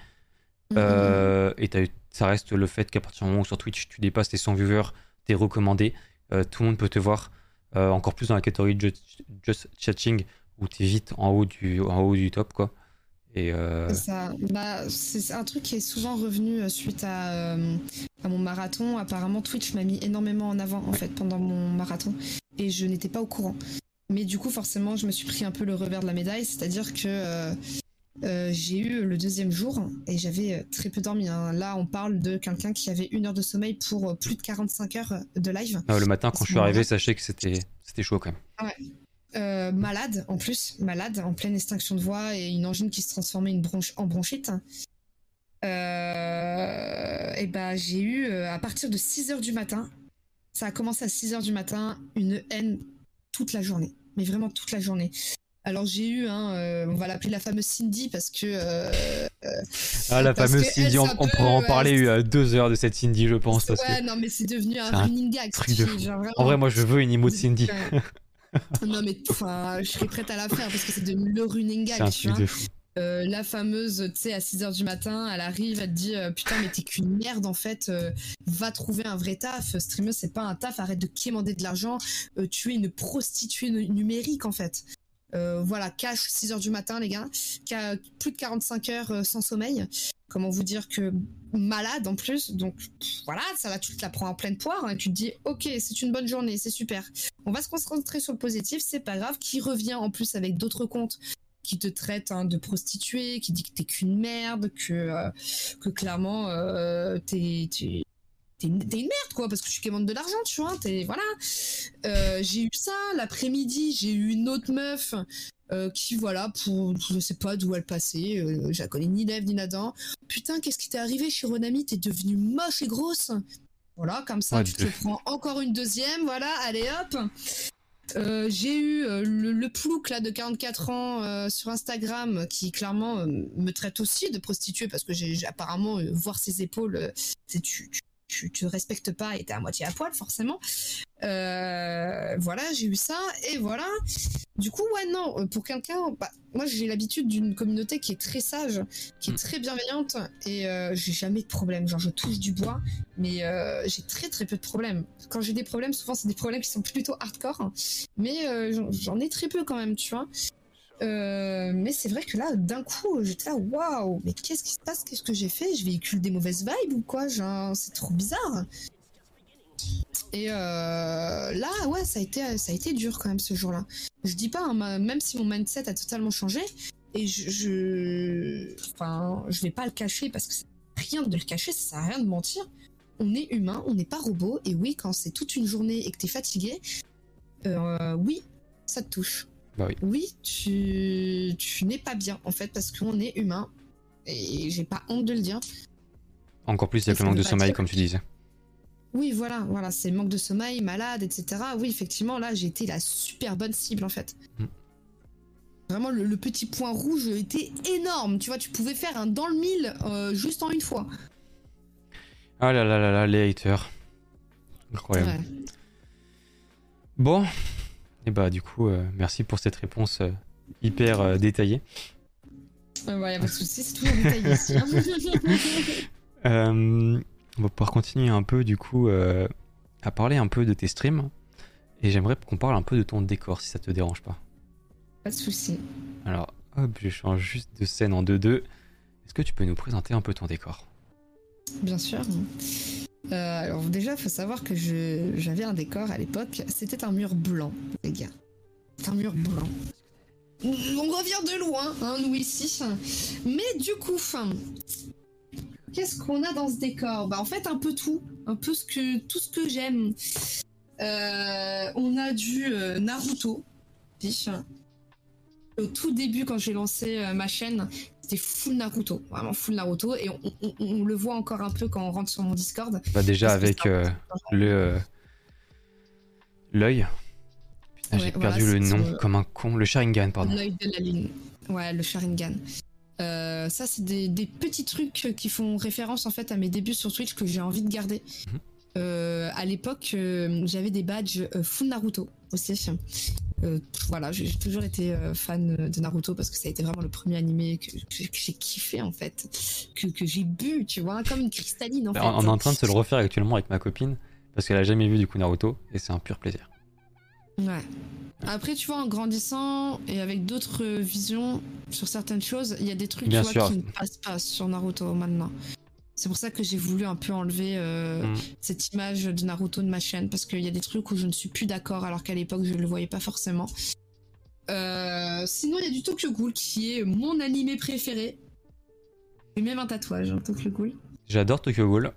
Euh, et t'as eu- ça reste le fait qu'à partir du moment où sur Twitch tu dépasses les 100 viewers, t'es recommandé, euh, tout le monde peut te voir, euh, encore plus dans la catégorie just, just chatting où t'es vite en haut du, en haut du top quoi. Et euh, C'est ça. Bah, c'est un truc qui est souvent revenu suite à, euh, à mon marathon. Apparemment, Twitch m'a mis énormément en avant en fait pendant mon marathon et je n'étais pas au courant. Mais du coup, forcément, je me suis pris un peu le revers de la médaille, c'est-à-dire que euh, euh, j'ai eu le deuxième jour et j'avais euh, très peu dormi. hein. Là, on parle de quelqu'un qui avait une heure de sommeil pour euh, plus de 45 heures de live. non, le matin quand je suis arrivé, sachez que c'était c'était chaud quand même. Euh, malade en plus, malade, en pleine extinction de voix et une angine qui se transformait une bronche- en bronchite. Euh, et ben j'ai eu à partir de 6 heures du matin, ça a commencé à 6 heures du matin, une haine toute la journée, mais vraiment toute la journée. Alors j'ai eu, hein, euh, on va l'appeler la fameuse Cindy parce que euh, Ah la Parce fameuse elle, Cindy, on, on peut, pourra en ouais, parler euh, deux heures de cette Cindy je pense parce ouais que non mais c'est devenu un running gag. truc cette de fille, fou. genre, en vrai moi je veux une emote Cindy. Ouais. non mais enfin, je serais prête à la faire parce que c'est devenu le running C'est gag, un tu truc vois. de fou. Euh, la fameuse, tu sais, à 6h du matin, elle arrive, elle te dit euh, Putain, mais t'es qu'une merde en fait, euh, va trouver un vrai taf. Streamer, c'est pas un taf, arrête de quémander de l'argent. Euh, tu es une prostituée nu- numérique en fait. Euh, voilà, cash 6h du matin, les gars. Ca- plus de 45 heures euh, sans sommeil. Comment vous dire que malade en plus. Donc voilà, ça là, tu te la prends en pleine poire. hein, et tu te dis Ok, c'est une bonne journée, c'est super. On va se concentrer sur le positif, c'est pas grave. Qui revient en plus avec d'autres comptes qui te traite hein, de prostituée, qui dit que t'es qu'une merde, que, euh, que clairement t'es t'es- une, merde quoi, parce que tu commandes de l'argent, tu vois, t'es voilà. Euh, j'ai eu ça l'après-midi, j'ai eu une autre meuf euh, qui voilà pour je sais pas d'où elle passait, euh, je la connais ni lève ni Nadan. Putain, qu'est-ce qui t'est arrivé, Chironami T'es devenue moche et grosse. Voilà, comme ça, Ouais, tu te prends encore une deuxième, voilà, allez hop. Euh, j'ai eu euh, le, le plouc là de 44 ans euh, sur Instagram qui clairement me traite aussi de prostituée parce que j'ai apparemment voir ses épaules, c'est tu, tu, tu, respectes pas et t'es à moitié à poil forcément. Euh, voilà, j'ai eu ça et voilà. Du coup, ouais, non, euh, pour quelqu'un, bah, moi j'ai l'habitude d'une communauté qui est très sage, qui est Mm. très bienveillante et euh, j'ai jamais de problème. Genre, je touche du bois, mais euh, j'ai très très peu de problèmes. Quand j'ai des problèmes, souvent c'est des problèmes qui sont plutôt hardcore, mais euh, j'en- j'en ai très peu quand même, tu vois. Euh, mais c'est vrai que là, d'un coup, j'étais là, waouh, mais qu'est-ce qui se passe? Qu'est-ce que j'ai fait? Je véhicule des mauvaises vibes ou quoi? Genre, C'est trop bizarre. Et euh, là, ouais, ça a été, ça a été dur quand même ce jour-là. Je dis pas, hein, même si mon mindset a totalement changé, et je, enfin, je vais pas le cacher parce que c'est rien de le cacher, ça sert à rien de mentir. On est humain, on n'est pas robot, et oui, quand c'est toute une journée et que t'es fatigué, euh, oui, ça te touche. Bah oui. Oui, tu, tu n'es pas bien en fait parce qu'on est humain et j'ai pas honte de le dire. Encore plus avec le manque de sommeil dire comme tu disais. Oui, voilà, voilà, c'est manque de sommeil, malade, etc. Oui, effectivement, là, j'ai été la super bonne cible en fait. Mm. Vraiment, le, le petit point rouge était énorme. Tu vois, tu pouvais faire un dans le mille euh, juste en une fois. Ah là là là là, les haters. Incroyable. Ouais. Bon, et bah du coup, euh, merci pour cette réponse euh, hyper euh, détaillée. Euh, ouais, a pas de soucis, c'est toujours détaillé ici. hein. On va pouvoir continuer un peu du coup à parler un peu de tes streams. Et j'aimerais qu'on parle un peu de ton décor si ça te dérange pas. pas de soucis. Alors hop, je change juste de scène en 2-2. Est-ce que tu peux nous présenter un peu ton décor? Bien sûr. Euh, alors déjà, faut savoir que j'avais un décor à l'époque. C'était un mur blanc, les gars. C'est un mur blanc. On revient de loin, hein, nous ici. Mais du coup, qu'est-ce qu'on a dans ce décor? Bah en fait un peu tout, un peu que tout ce que j'aime. Euh, on a du euh, Naruto. Au tout début, quand j'ai lancé ma chaîne, c'était full Naruto, vraiment full Naruto, et on, on- on le voit encore un peu quand on rentre sur mon Discord. Bah déjà avec euh, le euh, l'œil. Putain, j'ai perdu le nom comme un con. Le Sharingan, pardon. L'œil de la lune. Ouais, le Sharingan. Euh, ça, c'est des, des petits trucs qui font référence en fait à mes débuts sur Twitch que j'ai envie de garder. Mhm. Euh, à l'époque, euh, j'avais des badges euh, full Naruto aussi. Euh, voilà, j'ai toujours été euh, fan de Naruto parce que ça a été vraiment le premier animé que, que- que j'ai kiffé en fait, que, que j'ai bu, tu vois, comme une cristalline en Bah, fait. on est en train de se le refaire actuellement avec ma copine parce qu'elle a jamais vu du coup Naruto et c'est un pur plaisir. Ouais. Après, tu vois, en grandissant et avec d'autres visions sur certaines choses, il y a des trucs Bien tu vois, sûr. qui ne passent pas sur Naruto maintenant. C'est pour ça que j'ai voulu un peu enlever euh, Mm. cette image de Naruto de ma chaîne, parce qu'il y a des trucs où je ne suis plus d'accord, alors qu'à l'époque, je ne le voyais pas forcément. Euh, sinon, il y a du Tokyo Ghoul, qui est mon animé préféré. J'ai même un tatouage, hein, Tokyo Ghoul. J'adore Tokyo Ghoul,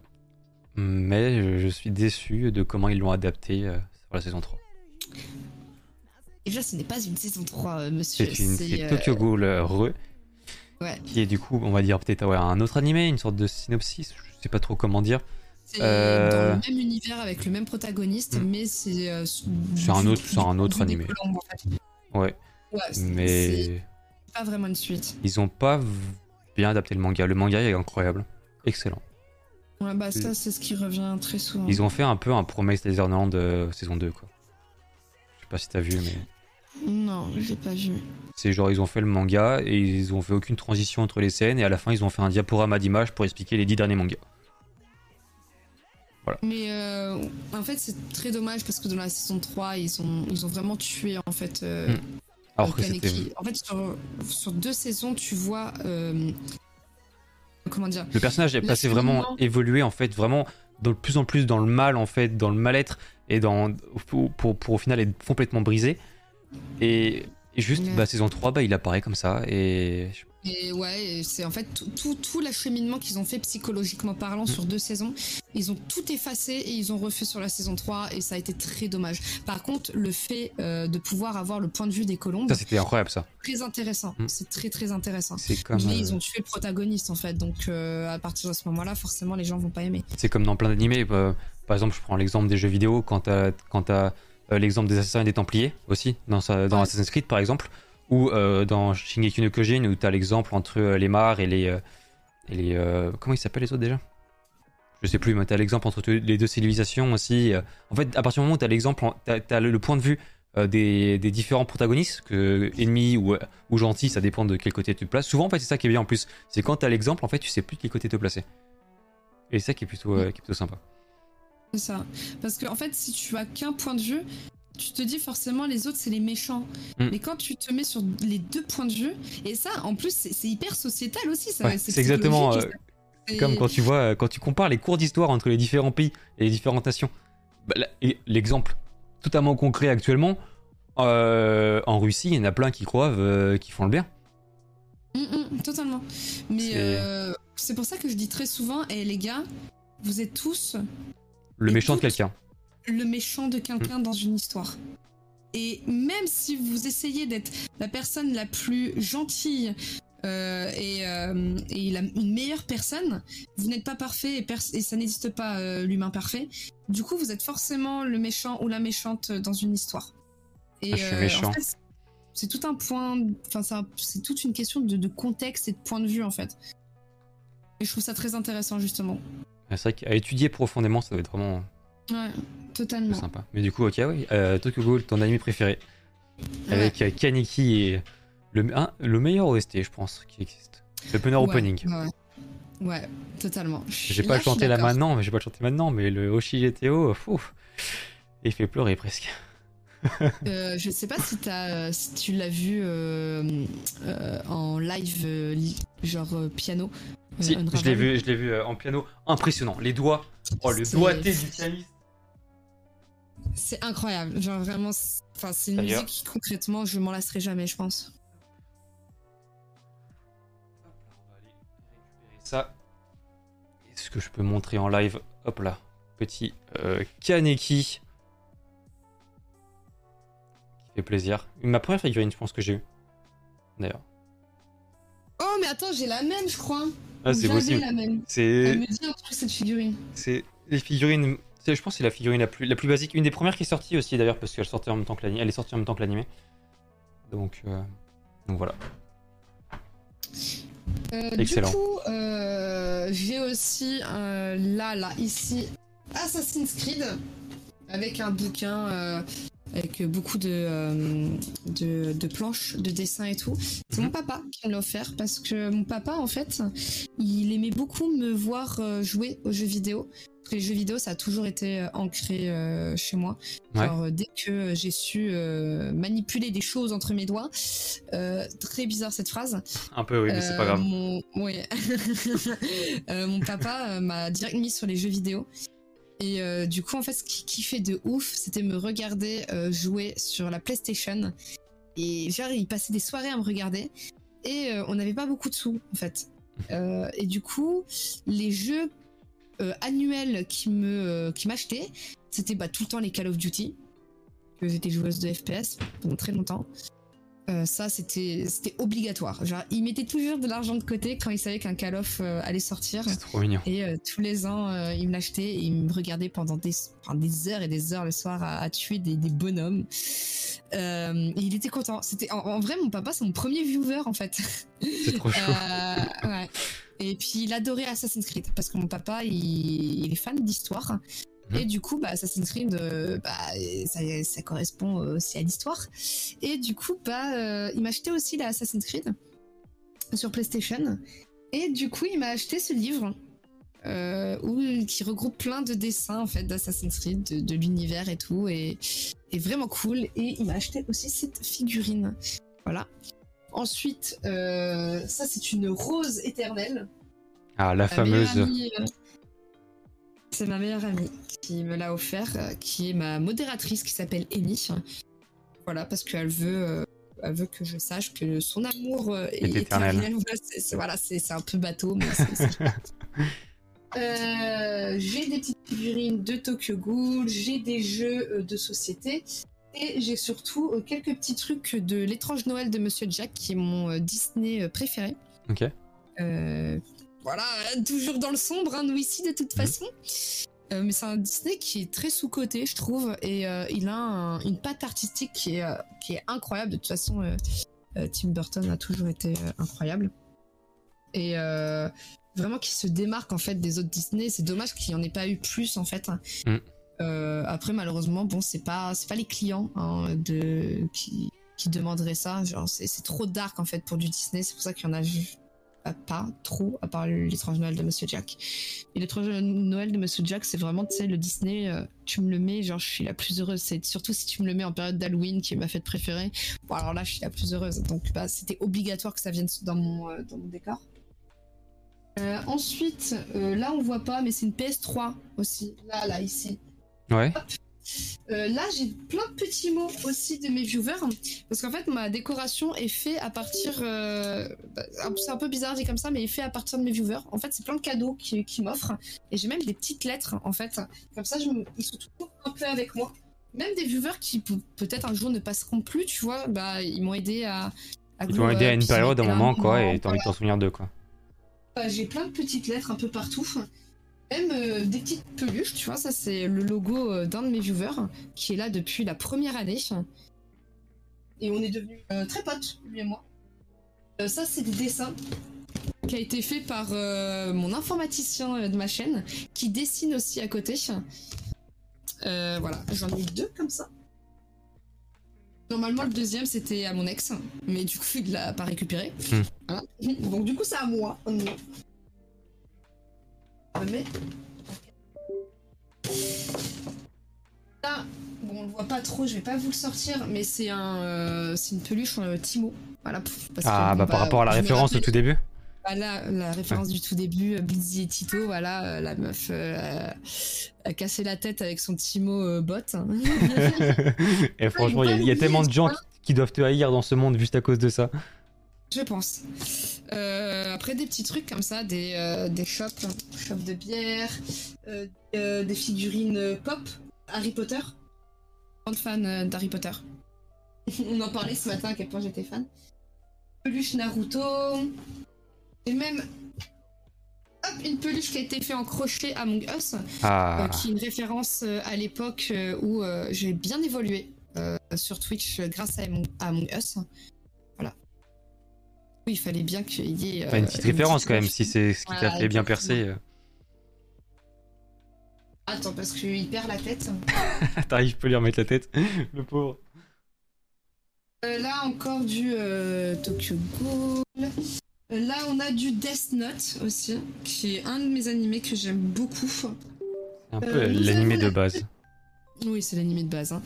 mais je, suis déçu de comment ils l'ont adapté euh, pour la saison 3. Déjà, ce n'est pas une saison 3, euh, monsieur. C'est une euh, Tokyo Ghoul euh, Re, Ouais. qui est du coup, on va dire peut-être ouais, un autre animé, une sorte de synopsis, je sais pas trop comment dire. C'est Euh, dans le même univers avec le même protagoniste, Mm. mais c'est. euh, s- C'est un autre- c'est un autre animé. colombes, en fait. Ouais, Ouais, mais pas vraiment une suite. ils ont pas bien adapté le manga. Le manga est incroyable, excellent. Ouais, bah ça, c'est ce qui revient très souvent. Ils ont fait un peu un Promise Neverland euh, saison 2 quoi. Je sais pas si t'as vu mais Non, j'ai pas vu. C'est genre ils ont fait le manga et ils ont fait aucune transition entre les scènes et à la fin ils ont fait un diaporama d'images pour expliquer les 10 derniers mangas. Mais euh, en fait, c'est très dommage parce que dans la saison 3, ils ont, ils ont vraiment tué en fait. euh, Mm. Alors que En fait, sur, sur deux saisons, tu vois. euh, comment dire le personnage est passé vraiment évolué en fait vraiment de plus en plus dans le mal en fait, dans le mal-être et dans pour, pour, pour au final être complètement brisé et, et juste bah saison 3 bah il apparaît comme ça et Et ouais, c'est en fait tout, tout, tout l'acheminement qu'ils ont fait psychologiquement parlant Mm. sur deux saisons. Ils ont tout effacé et ils ont refait sur la saison 3 et ça a été très dommage. Par contre, le fait euh, de pouvoir avoir le point de vue des colombes, ça c'était incroyable ça. très intéressant. Mm. C'est très très intéressant. C'est comme Mais euh, ils ont tué le protagoniste en fait, donc euh, à partir de ce moment-là, forcément les gens vont pas aimer. C'est comme dans plein d'animés. par exemple, je prends l'exemple des jeux vidéo quand t'as l'exemple des assassins et des templiers aussi dans, sa- dans Ouais. Assassin's Creed par exemple, ou euh, dans Shingeki no Kyojin où t'as l'exemple entre euh, les Mars et les euh, et les euh, comment ils s'appellent les autres déjà? Je sais plus, mais t'as l'exemple entre les deux civilisations aussi. euh. En fait, à partir du moment où t'as l'exemple, en- t'as as le, le point de vue euh, des, des différents protagonistes, que ennemis ou, ou gentils, ça dépend de quel côté tu te places. Souvent, en fait, c'est ça qui est bien en plus. C'est quand t'as l'exemple, en fait, tu sais plus de quel côté te placer. Et c'est ça qui est plutôt, euh, qui est plutôt sympa. C'est ça. Parce que en fait, si tu as qu'un point de vue, tu te dis forcément les autres c'est les méchants. Mm. Mais quand tu te mets sur les deux points de vue, et ça en plus c'est hyper sociétal aussi. Ça, Ouais, c'est exactement, euh, Comme quand tu vois, quand tu compares les cours d'histoire entre les différents pays et les différentes nations. Bah, l'exemple totalement concret actuellement, euh, en Russie, il y en a plein qui croient euh, qui font le bien. Mm, mm, totalement. Mais C'est- euh, c'est pour ça que je dis très souvent, et les gars, vous êtes tous Le méchant de quelqu'un. le méchant de quelqu'un dans une histoire. Et même si vous essayez d'être la personne la plus gentille euh, et, euh, et la- une meilleure personne, vous n'êtes pas parfait et, pers- et ça n'existe pas euh, l'humain parfait. Du coup, vous êtes forcément le méchant ou la méchante dans une histoire. Et Ah, je suis méchant. en fait, c'est tout un point, enfin c'est un- c'est toute une question de, de contexte et de point de vue en fait. Et je trouve ça très intéressant justement. C'est vrai qu'à étudier profondément, ça doit être vraiment Ouais, totalement. sympa. Mais du coup, ok, oui. Euh, Tokyo Ghoul, ton anime préféré? Ouais. Avec euh, Kaneki et Le, un- le meilleur OST, je pense, qui existe. Le Punner Ouais, Opening. Ouais, ouais. Totalement. J'ai Là, pas suis chanté là maintenant, mais j'ai pas chanté maintenant, mais le Oshi GTO, ouf, il fait pleurer presque. Euh, je sais pas si, t'as, euh, si tu l'as vu euh, euh, en live, li- genre piano. Si, je l'ai vu, je l'ai vu en piano, impressionnant. Les doigts, oh le doigté du pianiste. C'est incroyable. Genre vraiment, c'est- enfin, c'est une musique qui concrètement, je m'en lasserai jamais, je pense. On va aller récupérer ça. Est-ce que je peux montrer en live? Hop là, petit Kaneki. Fait plaisir. Ma première figurine, je pense que j'ai eu. D'ailleurs. Oh, mais attends, j'ai la même, je crois. Ah, c'est possible. la même. C'est. Elle me dit un truc, cette figurine. C'est les figurines. c'est- Je pense que c'est la figurine la plus, la plus basique. Une des premières qui est sortie aussi d'ailleurs, parce qu'elle sortait en même temps que l'anime. Elle est sortie en même temps que l'animé. Donc, euh, donc voilà. Euh, Excellent. Du coup, euh, j'ai aussi euh, là, là, ici, Assassin's Creed, avec un bouquin, euh, avec beaucoup de, euh, de, de planches, de dessins et tout. C'est Mhm. mon papa qui me l'a offert parce que mon papa, en fait, il aimait beaucoup me voir euh, jouer aux jeux vidéo. Parce que les jeux vidéo, ça a toujours été euh, ancré euh, chez moi. Ouais. Dès que j'ai su euh, manipuler des choses entre mes doigts, très bizarre cette phrase. Un peu, oui, mais c'est pas grave. Mon, ouais. Mon papa m'a direct mis sur les jeux vidéo. Et euh, du coup, en fait, ce qui kiffait de ouf, c'était me regarder euh, jouer sur la PlayStation. Et genre, il passait des soirées à me regarder. Et euh, on n'avait pas beaucoup de sous, en fait. Et du coup, les jeux annuels qui me qui m'achetaient, c'était bah, tout le temps les Call of Duty. J'étais joueuse de FPS pendant très longtemps. Euh, ça, c'était c'était obligatoire. Genre, il mettait toujours de l'argent de côté quand il savait qu'un Call of euh, allait sortir. C'est trop mignon. Et euh, tous les ans, euh, il me l'achetait et il me regardait pendant des, enfin, des heures et des heures le soir à, à tuer des, des bonhommes. Et il était content. C'était en, en vrai, mon papa, c'est mon premier viewer en fait. C'est trop chaud. Ouais. Et puis il adorait Assassin's Creed parce que mon papa, il, il est fan d'histoire. Mhm. Et du coup, bah, Assassin's Creed, euh, bah, ça, ça correspond aussi à l'histoire. Et du coup, bah, euh, il m'a acheté aussi la Assassin's Creed sur PlayStation. Et du coup, il m'a acheté ce livre euh, où, qui regroupe plein de dessins en fait d'Assassin's Creed, de, de l'univers et tout, et, et vraiment cool. Et il m'a acheté aussi cette figurine. Voilà. Ensuite, euh, ça c'est une rose éternelle. Ah, la fameuse. euh, C'est ma meilleure amie qui me l'a offert, euh, qui est ma modératrice qui s'appelle Amy. Voilà, parce qu'elle veut, euh, elle veut que je sache que son amour euh, est, Est éternel. Voilà, c'est- voilà, un peu bateau, mais c'est- c'est Euh, j'ai des petites figurines de Tokyo Ghoul, j'ai des jeux de société et j'ai surtout quelques petits trucs de l'étrange Noël de Monsieur Jack qui est mon Disney préféré. Ok. Euh, voilà, euh, toujours dans le sombre, hein, nous ici de toute Mhm. façon. Euh, mais c'est un Disney qui est très sous-coté, je trouve, et euh, il a un- une patte artistique qui est, euh, qui est incroyable. De toute façon, Tim Burton a toujours été incroyable. Et vraiment qui se démarque en fait des autres Disney. C'est dommage qu'il n'y en ait pas eu plus en fait. Mm. Euh, après, malheureusement, bon, c'est pas, c'est pas les clients hein, de, qui, qui demanderaient ça. Genre, c'est c'est trop dark en fait pour du Disney. C'est pour ça qu'il y en a pas, pas trop, à part l'étrange Noël de Monsieur Jack. Et l'étrange Noël de Monsieur Jack, c'est vraiment, tu sais, le Disney, euh, tu me le mets, genre, je suis la plus heureuse. C'est surtout si tu me le mets en période d'Halloween, qui est ma fête préférée. Bon, alors là, je suis la plus heureuse. Donc, bah, c'était obligatoire que ça vienne dans mon, euh, dans mon décor. Euh, ensuite, euh, là, on voit pas, mais c'est une PS3 aussi. Là, là, ici. Ouais. Euh, là, j'ai plein de petits mots aussi de mes viewers. Parce qu'en fait, ma décoration est faite à partir. euh, bah, c'est un peu bizarre dit comme ça, mais est fait à partir de mes viewers. En fait, c'est plein de cadeaux qu'ils qui m'offrent. Et j'ai même des petites lettres, en fait. Comme ça, je me- ils sont toujours un peu avec moi. Même des viewers qui pe- peut-être un jour ne passeront plus, tu vois, bah, ils m'ont aidé à. à Ils t'ont aidé à up, une période, à un moment, quoi, et t'as envie de t'en souvenir d'eux, quoi. euh, J'ai plein de petites lettres un peu partout. Même euh, des petites peluches, tu vois, ça c'est le logo euh, d'un de mes viewers qui est là depuis la première année. Et on est devenus euh, très potes, lui et moi. Euh, ça c'est des dessins qui a été fait par mon informaticien de ma chaîne qui dessine aussi à côté. Voilà, j'en ai deux comme ça. Normalement, le deuxième, c'était à mon ex, mais du coup, il l'a pas récupéré. Hmm. Voilà. Donc, du coup, c'est à moi. Mais. Là, bon, on le voit pas trop, je vais pas vous le sortir, mais c'est un, euh, c'est une peluche euh, Timo. Voilà. parce que, Ah, bon, bah par rapport à la référence au tout début. La référence du tout début, euh, Blizzy et Tito, voilà, la meuf euh, a cassé la tête avec son Timo bot. Et franchement, il y, y a tellement de gens qui, qui doivent te haïr dans ce monde juste à cause de ça. Je pense. Euh, après des petits trucs comme ça, des, euh, des shops, shops de bière, euh, euh, des figurines pop, Harry Potter. Grande fan d'Harry Potter. On en parlait ce matin à quel point j'étais fan. Peluche Naruto. Et même hop, une peluche qui a été faite en crochet Among Us, Ah, qui est une référence à l'époque où j'ai bien évolué sur Twitch grâce à Among Us. Il fallait bien qu'il y ait. Enfin, une euh, petite référence quand même, si c'est ce qui t'a fait bien percer. euh. Attends, parce qu'il perd la tête. T'arrives, je peux lui remettre la tête, le pauvre. Euh, là encore du euh, Tokyo Ghoul. Euh, Là, on a du Death Note aussi, qui est un de mes animés que j'aime beaucoup. C'est un peu Euh, l'animé avons de base. Oui, c'est l'animé de base. hein.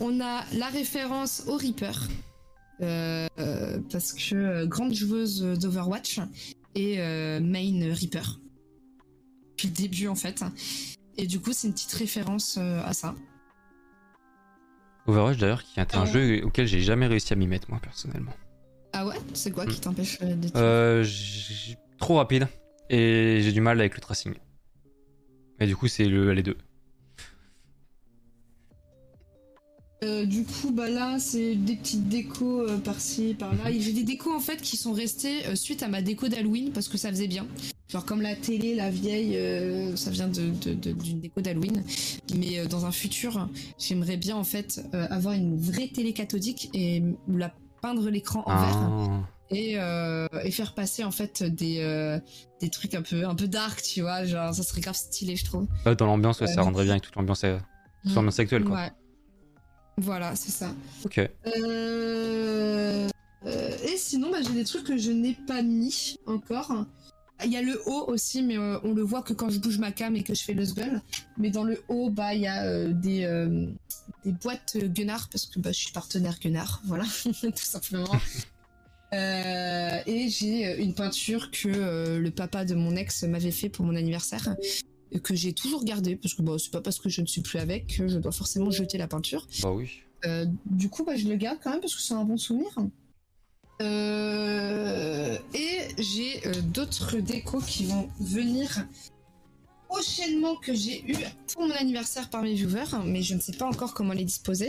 On a la référence au Reaper. Euh, parce que euh, grande joueuse d'Overwatch et euh, main Reaper. Depuis le début en fait. Et du coup, c'est une petite référence à ça. Overwatch d'ailleurs, qui est un jeu auquel j'ai jamais réussi à m'y mettre moi personnellement. Ah ouais? C'est quoi qui t'empêche de Euh, trop rapide et j'ai du mal avec le tracing. Et du coup, c'est le les deux. Euh, du coup, bah là, c'est des petites décos euh, par-ci, par-là. J'ai des décos en fait qui sont restées euh, suite à ma déco d'Halloween parce que ça faisait bien. Genre comme la télé, la vieille, ça vient de- de- de- d'une déco d'Halloween. Mais dans un futur, j'aimerais bien en fait avoir une vraie télé cathodique et la peindre l'écran en vert Ah. et, euh, et faire passer en fait des, euh, des trucs un peu, un peu dark, tu vois. Genre ça serait grave stylé, je trouve. Ouais, dans l'ambiance, ouais, ça rendrait bien avec toute l'ambiance l'ambiance actuelle quoi. Ouais. Voilà, c'est ça. Ok. Euh, euh, et sinon, bah, j'ai des trucs que je n'ai pas mis encore. Il y a le haut aussi, mais euh, on le voit que quand je bouge ma cam et que je fais le sbul. Mais dans le haut, bah, il y a euh, des, des boîtes Gunnar, parce que bah, je suis partenaire Gunnar, voilà, tout simplement. Et j'ai une peinture que le papa de mon ex m'avait fait pour mon anniversaire, que j'ai toujours gardée, parce que bon, c'est pas parce que je ne suis plus avec que je dois forcément jeter la peinture. Bah oui. Euh, du coup, bah, je le garde quand même parce que c'est un bon souvenir. Euh, et j'ai euh, d'autres décos qui vont venir prochainement que j'ai eu pour mon anniversaire par mes viewers, mais je ne sais pas encore comment les disposer.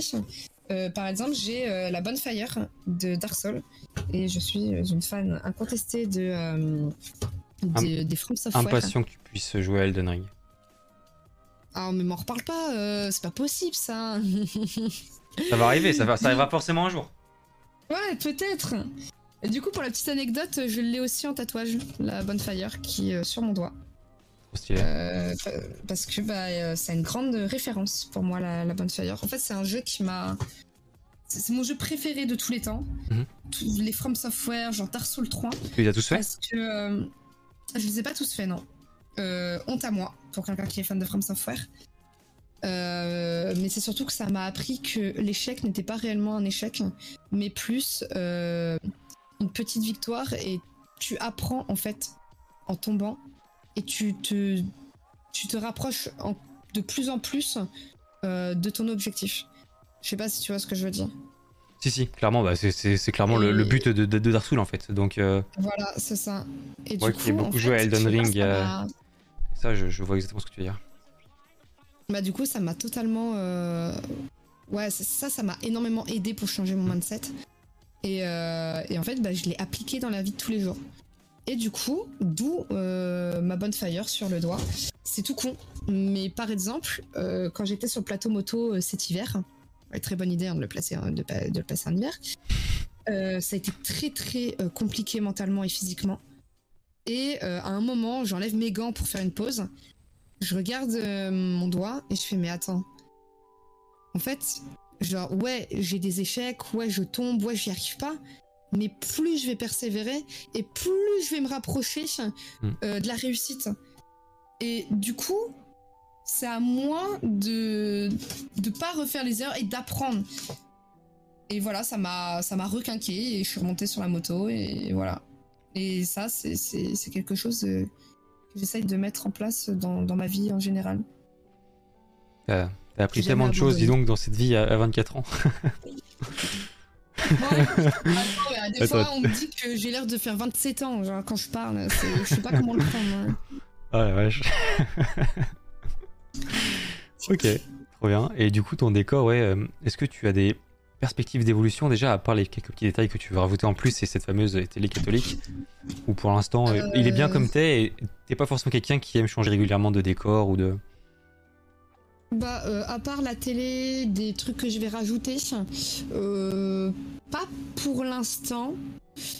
Par exemple, j'ai la Bonfire de Dark Souls et je suis une fan incontestée de, des, des From Software. Impatient que tu puisses jouer à Elden Ring. Ah, mais m'en reparle pas, euh, c'est pas possible ça. Ça va arriver, ça, va, ça arrivera forcément un jour. Ouais, peut-être. Et du coup, pour la petite anecdote, je l'ai aussi en tatouage, la Bonfire, qui est euh, sur mon doigt. Euh, pa- parce que bah, c'est une grande référence pour moi, la, la Bonfire. En fait, c'est un jeu qui m'a. C'est mon jeu préféré de tous les temps. Mhm. Tous les From Software, genre Dark Souls 3. Tu les as tous fait Parce que. euh, je les ai pas tous faits, non. Euh, honte à moi, pour quelqu'un qui est fan de From Software. Euh, mais c'est surtout que ça m'a appris que l'échec n'était pas réellement un échec, mais plus euh, une petite victoire et tu apprends en fait en tombant et tu te, tu te rapproches de plus en plus euh, de ton objectif. Je sais pas si tu vois ce que je veux dire. Si, si, clairement, bah, c'est- clairement le, Et- le but de, de, de Dark Souls en fait. Donc, euh, Voilà, c'est ça. Et du qui ai coup, en beaucoup joué à Elden Ring, ça euh, ça, je, je vois exactement ce que tu veux dire. Bah du coup ça m'a totalement euh, ouais ça ça m'a énormément aidé pour changer mon mindset et, euh, et en fait bah, je l'ai appliqué dans la vie de tous les jours et du coup d'où ma bonne fire sur le doigt c'est tout con mais par exemple quand j'étais sur le plateau moto cet hiver ouais, très bonne idée hein, de le placer hein, de, le passer en hiver euh, ça a été très très euh, compliqué mentalement et physiquement et euh, à un moment j'enlève mes gants pour faire une pause je regarde mon doigt et je fais mais attends. En fait, Genre, ouais, j'ai des échecs, ouais, je tombe, ouais, j'y arrive pas. Mais plus je vais persévérer et plus je vais me rapprocher Hmm. de la réussite. Et du coup, c'est à moi de de pas refaire les erreurs et d'apprendre. Et voilà, ça m'a ça m'a requinqué et je suis remontée sur la moto et voilà. Et ça, c'est c'est c'est quelque chose euh, que j'essaye de mettre en place dans, dans ma vie en général. T'as t'as appris tellement de choses, dis donc, dans cette vie à, à 24 ans. Ouais. Des Attends. fois, on me dit que j'ai l'air de faire 27 ans genre, quand je parle. c'est- Je sais pas comment le prendre. hein. Ah la vache. ok, trop bien. Et du coup, ton décor, ouais, euh, est-ce que tu as des perspectives d'évolution déjà, à part les quelques petits détails que tu veux rajouter en plus, c'est cette fameuse télé catholique Ou pour l'instant, euh, il est bien Euh. comme t'es et t'es pas forcément quelqu'un qui aime changer régulièrement de décor ou de. Bah, euh, à part la télé, des trucs que je vais rajouter, euh, pas pour l'instant.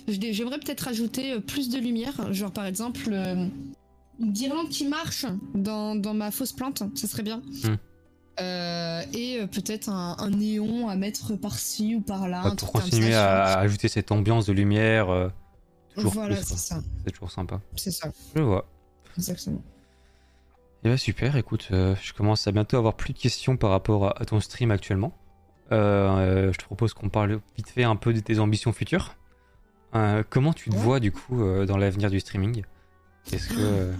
J'aimerais peut-être rajouter euh, plus de lumière, genre par exemple euh, une guirlande qui marche dans, dans ma fausse plante, ça serait bien. Hmm. Euh, et euh, peut-être un, un néon à mettre par-ci ou par-là. pour continuer à, ajouter cette ambiance de lumière. euh, toujours Voilà, c'est ça. C'est toujours sympa. C'est ça, Je vois. exactement. Et bah super, écoute, euh, je commence à bientôt avoir plus de questions par rapport à, à ton stream actuellement. Je te propose qu'on parle vite fait un peu de tes ambitions futures. Comment tu te Ouais. vois du coup dans l'avenir du streaming? Est-ce que euh,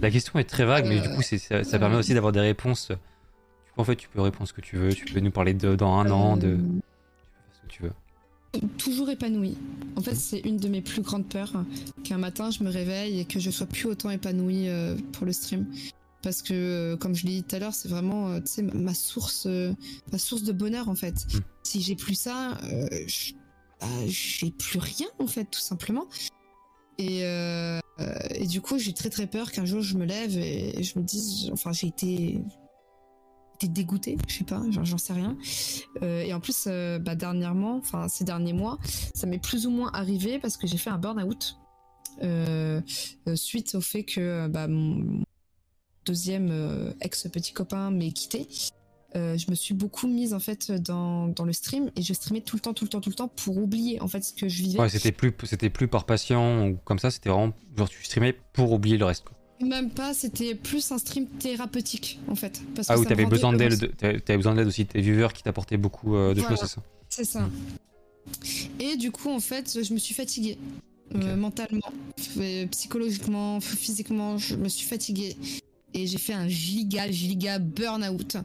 la question est très vague, mais du coup c'est- ça, ça permet aussi d'avoir des réponses. Du coup en fait tu peux répondre ce que tu veux, tu peux nous parler de dans un an, de tu peux faire ce que tu veux. toujours épanouie. En fait, c'est une de mes plus grandes peurs qu'un matin je me réveille et que je sois plus autant épanouie euh, pour le stream. Parce que, euh, comme je l'ai dit tout à l'heure, c'est vraiment, euh, ma- source, ma source de bonheur en fait. Mm. Si j'ai plus ça, bah, j'ai plus rien en fait, tout simplement. Et, euh, et du coup, j'ai très très peur qu'un jour je me lève et je me dise, enfin, j'ai été, dégoûtée, je sais pas, j'en sais rien. Euh, et en plus, euh, bah, dernièrement, enfin ces derniers mois, ça m'est plus ou moins arrivé parce que j'ai fait un burn-out suite au fait que bah, mon deuxième ex-petit copain m'ait quitté. Euh, je me suis beaucoup mise en fait dans, dans le stream et je streamais tout le temps, tout le temps, tout le temps pour oublier en fait ce que je vivais. Ouais, c'était plus c'était plus par passion ou comme ça, c'était vraiment genre tu streamais pour oublier le reste. Quoi. Même pas, c'était plus un stream thérapeutique en fait. Parce que Ah oui, ça me t'avais besoin d'aide, t'avais besoin d'aide aussi tes viewers qui t'apportaient beaucoup euh, de Voilà. choses, c'est ça C'est ça. Et du coup, en fait, je me suis fatiguée. euh, mentalement, psychologiquement, physiquement, je me suis fatiguée. Et j'ai fait un giga, giga burn-out.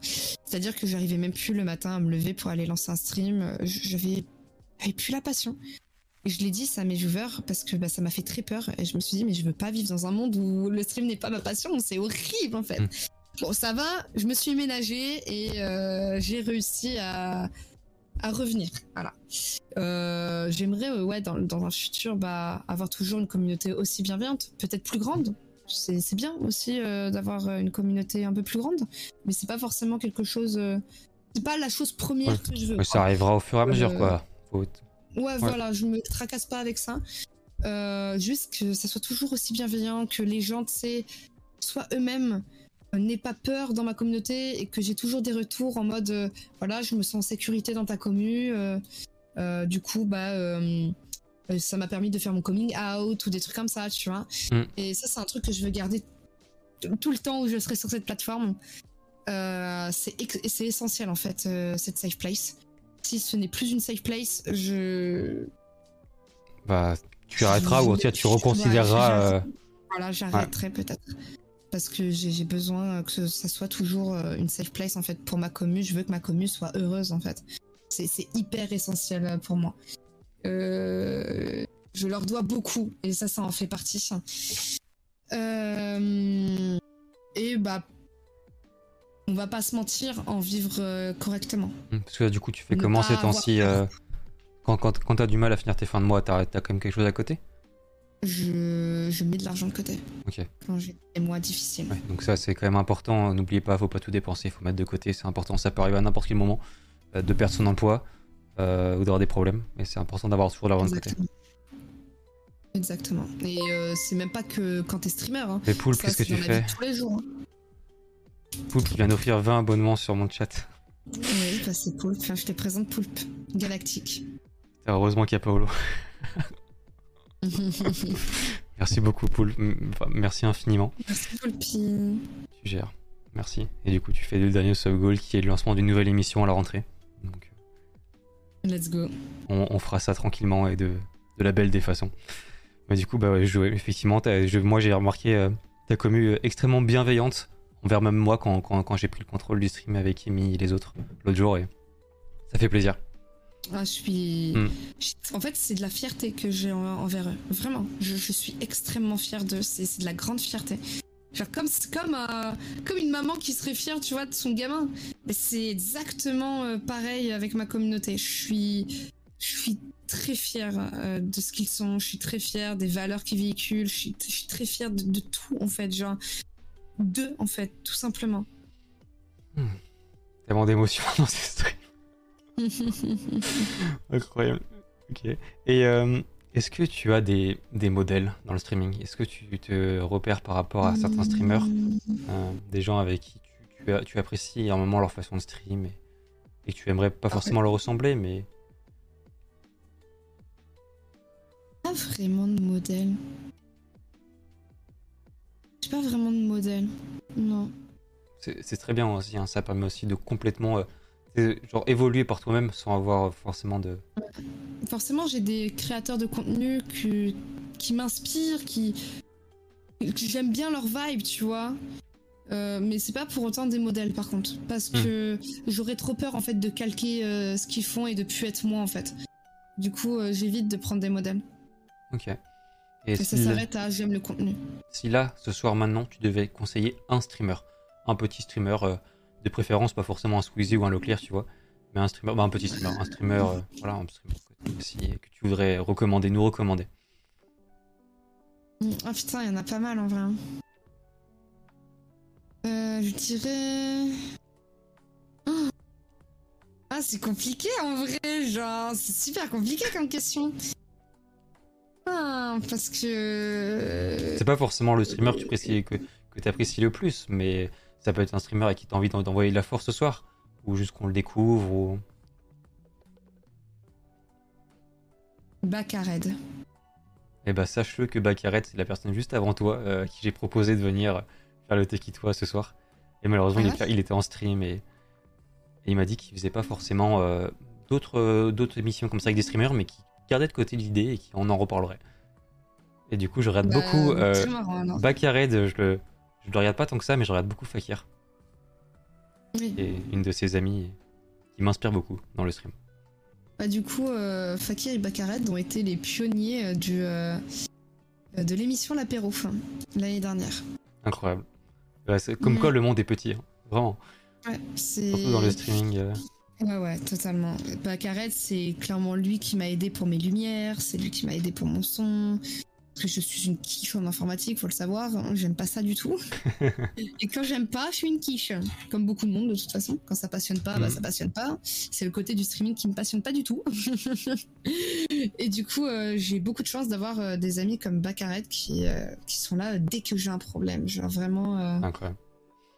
C'est-à-dire que j'arrivais même plus le matin à me lever pour aller lancer un stream. J'avais plus la passion. Et je l'ai dit ça à mes viewers parce que bah, ça m'a fait très peur. Et je me suis dit, mais je veux pas vivre dans un monde où le stream n'est pas ma passion. C'est horrible en fait. Mm. Bon, ça va, je me suis ménagée et euh, j'ai réussi à, à revenir. Voilà. Euh, J'aimerais, euh, ouais, dans, dans un futur, bah, avoir toujours une communauté aussi bienveillante, peut-être plus grande. C'est c'est bien aussi euh, d'avoir euh, une communauté un peu plus grande, mais c'est pas forcément quelque chose. euh, c'est pas la chose première Ouais. que je veux. Ça arrivera au fur et à mesure, Euh, quoi. Faut- Ouais, voilà, je me tracasse pas avec ça. Juste que ça soit toujours aussi bienveillant, que les gens, tu sais, soient eux-mêmes, n'aient pas peur dans ma communauté et que j'ai toujours des retours en mode, euh, voilà, je me sens en sécurité dans ta commu. euh, euh, du coup, bah, ça m'a permis de faire mon coming out ou des trucs comme ça, tu vois. Mm. Et ça, c'est un truc que je veux garder tout le temps où je serai sur cette plateforme. Euh, c'est essentiel en fait, euh, cette safe place. Si ce n'est plus une safe place, je. Bah, tu arrêteras je- ou en tout cas, tu reconsidéreras. euh, Voilà, j'arrêterai peut-être. Parce que j'ai besoin que ça soit toujours euh, une safe place en fait pour ma commu. Je veux que ma commu soit heureuse en fait. C'est hyper essentiel euh, pour moi. Euh, je leur dois beaucoup et ça, ça en fait partie. Euh, et bah, on va pas se mentir, en vivre euh, correctement. hmm, Parce que du coup, tu fais Ne comment ces temps-ci Quand, quand, quand t'as du mal à finir tes fins de mois, t'as t'as quand même quelque chose à côté? Je, je mets de l'argent de côté Ok. quand j'ai des mois difficiles. Ouais, donc ça, c'est quand même important. N'oubliez pas, faut pas tout dépenser, faut mettre de côté. C'est important. Ça peut arriver à n'importe quel moment de perdre son emploi euh, ou d'avoir des problèmes. Mais c'est important d'avoir toujours l'argent de côté. Exactement. Et euh, c'est même pas que quand t'es streamer. Hein. Mais Poulpe, qu'est-ce que tu fais Tous les jours. hein. Poulpe, viens d'offrir 20 abonnements sur mon chat. Oui, bah c'est Poulpe. Enfin, je te présente Poulpe. Galactique. Heureusement qu'il y a Paolo. Merci beaucoup, Poulpe. Enfin, merci infiniment. Merci Poulpi. Tu gères. Merci. Et du coup, tu fais le dernier sub goal qui est le lancement d'une nouvelle émission à la rentrée. Let's go. on, on fera ça tranquillement et de, de la belle des façons. Mais du coup, bah ouais, je- effectivement, je- moi j'ai remarqué euh, ta commu euh, extrêmement bienveillante envers même moi quand, quand, quand j'ai pris le contrôle du stream avec Amy et les autres l'autre jour et ça fait plaisir. Ah, je suis. Hmm. je- En fait, c'est de la fierté que j'ai en- envers eux. Vraiment. Je, je suis extrêmement fière d'eux. C'est de la grande fierté. Genre, comme, comme, euh, comme une maman qui serait fière, tu vois, de son gamin. C'est exactement euh, pareil avec ma communauté. Je suis. Je suis très fière euh, de ce qu'ils sont. Je suis très fière des valeurs qu'ils véhiculent. Je suis, je suis très fière de, de tout, en fait. Genre, d'eux, en fait, tout simplement. Tellement d'émotions dans ces streams. Incroyable. Ok. Et euh, est-ce que tu as des, des modèles dans le streaming? Est-ce que tu te repères par rapport à certains streamers euh, Des gens avec qui tu, tu, as- tu apprécies à un moment leur façon de stream et, tu aimerais pas forcément leur ressembler, mais Pas vraiment de modèle. J'ai pas vraiment de modèle. Non. c'est très bien aussi. hein. Ça permet aussi de complètement euh, genre évoluer par toi-même sans avoir forcément de. Forcément, j'ai des créateurs de contenu que- qui m'inspirent, qui. J'aime bien leur vibe, tu vois. Euh, mais c'est pas pour autant des modèles par contre. Parce que j'aurais trop peur en fait de calquer euh, ce qu'ils font et de plus être moi en fait. Du coup, euh, j'évite de prendre des modèles. Ok. Et Et ça s'arrête à j'aime le contenu. si là, ce soir maintenant, tu devais conseiller un streamer, un petit streamer euh, de préférence, pas forcément un Squeezie ou un Leclerc, tu vois, mais un streamer, bah, un petit streamer, un streamer, euh, voilà, un streamer que, tu- aussi, que tu voudrais recommander, nous recommander. Mm, Ah putain, il y en a pas mal en vrai. hein. Euh, je dirais. Oh. Ah, c'est compliqué en vrai, genre, c'est super compliqué comme question. Ah, parce que. C'est pas forcément le streamer que tu apprécies, que, que apprécies le plus, mais ça peut être un streamer à qui tu as envie d'en- d'envoyer de la force ce soir, ou juste qu'on le découvre, ou. Baccared. Eh bah sache-le que Bakaret, c'est la personne juste avant toi euh, qui j'ai proposé de venir faire le Tekitoi ce soir. Et malheureusement, Ah il, ouais était, il était en stream et, et il m'a dit qu'il faisait pas forcément euh, d'autres euh, émissions comme ça avec des streamers, mais qui gardait de côté l'idée et qui on en reparlerait. Et du coup, je regarde Bah, beaucoup euh, je le, je le regarde pas tant que ça, mais je regarde beaucoup Fakir, Oui. est une de ses amies qui m'inspire beaucoup dans le stream. Bah, du coup, euh, Fakir et Baccared ont été les pionniers euh, du, euh, de l'émission L'Apéro fin, l'année dernière. Incroyable. Comme quoi le monde est petit, hein. vraiment. Ouais, c'est. Surtout dans le streaming. euh. Ouais, ouais, totalement. Baccared, c'est clairement lui qui m'a aidé pour mes lumières, c'est lui qui m'a aidé pour mon son. Parce que je suis une quiche en informatique, faut le savoir. hein, J'aime pas ça du tout. Et quand j'aime pas, je suis une quiche. Comme beaucoup de monde, de toute façon. Quand ça passionne pas, bah Mhm. ça passionne pas. C'est le côté du streaming qui me passionne pas du tout. Et du coup, euh, j'ai beaucoup de chance d'avoir euh, des amis comme Baccared qui, euh, qui sont là dès que j'ai un problème. Genre vraiment. Incroyable.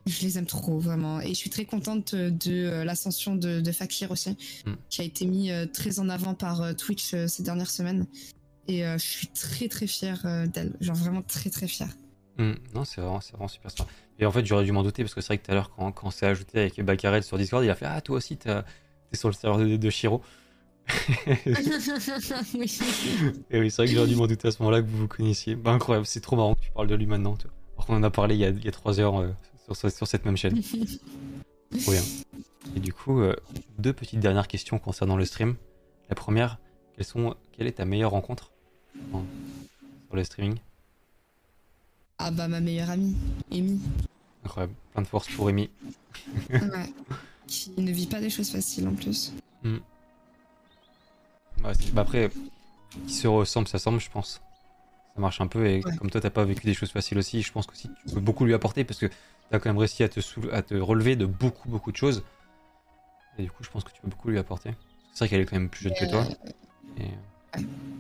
je les aime trop, vraiment. Et je suis très contente de l'ascension de, de Fakir aussi, Mm. qui a été mis très en avant par Twitch ces dernières semaines. Et euh, je suis très très fière euh, d'elle. Genre vraiment très très fière. Hmm, non, c'est vraiment, vraiment super sympa. Et en fait, j'aurais dû m'en douter parce que c'est vrai que tout à l'heure, quand, quand on s'est ajouté avec Baccared sur Discord, il a fait Ah, toi aussi, t'es sur le serveur de, de Shiro. oui. Et oui, c'est vrai que j'aurais dû m'en douter à ce moment-là que vous vous connaissiez. Bah, incroyable, c'est trop marrant que tu parles de lui maintenant. tu vois. Alors qu'on en a parlé il y a, il y a 3 heures euh, sur, sur- sur cette même chaîne. Trop bien. Et du coup, euh, deux petites dernières questions concernant le stream. La première, quelles sont, quelle est ta meilleure rencontre? En- sur le streaming Ah bah ma meilleure amie, Amy. Incroyable. Plein de force pour Amy. Ouais. Qui ne vit pas des choses faciles en plus. Ouais, c'est- bah après, qui se ressemble, ça semble, je pense. Ça marche un peu, et Ouais. comme toi, t'as pas vécu des choses faciles aussi, je pense que si tu peux beaucoup lui apporter parce que t'as quand même réussi à te, sou- à te relever de beaucoup, beaucoup de choses. Et du coup, je pense que tu peux beaucoup lui apporter. C'est vrai qu'elle est quand même plus jeune que toi. Et...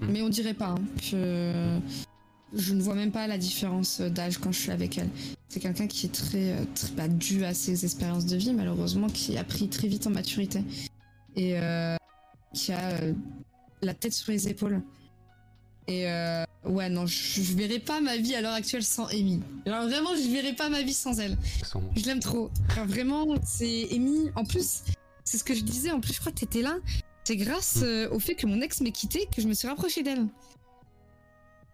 Mais on dirait pas hein, que je ne vois même pas la différence d'âge quand je suis avec elle. C'est quelqu'un qui est très, euh, très bah, dû à ses expériences de vie, malheureusement, qui a pris très vite en maturité et euh, qui a euh, la tête sur les épaules. Et euh, ouais, non, je, je verrai pas ma vie à l'heure actuelle sans Amy. Alors vraiment, je verrai pas ma vie sans elle. Je l'aime trop. Vraiment, c'est Amy. En plus, c'est ce que je disais. En plus, je crois que t'étais là. C'est grâce euh, au fait que mon ex m'ait quitté que je me suis rapprochée d'elle.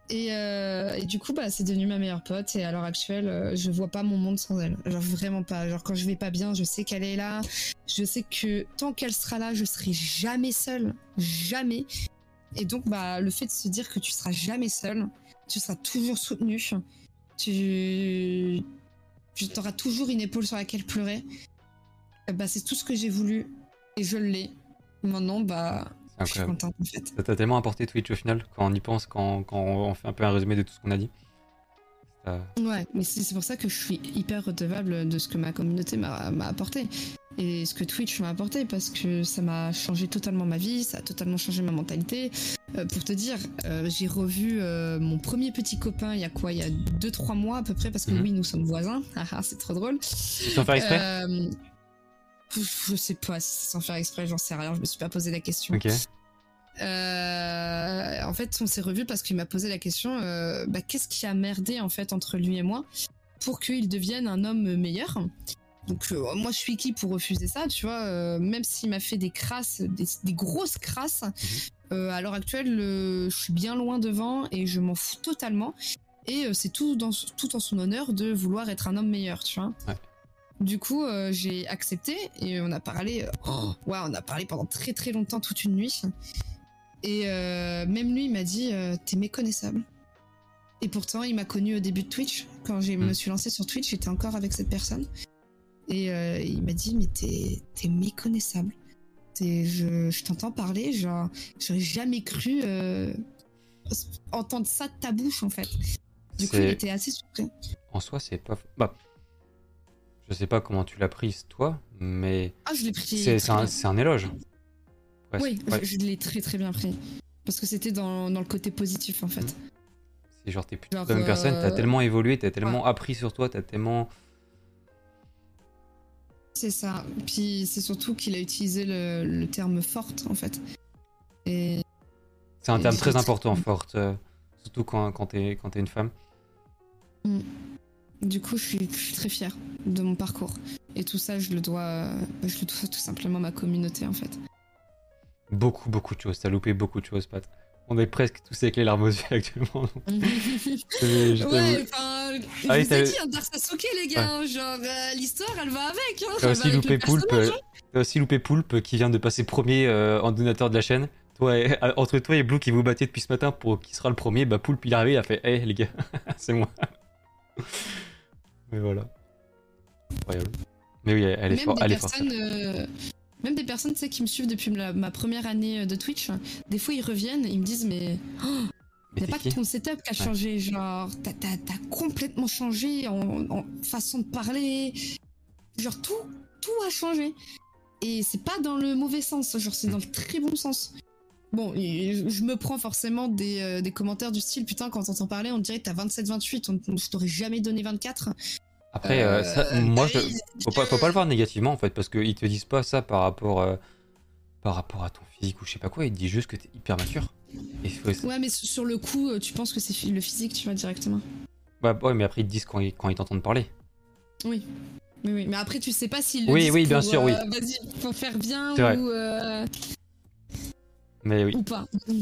Et, euh, et du coup, bah, c'est devenu ma meilleure pote. Et à l'heure actuelle, euh, je vois pas mon monde sans elle. Genre vraiment pas. Genre quand je vais pas bien, je sais qu'elle est là. Je sais que tant qu'elle sera là, je serai jamais seule. Jamais. Et donc, bah, le fait de se dire que tu seras jamais seule, tu seras toujours soutenue. Tu, tu auras toujours une épaule sur laquelle pleurer. Bah, c'est tout ce que j'ai voulu et je l'ai. Maintenant, bah, je suis contente en fait. Ça t'a tellement apporté Twitch au final, quand on y pense, quand, quand on fait un peu un résumé de tout ce qu'on a dit. Ouais, mais c'est pour ça que je suis hyper redevable de ce que ma communauté m'a apporté et ce que Twitch m'a apporté parce que ça m'a changé totalement ma vie, ça a totalement changé ma mentalité. Euh, pour te dire, euh, j'ai revu euh, mon premier petit copain il y a quoi? Il y a 2-3 mois à peu près parce que Mhm. oui, nous sommes voisins. Ah, ah, c'est trop drôle. Sans faire exprès? Je sais pas si sans faire exprès, j'en sais rien, je me suis pas posé la question. Ok. Euh, en fait, on s'est revu parce qu'il m'a posé la question euh, bah, qu'est-ce qui a merdé en fait entre lui et moi pour qu'il devienne un homme meilleur? Donc, euh, moi, je suis qui pour refuser ça, tu vois euh, Même s'il m'a fait des crasses, des, des grosses crasses, euh, à l'heure actuelle, je suis bien loin devant et je m'en fous totalement. Et c'est tout, dans, tout en son honneur de vouloir être un homme meilleur, tu vois Ouais. Du coup, euh, j'ai accepté et on a parlé. euh, oh, on a parlé pendant très très longtemps, toute une nuit. Et euh, même lui, il m'a dit euh, T'es méconnaissable. Et pourtant, il m'a connu au début de Twitch. Quand je Mm. me suis lancé sur Twitch, j'étais encore avec cette personne. Et il m'a dit Mais t'es t'es méconnaissable. T'es- je je t'entends parler, genre, j'aurais jamais cru entendre ça de ta bouche, en fait. Du coup, il était assez surpris. En soi, c'est pas. Bah. Je sais pas comment tu l'as prise, toi, mais Ah, je l'ai pris. c'est un, éloge. Oui, ouais. je, je l'ai très très bien pris. Parce que c'était dans, dans le côté positif, en fait. Mm. C'est genre, t'es plus la même personne, t'as euh, tellement évolué, t'as tellement appris sur toi, t'as tellement. C'est ça. Puis c'est surtout qu'il a utilisé le, le terme forte, en fait. Et C'est un terme très important, forte. euh, surtout quand, quand t'es quand t'es une femme. Du coup, je suis, je suis très fière de mon parcours. Et tout ça, je le dois, je le dois tout simplement à ma communauté, en fait. Beaucoup, beaucoup de choses. T'as loupé beaucoup de choses, Pat. On est presque tous avec les larmes aux yeux actuellement. Je- je t'avoue. ouais, enfin, je Ah oui, ai dit, hein, Sasuke, les gars. hein, Genre, euh, l'histoire, elle va avec. Hein, T'as aussi avec loupé Poulpe. T'as aussi loupé Poulpe qui vient de passer premier euh, en donateur de la chaîne. Toi, et- euh, entre toi et Blue qui vous battez depuis ce matin pour qui sera le premier, bah Poulpe il est arrivé, il a fait Hey les gars, c'est moi. Mais voilà. Incroyable. Mais oui, elle est, même forte. des elle est forte. personnes, euh, même des personnes tu sais, qui me suivent depuis la- ma première année euh, de Twitch, des fois ils reviennent et ils me disent mais oh, Mais il n'y a t'es pas que ton setup qui a Ouais. changé, genre t'as, t'as- t'as complètement changé en, en façon de parler, genre tout, tout a changé. Et c'est pas dans le mauvais sens, genre c'est dans le très bon sens. Bon, je me prends forcément des, euh, des commentaires du style putain quand t'entends parler on dirait que t'as 27-28, on, on- je t'aurais jamais donné 24. Après, euh, ça, moi, je, faut, pas, faut pas le voir négativement en fait, parce qu'ils te disent pas ça par rapport, euh, par rapport à ton physique ou je sais pas quoi, ils te disent juste que t'es hyper mature. Et faut- Ouais, mais sur le coup, euh, tu penses que c'est le physique, tu vois, directement. Bah, ouais, mais après ils te disent quand ils, quand ils t'entendent parler. Oui. Oui, oui. Mais après, tu sais pas s'ils le Oui, disent oui, bien pour, sûr, oui. euh, Vas-y, pour faire bien C'est vrai. ou, euh, Mais oui, ou pas. et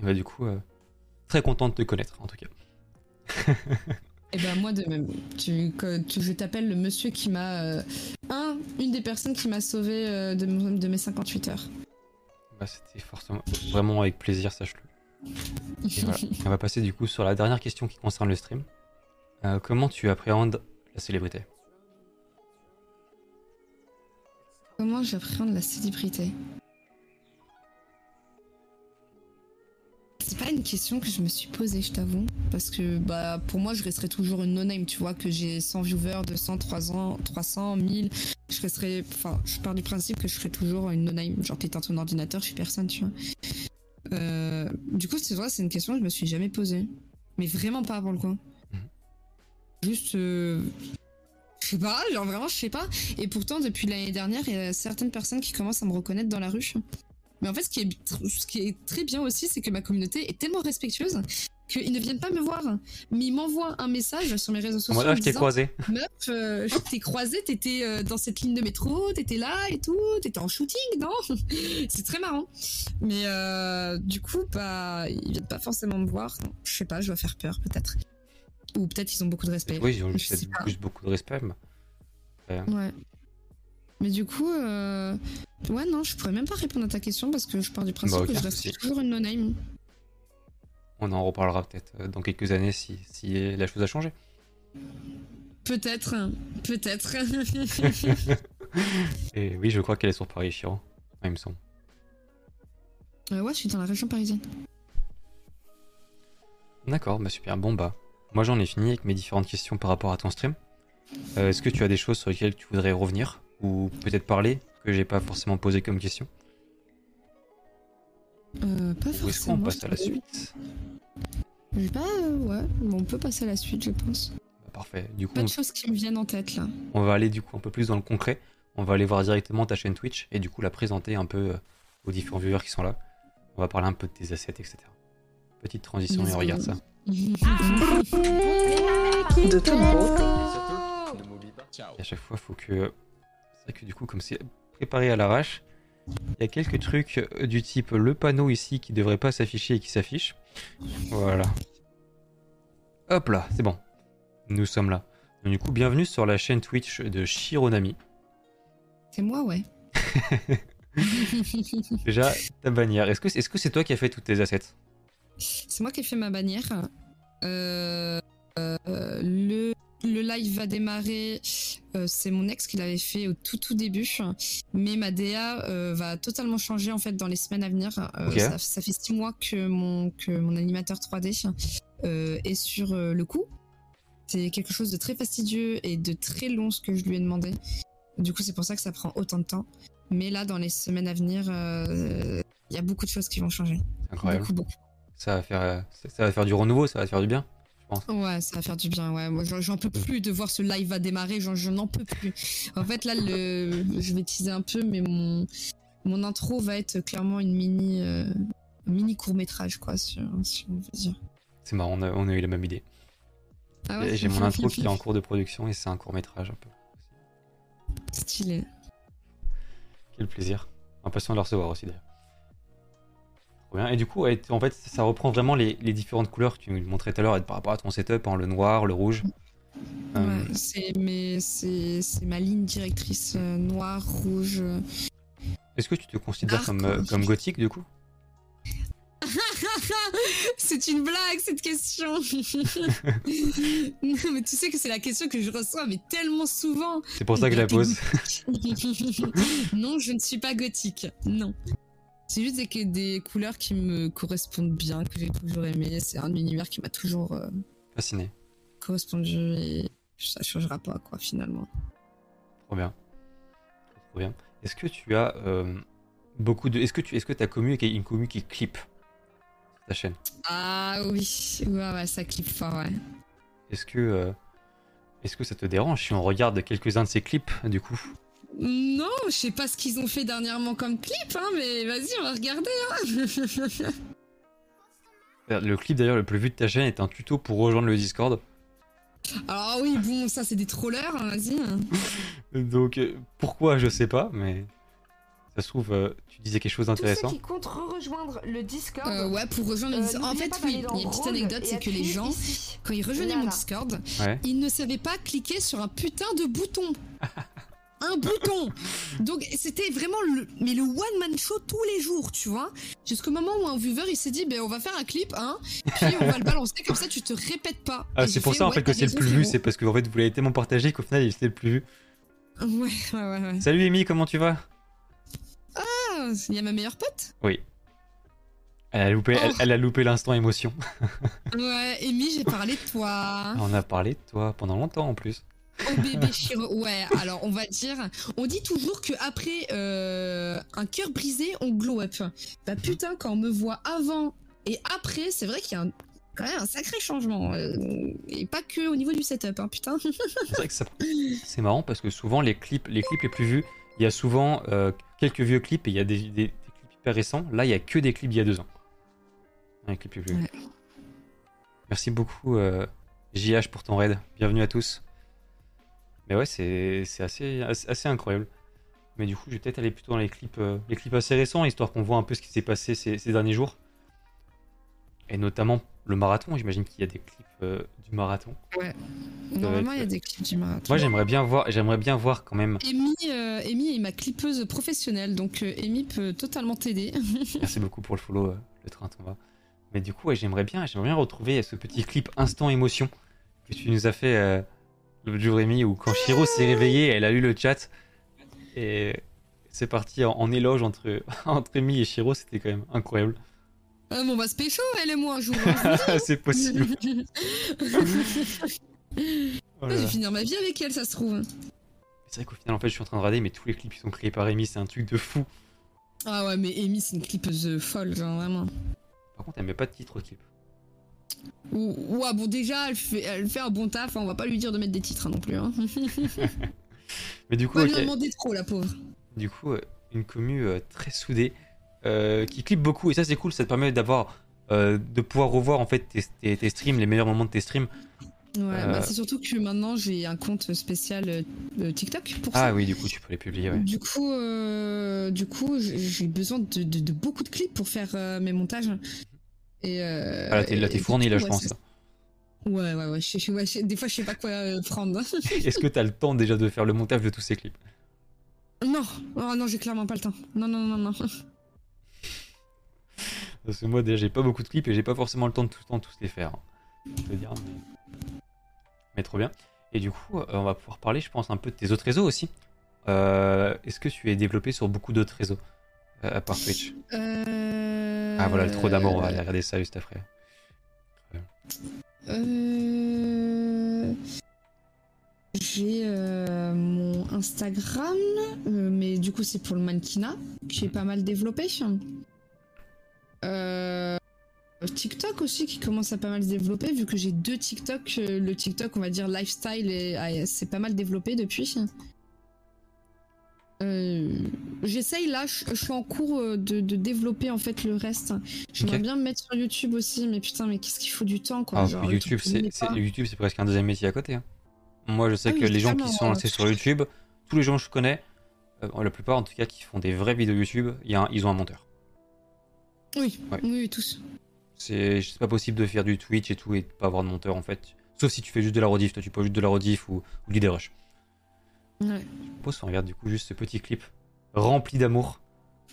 bah du coup, euh, très content de te connaître en tout cas. Et ben moi de même. Tu, que- tu- je t'appelle le monsieur qui m'a... euh, un, une des personnes qui m'a sauvé euh, de, mes 58 heures. Bah, c'était forcément vraiment avec plaisir, sache-le. Voilà. On va passer du coup sur la dernière question qui concerne le stream. Euh, comment tu appréhendes la célébrité? Comment j'appréhende la célébrité? C'est pas une question que je me suis posée, je t'avoue. Parce que bah, pour moi, je resterai toujours une no-name. Tu vois, que j'ai 100 viewers, 200, 300, 300, 1000. Je resterai. Enfin, je pars du principe que je serai toujours une no-name. Genre, t'éteins ton ordinateur, je suis personne, tu vois. Euh, du coup, c'est vrai, c'est une question que je me suis jamais posée. Mais vraiment pas pour le coup. Mhm. Juste. euh, Je sais pas, genre vraiment, je sais pas. Et pourtant, depuis l'année dernière, il y a certaines personnes qui commencent à me reconnaître dans la rue. Mais en fait, ce qui est, tr- ce qui est très bien aussi, c'est que ma communauté est tellement respectueuse qu'ils ne viennent pas me voir. Mais ils m'envoient un message sur mes réseaux sociaux. me je t'ai croisé. Meuf, euh, je t'ai croisé, t'étais euh, dans cette ligne de métro, t'étais là et tout, t'étais en shooting, non? C'est très marrant. Mais euh, du coup, bah, ils viennent pas forcément me voir. Je sais pas, je dois faire peur peut-être. Ou peut-être ils ont beaucoup de respect. Oui, ils ont juste, beaucoup de respect. mais- Ouais. Mais du coup, euh... ouais, non, je pourrais même pas répondre à ta question parce que je pars du principe Bah, que je reste toujours une no-name. On en reparlera peut-être euh, dans quelques années si, si la chose a changé. Peut-être, peut-être. Et oui, je crois qu'elle est sur Paris, Chiron. il me semble. Euh, ouais, je suis dans la région parisienne. D'accord, bah super. Bon bah, moi j'en ai fini avec mes différentes questions par rapport à ton stream. Euh, Est-ce que tu as des choses sur lesquelles tu voudrais revenir? Ou peut-être parler que j'ai pas forcément posé comme question Euh, pas Ou est-ce qu'on forcément. passe à la suite? Euh, ouais, bon, on peut passer à la suite, je pense. Bah, Parfait. Du coup, Pas on, de choses qui me viennent en tête là. on va aller du coup un peu plus dans le concret. On va aller voir directement ta chaîne Twitch et du coup la présenter un peu euh, aux différents viewers qui sont là. On va parler un peu de tes assets, etc. Petite transition Let's et go. regarde ça. De Tombo. surtout, ne m'oublie pas. Ciao. Et à chaque fois, faut que. C'est vrai que du coup, comme c'est préparé à l'arrache, il y a quelques trucs euh, du type le panneau ici qui devrait pas s'afficher et qui s'affiche. Voilà. Hop là, c'est bon. Nous sommes là. Donc, du coup, bienvenue sur la chaîne Twitch de Shironami. C'est moi, ouais. Déjà, ta bannière. Est-ce que c'est -ce c'est toi qui as fait toutes tes assets? C'est moi qui ai fait ma bannière. Euh, euh, le, le live va démarrer. euh, c'est mon ex qui l'avait fait au tout tout début. Mais ma DA euh, va totalement changer en fait dans les semaines à venir. Euh, ça, ça fait six mois que mon, que mon animateur 3D euh, est sur le coup. C'est quelque chose de très fastidieux et de très long ce que je lui ai demandé. Du coup, c'est pour ça que ça prend autant de temps. Mais là, dans les semaines à venir, il y a beaucoup de choses qui vont changer. Incroyable. Beaucoup, beaucoup. Ça va, faire, ça, va faire du renouveau, ça va faire du bien. Ouais, ça va faire du bien. Ouais, moi j'en- peux plus de voir ce live va démarrer. Je n'en peux plus. En fait, là, le, je vais teaser un peu, mais mon mon intro va être clairement une mini euh, mini court métrage, quoi, si, si on veut dire. C'est marrant, on a, on a eu la même idée. Ah J'ai mon intro qui est en cours de production et c'est un court métrage un peu. Stylé. Quel plaisir. Impatient de le recevoir aussi d'ailleurs. Trop bien. Et du coup, en fait, ça reprend vraiment les, les différentes couleurs que tu nous montrais tout à l'heure par rapport à ton setup, hein, le noir, le rouge. Euh, Ouais, c'est ma ligne directrice euh, noir, rouge. Est-ce que tu te considères comme, euh, comme gothique du coup? C'est une blague cette question. non, mais tu sais que c'est la question que je reçois mais tellement souvent. C'est pour ça que je la pose. non, je ne suis pas gothique. Non. C'est juste des, des couleurs qui me correspondent bien, que j'ai toujours aimé. C'est un univers qui m'a toujours euh, Fasciné. correspondu et ça changera pas, quoi, finalement. Trop bien. Trop, bien. Est-ce que tu as euh, beaucoup de. Est-ce que tu est-ce que ta commu est une commu qui clip ta chaîne? Ah oui, ouais, ouais, ça clip fort, ouais. Est-ce que. euh, est-ce que ça te dérange si on regarde quelques-uns de ces clips du coup? Non, je sais pas ce qu'ils ont fait dernièrement comme clip, hein, mais vas-y, on va regarder. Hein. Le clip d'ailleurs le plus vu de ta chaîne est un tuto pour rejoindre le Discord. Alors oui, bon, ça c'est des trollers, hein, vas-y. Donc euh, pourquoi je sais pas, mais ça se trouve euh, tu disais quelque chose Tous ceux d'intéressant. qui comptent rejoindre le Discord. Euh, ouais, pour rejoindre le euh, Discord. En fait, oui, il y dans a une petite anecdote, c'est que les gens, ici. quand ils rejoignaient mon. Discord, Ouais. ils ne savaient pas cliquer sur un putain de bouton. un bouton. Donc c'était vraiment le, mais le one man show tous les jours, tu vois. Jusqu'au moment où un viewer il s'est dit, ben on va faire un clip, hein, puis on va le balancer comme ça, tu te répètes pas. Ah, c'est pour ça en ouais, fait que c'est le plus vu, c'est parce que en fait vous l'avez tellement partagé qu'au final il était le plus vu. Ouais, ouais, ouais, ouais. Salut Amy, comment tu vas? Ah, il y a ma meilleure pote? elle a, loupé, elle, Oh. elle a loupé l'instant émotion. Ouais, Amy, j'ai parlé de toi. On a parlé de toi pendant longtemps en plus. Oh bébé Chiro. Ouais, alors on va dire, on dit toujours que après euh, un cœur brisé, on glow up. Bah putain, quand on me voit avant et après, c'est vrai qu'il y a un- quand même un sacré changement. euh, et pas que au niveau du setup, hein, putain. C'est vrai que ça- c'est marrant parce que souvent les clips, les clips les plus vus, il y a souvent euh, quelques vieux clips et il y a des, des- des clips hyper récents. Là, il y a que des clips d'il y a deux ans. Un clip les plus vus. Ouais. Merci beaucoup JH pour ton raid. Bienvenue à tous. Mais ouais, c'est assez, assez, assez incroyable. Mais du coup, je vais peut-être aller plutôt dans les clips, euh, les clips assez récents, histoire qu'on voit un peu ce qui s'est passé ces, ces derniers jours. Et notamment le marathon. J'imagine qu'il y a des clips euh, du marathon. Normalement, il y a des clips du marathon. Moi, j'aimerais bien voir, j'aimerais bien voir quand même. Amy, euh, Amy est ma clippeuse professionnelle, donc Amy peut totalement t'aider. Merci beaucoup pour le follow, le train t'en va. Mais du coup, ouais, j'aimerais bien, j'aimerais bien retrouver ce petit clip instant émotion que tu nous as fait euh, jour, Rémi, où quand Shiro s'est réveillée, elle a lu le chat et c'est parti en, en éloge entre entre Rémi et Shiro, c'était quand même incroyable. Ah, bon, on va se pécho, elle et moi, un jour. hein. c'est possible. Oh là je vais finir ma vie avec elle, ça se trouve. C'est vrai qu'au final, en fait, je suis en train de rader, mais tous les clips qui sont créés par Rémi, c'est un truc de fou. Ah ouais, mais Amy, c'est une clippeuse folle, genre, vraiment. Par contre, elle met pas de titre au clip. Ou- Ouais, bon, déjà, elle fait, elle fait un bon taf, hein, on va pas lui dire de mettre des titres hein, non plus. Hein. Mais du coup, Pas lui en ok. demander trop, la pauvre. Du coup, euh, une commu euh, très soudée euh, qui clip beaucoup et ça c'est cool, ça te permet d'avoir euh, de pouvoir revoir en fait tes, tes- tes streams, les meilleurs moments de tes streams. Ouais, bah, c'est surtout que maintenant, j'ai un compte spécial TikTok pour ça. Ah oui, du coup tu peux les publier. Ouais. Du coup, du coup, j'ai besoin de, de- de beaucoup de clips pour faire mes montages. Et euh, Ah là t'es là, t'es fourni là je ouais, pense. c'est- Ouais, ouais, ouais, je- ouais, je- Des fois, je sais pas quoi euh, prendre. Est-ce que t'as le temps déjà de faire le montage de tous ces clips? Non, oh, non, j'ai clairement pas le temps. Non, non, non, non. Parce que moi déjà j'ai pas beaucoup de clips et j'ai pas forcément le temps de tout le temps tous les faire. hein. Je veux dire, mais... mais trop bien. Et du coup, euh, on va pouvoir parler, je pense, un peu de tes autres réseaux aussi. Est-ce que tu es développé sur beaucoup d'autres réseaux? À part Twitch Euh... Ah voilà, le trop d'amour, on va aller regarder ça juste après. Euh... J'ai euh, mon Instagram, euh, mais du coup c'est pour le mannequinat, que j'ai pas mal développé. Euh, TikTok aussi qui commence à pas mal se développer, vu que j'ai deux TikTok. euh, Le TikTok, on va dire lifestyle, et ah, c'est pas mal développé depuis. Euh, J'essaye là, je, suis en cours euh, de, de développer en fait le reste. J'aimerais bien me mettre sur YouTube aussi, mais putain, mais qu'est-ce qu'il faut du temps quoi. Ah, genre, YouTube, tu c'est presque un deuxième métier à côté. hein. Moi, je sais Ah que les gens qui sont lancés sur YouTube, tous les gens que je connais, euh, la plupart en tout cas, qui font des vraies vidéos YouTube, il y a un- ils ont un monteur. Oui, Ouais. oui, tous. C'est pas possible de faire du Twitch et tout et de pas avoir de monteur en fait. Sauf si tu fais juste de la rediff, toi tu peux juste de la rediff ou, ou du DRush. Ouais. Je propose qu'on regarde du coup juste ce petit clip rempli d'amour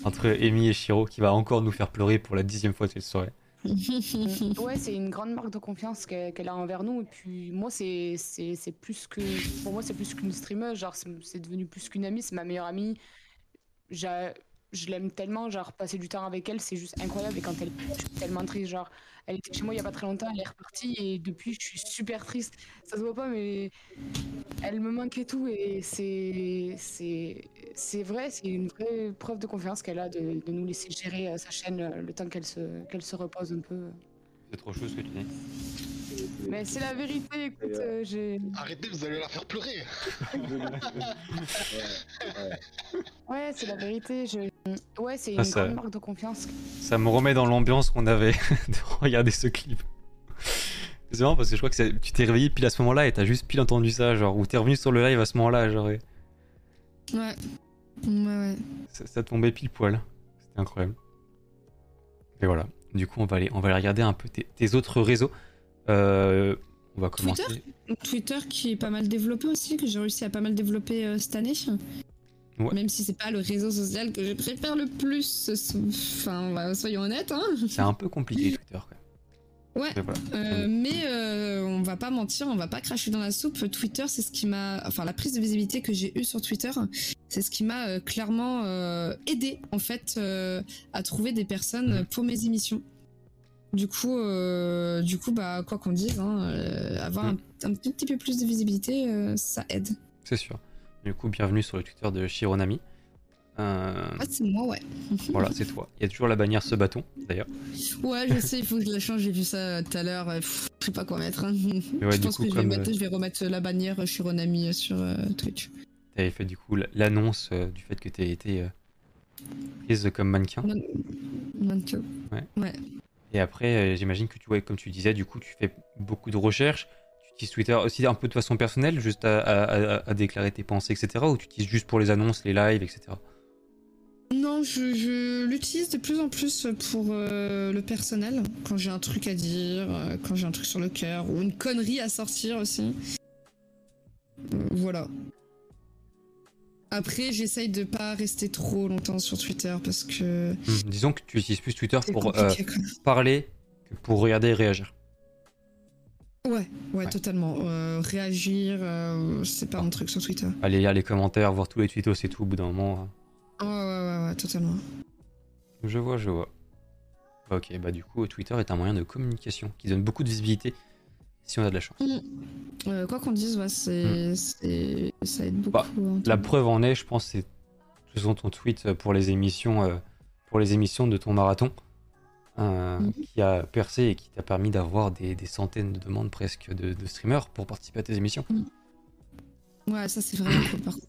entre Amy et Shiro qui va encore nous faire pleurer pour la dixième fois de cette soirée. Ouais, c'est une grande marque de confiance qu'elle a envers nous. Et puis moi, c'est c'est c'est plus que pour moi, c'est plus qu'une streameuse. Genre, c'est devenu plus qu'une amie. C'est ma meilleure amie. J'a- Je l'aime tellement. Genre, passer du temps avec elle, c'est juste incroyable. Et quand elle, je suis tellement triste. Genre, elle était chez moi il y a pas très longtemps. Elle est repartie et depuis, je suis super triste. Ça se voit pas, mais elle me manque et tout. Et c'est c'est c'est vrai. C'est une vraie preuve de confiance qu'elle a de, de nous laisser gérer euh, sa chaîne euh, le temps qu'elle se qu'elle se repose un peu. C'est trop chaud ce que tu dis. Mais c'est la vérité, écoute, euh, j'ai. Arrêtez, vous allez la faire pleurer. Ouais, c'est la vérité. Je... Ouais, c'est une ça- grande marque de confiance. Ça me remet dans l'ambiance qu'on avait de regarder ce clip. C'est marrant parce que je crois que tu t'es réveillé pile à ce moment-là et t'as juste pile entendu ça, genre, ou t'es revenu sur le live à ce moment-là, genre, et Ouais. Ouais, ouais. ça, ça tombait pile poil. C'était incroyable. Et voilà. Du coup, on va aller, on va aller regarder un peu tes, tes autres réseaux. Euh, on va commencer. Twitter qui est pas mal développé aussi, que j'ai réussi à pas mal développer euh, cette année. Ouais. Même si c'est pas le réseau social que je préfère le plus. Enfin, bah, soyons honnêtes, hein. C'est un peu compliqué Twitter. Quoi. Ouais. Voilà. Euh, mais euh, on va pas mentir, on va pas cracher dans la soupe. Twitter, c'est ce qui m'a, enfin la prise de visibilité que j'ai eue sur Twitter, c'est ce qui m'a euh, clairement euh, aidé en fait à trouver des personnes Mhm. pour mes émissions. Du coup, du coup, bah quoi qu'on dise, hein, avoir Mhm. un, un tout petit peu plus de visibilité, ça aide. C'est sûr. Du coup, bienvenue sur le Twitter de Shironami. Euh, Ah, c'est moi, ouais. voilà, c'est toi. Il y a toujours la bannière ce bâton, d'ailleurs. Ouais, je sais, il faut que je la change. J'ai vu ça euh, tout à l'heure. euh, Je sais pas quoi mettre. hein. ouais, je pense coup, que je vais, comme, mettre- euh, je vais remettre la bannière Shironami sur euh, Twitch. T'avais fait du coup l'annonce euh, du fait que t'aies été euh, prise comme mannequin. Mannequin. Et après, euh, j'imagine que tu vois, comme tu disais, du coup, tu fais beaucoup de recherches. Tu utilises Twitter aussi un peu de façon personnelle, juste à, à- à- à déclarer tes pensées, etc. Ou tu utilises juste pour les annonces, les lives, etc. Non, je, je l'utilise de plus en plus pour euh, le personnel. Quand j'ai un truc à dire, euh, quand j'ai un truc sur le cœur, ou une connerie à sortir aussi. Voilà. Après, j'essaye de pas rester trop longtemps sur Twitter parce que Hmm, Disons que tu utilises plus Twitter pour euh, parler que pour regarder et réagir. Ouais, ouais, Ouais. totalement. Euh, réagir, euh, c'est pas mon truc sur Twitter. Aller lire les commentaires, voir tous les tweetos, c'est tout au bout d'un moment. hein. Ouais, ouais, ouais, ouais, totalement. Je vois, je vois. Ok, bah du coup, Twitter est un moyen de communication qui donne beaucoup de visibilité si on a de la chance. Euh, quoi qu'on dise, ouais, c'est, ça aide beaucoup. Bah, hein. La preuve en est, je pense, c'est faisons ton tweet pour les émissions, pour les émissions de ton marathon, euh, Mhm. qui a percé et qui t'a permis d'avoir des, des centaines de demandes presque de, de streamers pour participer à tes émissions. Ouais, ça c'est vraiment cool par contre.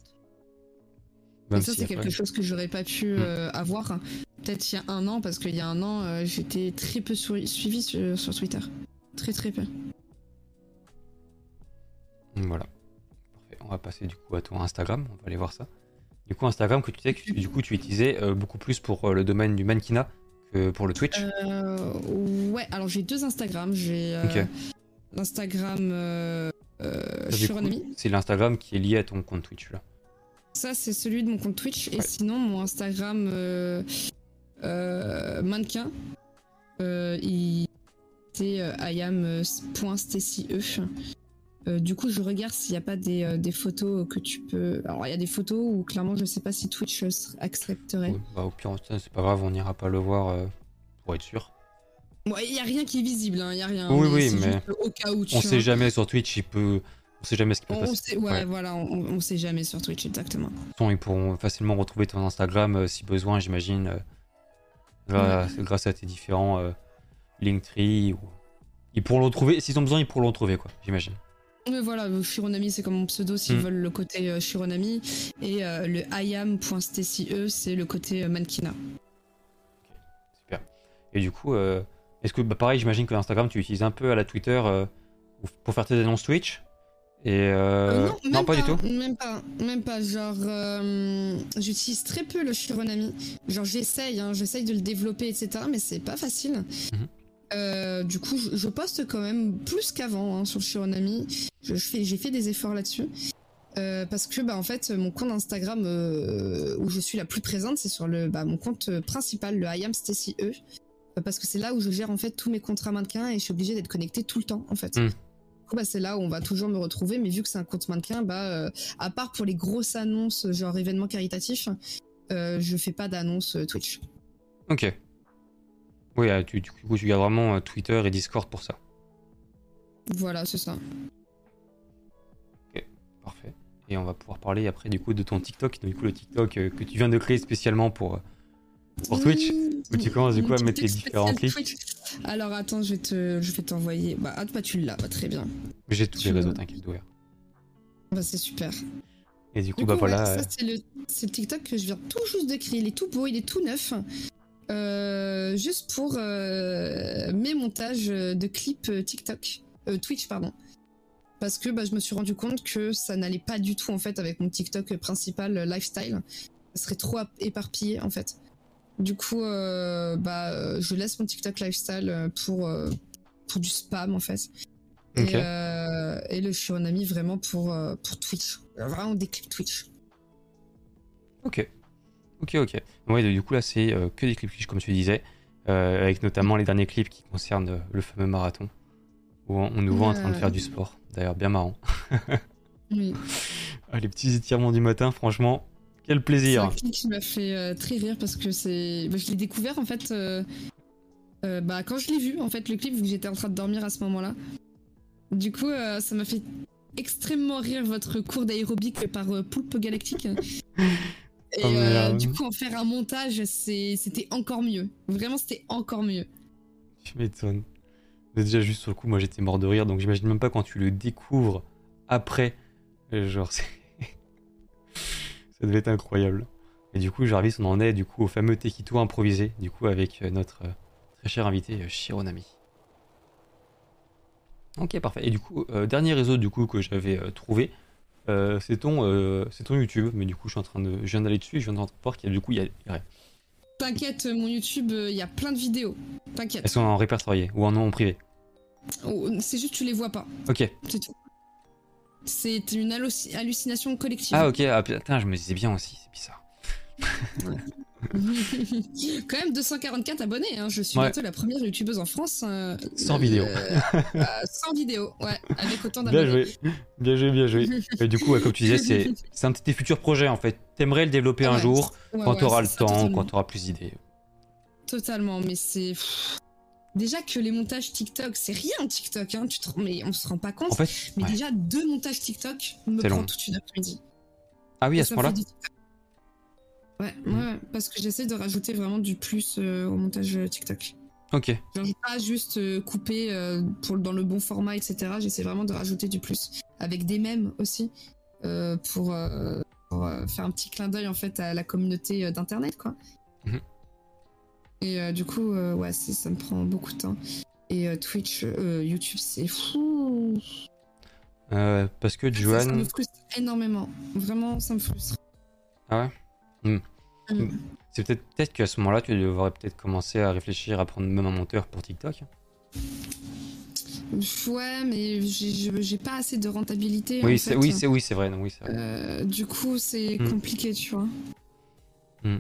Même Et ça, si c'est quelque chose que j'aurais pas pu Mm. euh, avoir peut-être il y a un an, parce qu'il y a un an, euh, j'étais très peu sui- suivi sur, sur Twitter. Très très peu. Voilà. Parfait. On va passer du coup à ton Instagram. On va aller voir ça. Du coup, Instagram que tu sais que du coup tu utilisais euh, beaucoup plus pour le domaine du mannequinat pour le Twitch? Euh, ouais, alors j'ai deux Instagram. J'ai euh, Ok. l'Instagram euh, euh. C'est l'Instagram qui est lié à ton compte Twitch là. Ça, c'est celui de mon compte Twitch. Et sinon, mon Instagram mannequin, il c'est iam.stacie. Euh, du coup, je regarde s'il n'y a pas des, euh, des photos que tu peux. Alors, il y a des photos où clairement, je sais pas si Twitch euh, accepterait. Bah, au pire, c'est pas grave, on n'ira pas le voir euh, pour être sûr. Bon, il y a rien qui est visible, hein, il y a rien. Oui, oui, c'est mais au cas où tu On vois. sait jamais sur Twitch, il peut. On sait jamais ce qui peut On, passer. sait, ouais, Ouais. voilà, on, on sait jamais sur Twitch exactement. De toute façon, ils pourront facilement retrouver ton Instagram si besoin, j'imagine. grâce, grâce à tes différents Linktree. Ou... Ils pourront le retrouver. S'ils ont besoin, ils pourront le retrouver, quoi, j'imagine. Mais voilà, Shironami c'est comme mon pseudo s'ils Mm. veulent le côté euh, Shironami et euh, le iam.stacie c'est le côté euh, mannequinat. Super. Et du coup, euh, est-ce que, bah, pareil, j'imagine que l'Instagram, tu utilises un peu à la Twitter euh, pour faire tes annonces Twitch? Et euh, Euh, même pas, du tout. Même pas, même pas. Genre, j'utilise très peu le Shironami. Genre, j'essaye, hein, j'essaye de le développer, etc. Mais c'est pas facile. Mhm. Euh, du coup, je, je poste quand même plus qu'avant hein, sur le Shironami. Je, je fais, j'ai fait des efforts là-dessus. Euh, parce que bah en fait mon compte Instagram euh, où je suis la plus présente c'est sur le bah, mon compte principal le I am Stacy E parce que c'est là où je gère en fait tous mes contrats mannequins et je suis obligée d'être connectée tout le temps en fait. Mm. Coup, bah, c'est là où on va toujours me retrouver mais vu que c'est un compte mannequin bah euh, à part pour les grosses annonces genre événements caritatifs euh, je fais pas d'annonces Twitch. Ok. Oui, euh, tu, du coup, tu gardes vraiment euh, Twitter et Discord pour ça. Voilà c'est ça. Parfait. Et on va pouvoir parler après du coup de ton TikTok, du coup le TikTok euh, que tu viens de créer spécialement pour, pour Twitch. où tu commences, du coup, à mettre les différents. Twitch. Alors attends je vais te je vais t'envoyer bah, ah, bah tu l'as bah, très bien. J'ai tous les réseaux, t'inquiète, d'ouvert. Bah c'est super. Et du coup, Du bah coup, voilà. ouais, ça, c'est le, c'est le TikTok que je viens tout juste de créer. Il est tout beau, il est tout neuf. Euh, juste pour euh, mes montages de clips euh, TikTok. Euh, Twitch, pardon. Parce que bah, je me suis rendu compte que ça n'allait pas du tout en fait avec mon TikTok principal lifestyle. Ça serait trop éparpillé en fait. Du coup, bah, je laisse mon TikTok lifestyle pour, pour du spam en fait. Et, euh, et le Shironami vraiment pour, pour Twitch. Vraiment des clips Twitch. Ok. Ok, ok. Ouais, du coup, là, c'est euh, que des clips Twitch, comme tu disais, euh, avec notamment les derniers clips qui concernent euh, le fameux marathon, où on, nous voit en train de Ouais. faire du sport. D'ailleurs, bien marrant. Oui. Ah, les petits étirements du matin, franchement, quel C'est plaisir. un clip qui m'a fait euh, très rire parce que c'est. bah, je l'ai découvert en fait. euh, euh, bah, quand je l'ai vu, en fait, le clip, vu que j'étais en train de dormir à ce moment-là. Du coup, ça m'a fait extrêmement rire votre cours d'aérobic par Poulpe Galactique. Et Oh, euh, merde. du coup, en faire un montage, c'était encore mieux. Vraiment, c'était encore mieux. Tu m'étonnes. Déjà, juste sur le coup, moi j'étais mort de rire, donc j'imagine même pas quand tu le découvres après. euh, Genre, ça devait être incroyable. Et du coup, Jarvis, on en est du coup au fameux Tekito improvisé, du coup, avec euh, notre très cher invité Shironami. Ok, parfait. Et du coup, euh, dernier réseau du coup que j'avais euh, trouvé, euh, c'est ton, euh, c'est ton YouTube, mais du coup, je suis en train de, je viens d'aller dessus, je viens de voir qu'il y a du coup, il y a, T'inquiète, mon YouTube, euh, il y a plein de vidéos. elles T'inquiète. sont en répertorié ou en nom privé? Oh, c'est juste que tu les vois pas. Ok. C'est tout. C'est une halluci- hallucination collective. Ah ok, ah, putain, je me disais bien aussi, c'est bizarre. Quand même 244 abonnés, hein. je suis Ouais. bientôt la première youtubeuse en France. euh, Sans euh, vidéo. euh, sans vidéo, ouais, avec autant Bien d'abonnés. joué, bien joué, bien joué. Et du coup, ouais, comme tu disais, c'est un de tes futurs projets en fait. T'aimerais le développer un jour, quand t'auras le ça, temps, totalement. quand t'auras plus d'idées. Totalement, mais c'est. Déjà que les montages TikTok, c'est rien TikTok, hein, tu te... mais on se rend pas compte. En fait, mais déjà, deux montages TikTok me prend long. toute une après-midi. ah oui, à ce ça Ouais, ouais, parce que j'essaie de rajouter vraiment du plus euh, au montage euh, TikTok. Ok, Genre, pas juste euh, couper euh, pour, dans le bon format, etc. J'essaie vraiment de rajouter du plus. Avec des mèmes aussi, pour, pour, faire un petit clin d'œil en fait à la communauté d'internet, quoi. Mhm. Et du coup, ouais, ça me prend beaucoup de temps. Et Twitch, YouTube, c'est fou. Parce que Ça, ça Johan, me frustre énormément. Vraiment, ça me frustre. Ah ouais? Hmm. Mm. c'est peut-être peut-être qu'à ce moment-là, tu devrais peut-être commencer à réfléchir à prendre même un monteur pour TikTok. Ouais, mais j'ai- pas assez de rentabilité. en Oui, c'est oui, c'est oui, c'est vrai, non, oui, c'est vrai. Euh, du coup, c'est Hmm. compliqué, tu vois. Hmm.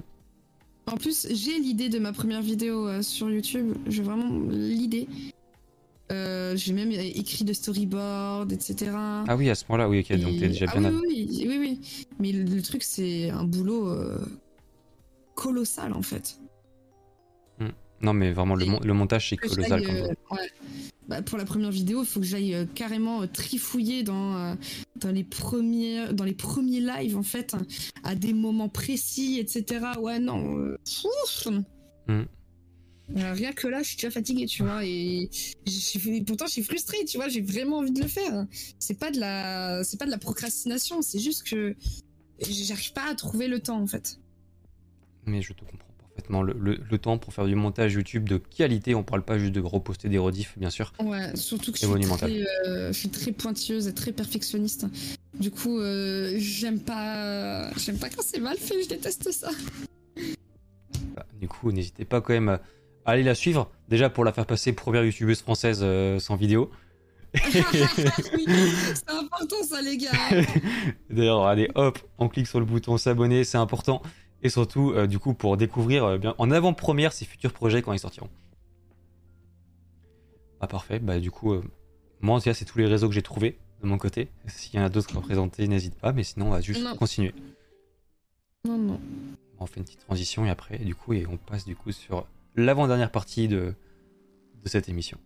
En plus, j'ai l'idée de ma première vidéo euh, sur YouTube. J'ai vraiment l'idée. Euh, j'ai même écrit de storyboard, etc. Ah oui, à ce moment-là, oui, ok, donc t'es déjà ah bien. oui, oui, oui, oui. Mais le, le truc, c'est un boulot euh, colossal, en fait. Non, mais vraiment, le, mon- le montage, c'est colossal quand euh, ouais. Bah, pour la première vidéo, il faut que j'aille carrément trifouiller dans, dans, les premiers, dans les premiers lives, en fait, à des moments précis, etc. Ouais, non. Euh, rien que là, je suis déjà fatiguée, tu vois, et pourtant, je suis frustrée, tu vois, j'ai vraiment envie de le faire. C'est pas de la, c'est pas de la procrastination, c'est juste que j'arrive pas à trouver le temps, en fait. Mais je te comprends parfaitement. Le, le- le temps pour faire du montage YouTube de qualité, on parle pas juste de reposter des rediffs, bien sûr. Ouais, surtout que je C'est suis, monumental. très, euh, je suis très pointilleuse et très perfectionniste. Du coup, euh, j'aime pas, j'aime pas quand c'est mal fait. Je déteste ça. Bah, du coup, n'hésitez pas quand même à aller la suivre. Déjà pour la faire passer première youtubeuse française euh, sans vidéo. oui, c'est important ça, les gars. D'ailleurs, allez hop, on clique sur le bouton s'abonner, c'est important. Et surtout, euh, du coup, pour découvrir euh, bien en avant-première ses futurs projets quand ils sortiront. Ah parfait, bah du coup, moi en tout cas, c'est tous les réseaux que j'ai trouvés de mon côté. S'il y en a d'autres à présenter, n'hésite pas, mais sinon on va juste Non. continuer. Non, non. On fait une petite transition et après, du coup, et on passe du coup sur l'avant-dernière partie de, de cette émission.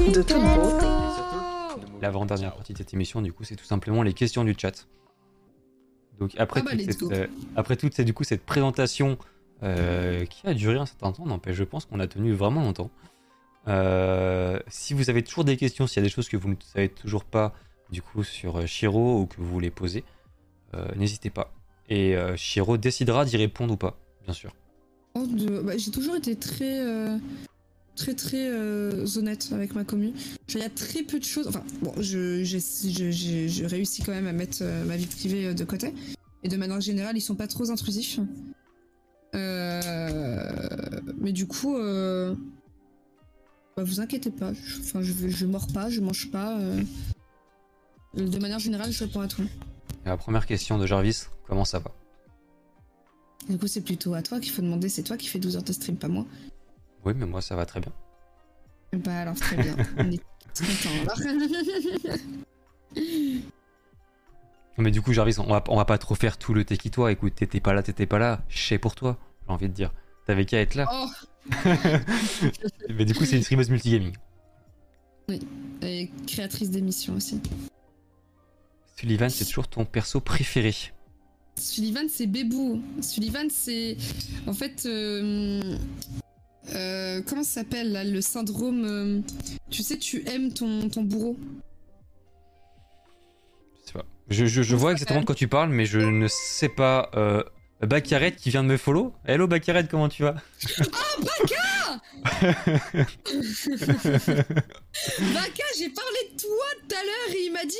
De L'avant-dernière partie de cette émission, du coup, c'est tout simplement les questions du chat. Donc après, Ah bah, toute, cette, euh, après toute cette, du coup, cette présentation euh, qui a duré un certain temps, n'empêche, je pense qu'on a tenu vraiment longtemps. Euh, si vous avez toujours des questions, s'il y a des choses que vous ne savez toujours pas, du coup, sur Shiro ou que vous voulez poser, euh, n'hésitez pas. Et euh, Shiro décidera d'y répondre ou pas, bien sûr. Bah, j'ai toujours été très, euh, très, très euh, honnête avec ma commune. Il y a très peu de choses. Enfin, bon, je, réussis quand même à mettre euh, ma vie privée de côté. Et de manière générale, ils sont pas trop intrusifs. Mais du coup, bah, vous inquiétez pas. Enfin, je, je mords pas, je mange pas. De manière générale, je réponds à tout. La première question de Jarvis, comment ça va? Du coup, c'est plutôt à toi qu'il faut demander. C'est toi qui fais 12 heures de stream, pas moi. Oui, mais moi ça va très bien. Bah alors très bien, on est contents alors. Mais du coup, Jarvis, on va, on va pas trop faire tout le toi. Écoute, t'étais pas là, t'étais pas là. Je sais pour toi, j'ai envie de dire. T'avais qu'à être là. oh, Mais du coup, c'est une streameuse multigaming. et créatrice d'émissions aussi. Sullivan, c'est toujours ton perso préféré. Sullivan, c'est Bébou. Sullivan, c'est. En fait. euh, euh, comment ça s'appelle là, le syndrome euh, Tu sais, tu aimes ton, ton bourreau. Je sais pas. Je, je, je vois exactement de quoi tu parles, mais je ne sais pas. Euh, Bakaret qui vient de me follow. Hello Bakaret, comment tu vas? Baka, j'ai parlé de toi tout à l'heure et il m'a dit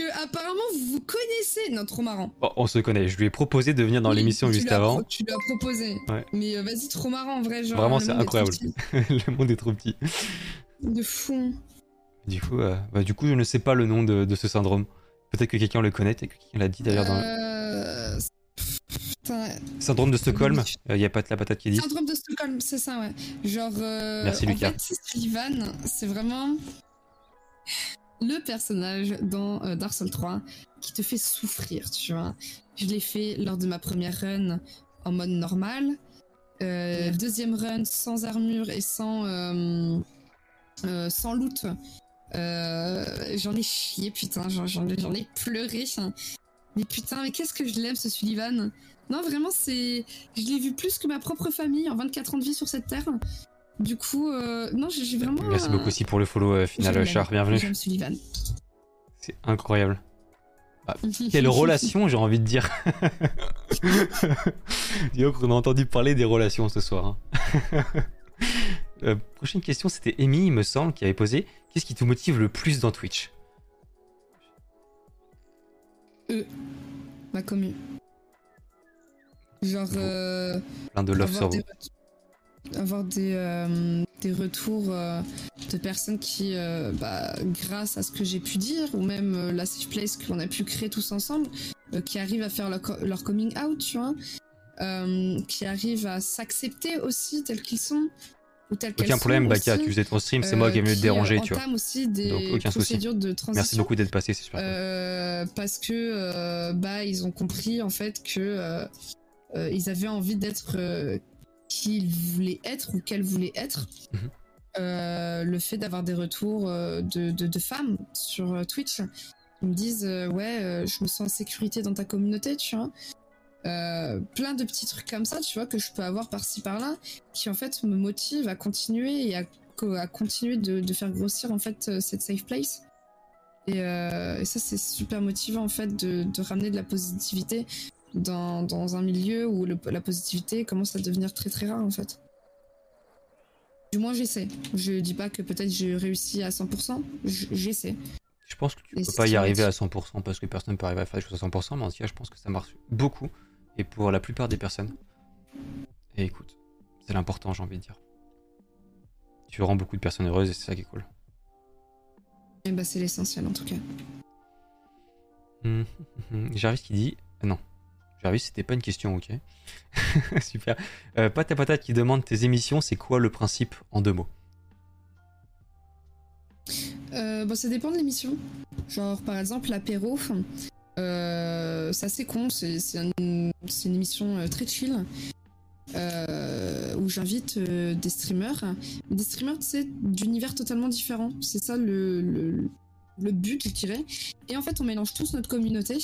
que apparemment vous vous connaissez. Non, trop marrant. Bon, On se connaît. Je lui ai proposé de venir dans Oui, l'émission juste avant. Tu lui as proposé. Ouais. Mais euh, vas-y, trop marrant en vrai. Genre, Vraiment, c'est incroyable. Le monde est trop petit. De fou. Du coup, euh, bah, du coup, je ne sais pas le nom de, de ce syndrome. Peut-être que quelqu'un le connaît, que quelqu'un l'a dit d'ailleurs dans le Euh, Putain, syndrome de Stockholm. Il y a pas de la patate qui dit. Syndrome de Stockholm, c'est ça, ouais. Genre, Merci, en Lucas. fait, c'est vraiment le personnage dans euh, Dark Souls 3 qui te fait souffrir, tu vois. Je l'ai fait lors de ma première run en mode normal. Euh, deuxième run sans armure et sans, euh, sans loot. J'en ai chié, putain, j'en j'en ai, j'en ai pleuré. Mais putain, mais qu'est-ce que je l'aime, ce Sullivan? Non, vraiment, c'est. Je l'ai vu plus que ma propre famille en 24 ans de vie sur cette terre. Du coup, euh, non, j'ai vraiment. Merci beaucoup aussi pour le follow euh, final, Char. Bienvenue. Sullivan. C'est incroyable. Quelle relation, j'ai envie de dire. Dis donc, on a entendu parler des relations ce soir. hein. Euh, prochaine question, c'était Amy, il me semble, qui avait posé Qu'est-ce qui te motive le plus dans Twitch? Ma commu. Genre. euh, Plein de love sur vous. Avoir des, euh, des retours euh, de personnes qui, euh, bah, grâce à ce que j'ai pu dire, ou même la safe place qu'on a pu créer tous ensemble, qui arrivent à faire leur, leur coming out, tu vois, qui arrivent à s'accepter aussi tels qu'ils sont, ou tels qu'elles Aucun problème, sont Baka, aussi, tu faisais ton stream, c'est moi qui ai venu te déranger, tu vois. aussi des Donc, aucun souci. procédures de transition. Merci beaucoup d'être passé, c'est super. cool. Parce que bah ils ont compris en fait que ils avaient envie d'être qui ils voulaient être ou qu'elles voulaient être. Mhm. Euh, le fait d'avoir des retours euh, de, de, de femmes sur euh, Twitch qui me disent euh, ouais euh, je me sens en sécurité dans ta communauté tu vois plein de petits trucs comme ça tu vois que je peux avoir par-ci par-là qui en fait me motivent à continuer et à, co- à continuer de, de faire grossir en fait cette safe place et, et ça, c'est super motivant en fait de ramener de la positivité dans, dans un milieu où le- la positivité commence à devenir très très rare en fait. Du moins, j'essaie. Je dis pas que peut-être j'ai réussi à 100%, j- j'essaie. Je pense que tu et peux pas y arriver à motivant. 100% parce que personne peut arriver à faire les choses à 100%, mais en tout cas, je pense que ça marche beaucoup et pour la plupart des personnes. Et écoute, c'est l'important, j'ai envie de dire. Tu rends beaucoup de personnes heureuses et c'est ça qui est cool. Et bah, c'est l'essentiel en tout cas. Hum, hum. Jarvis qui dit. Non. Jarvis, c'était pas une question, ok. Super. Euh, Pat à patate qui demande tes émissions, c'est quoi le principe en deux mots Euh, bon, ça dépend de l'émission. Genre, par exemple, l'apéro, euh, c'est assez con. C'est c'est un- c'est une émission euh, très chill euh, où j'invite des streamers. Des streamers, tu sais, d'univers totalement différents. C'est ça le, le but, je dirais. Et en fait, on mélange tous notre communauté.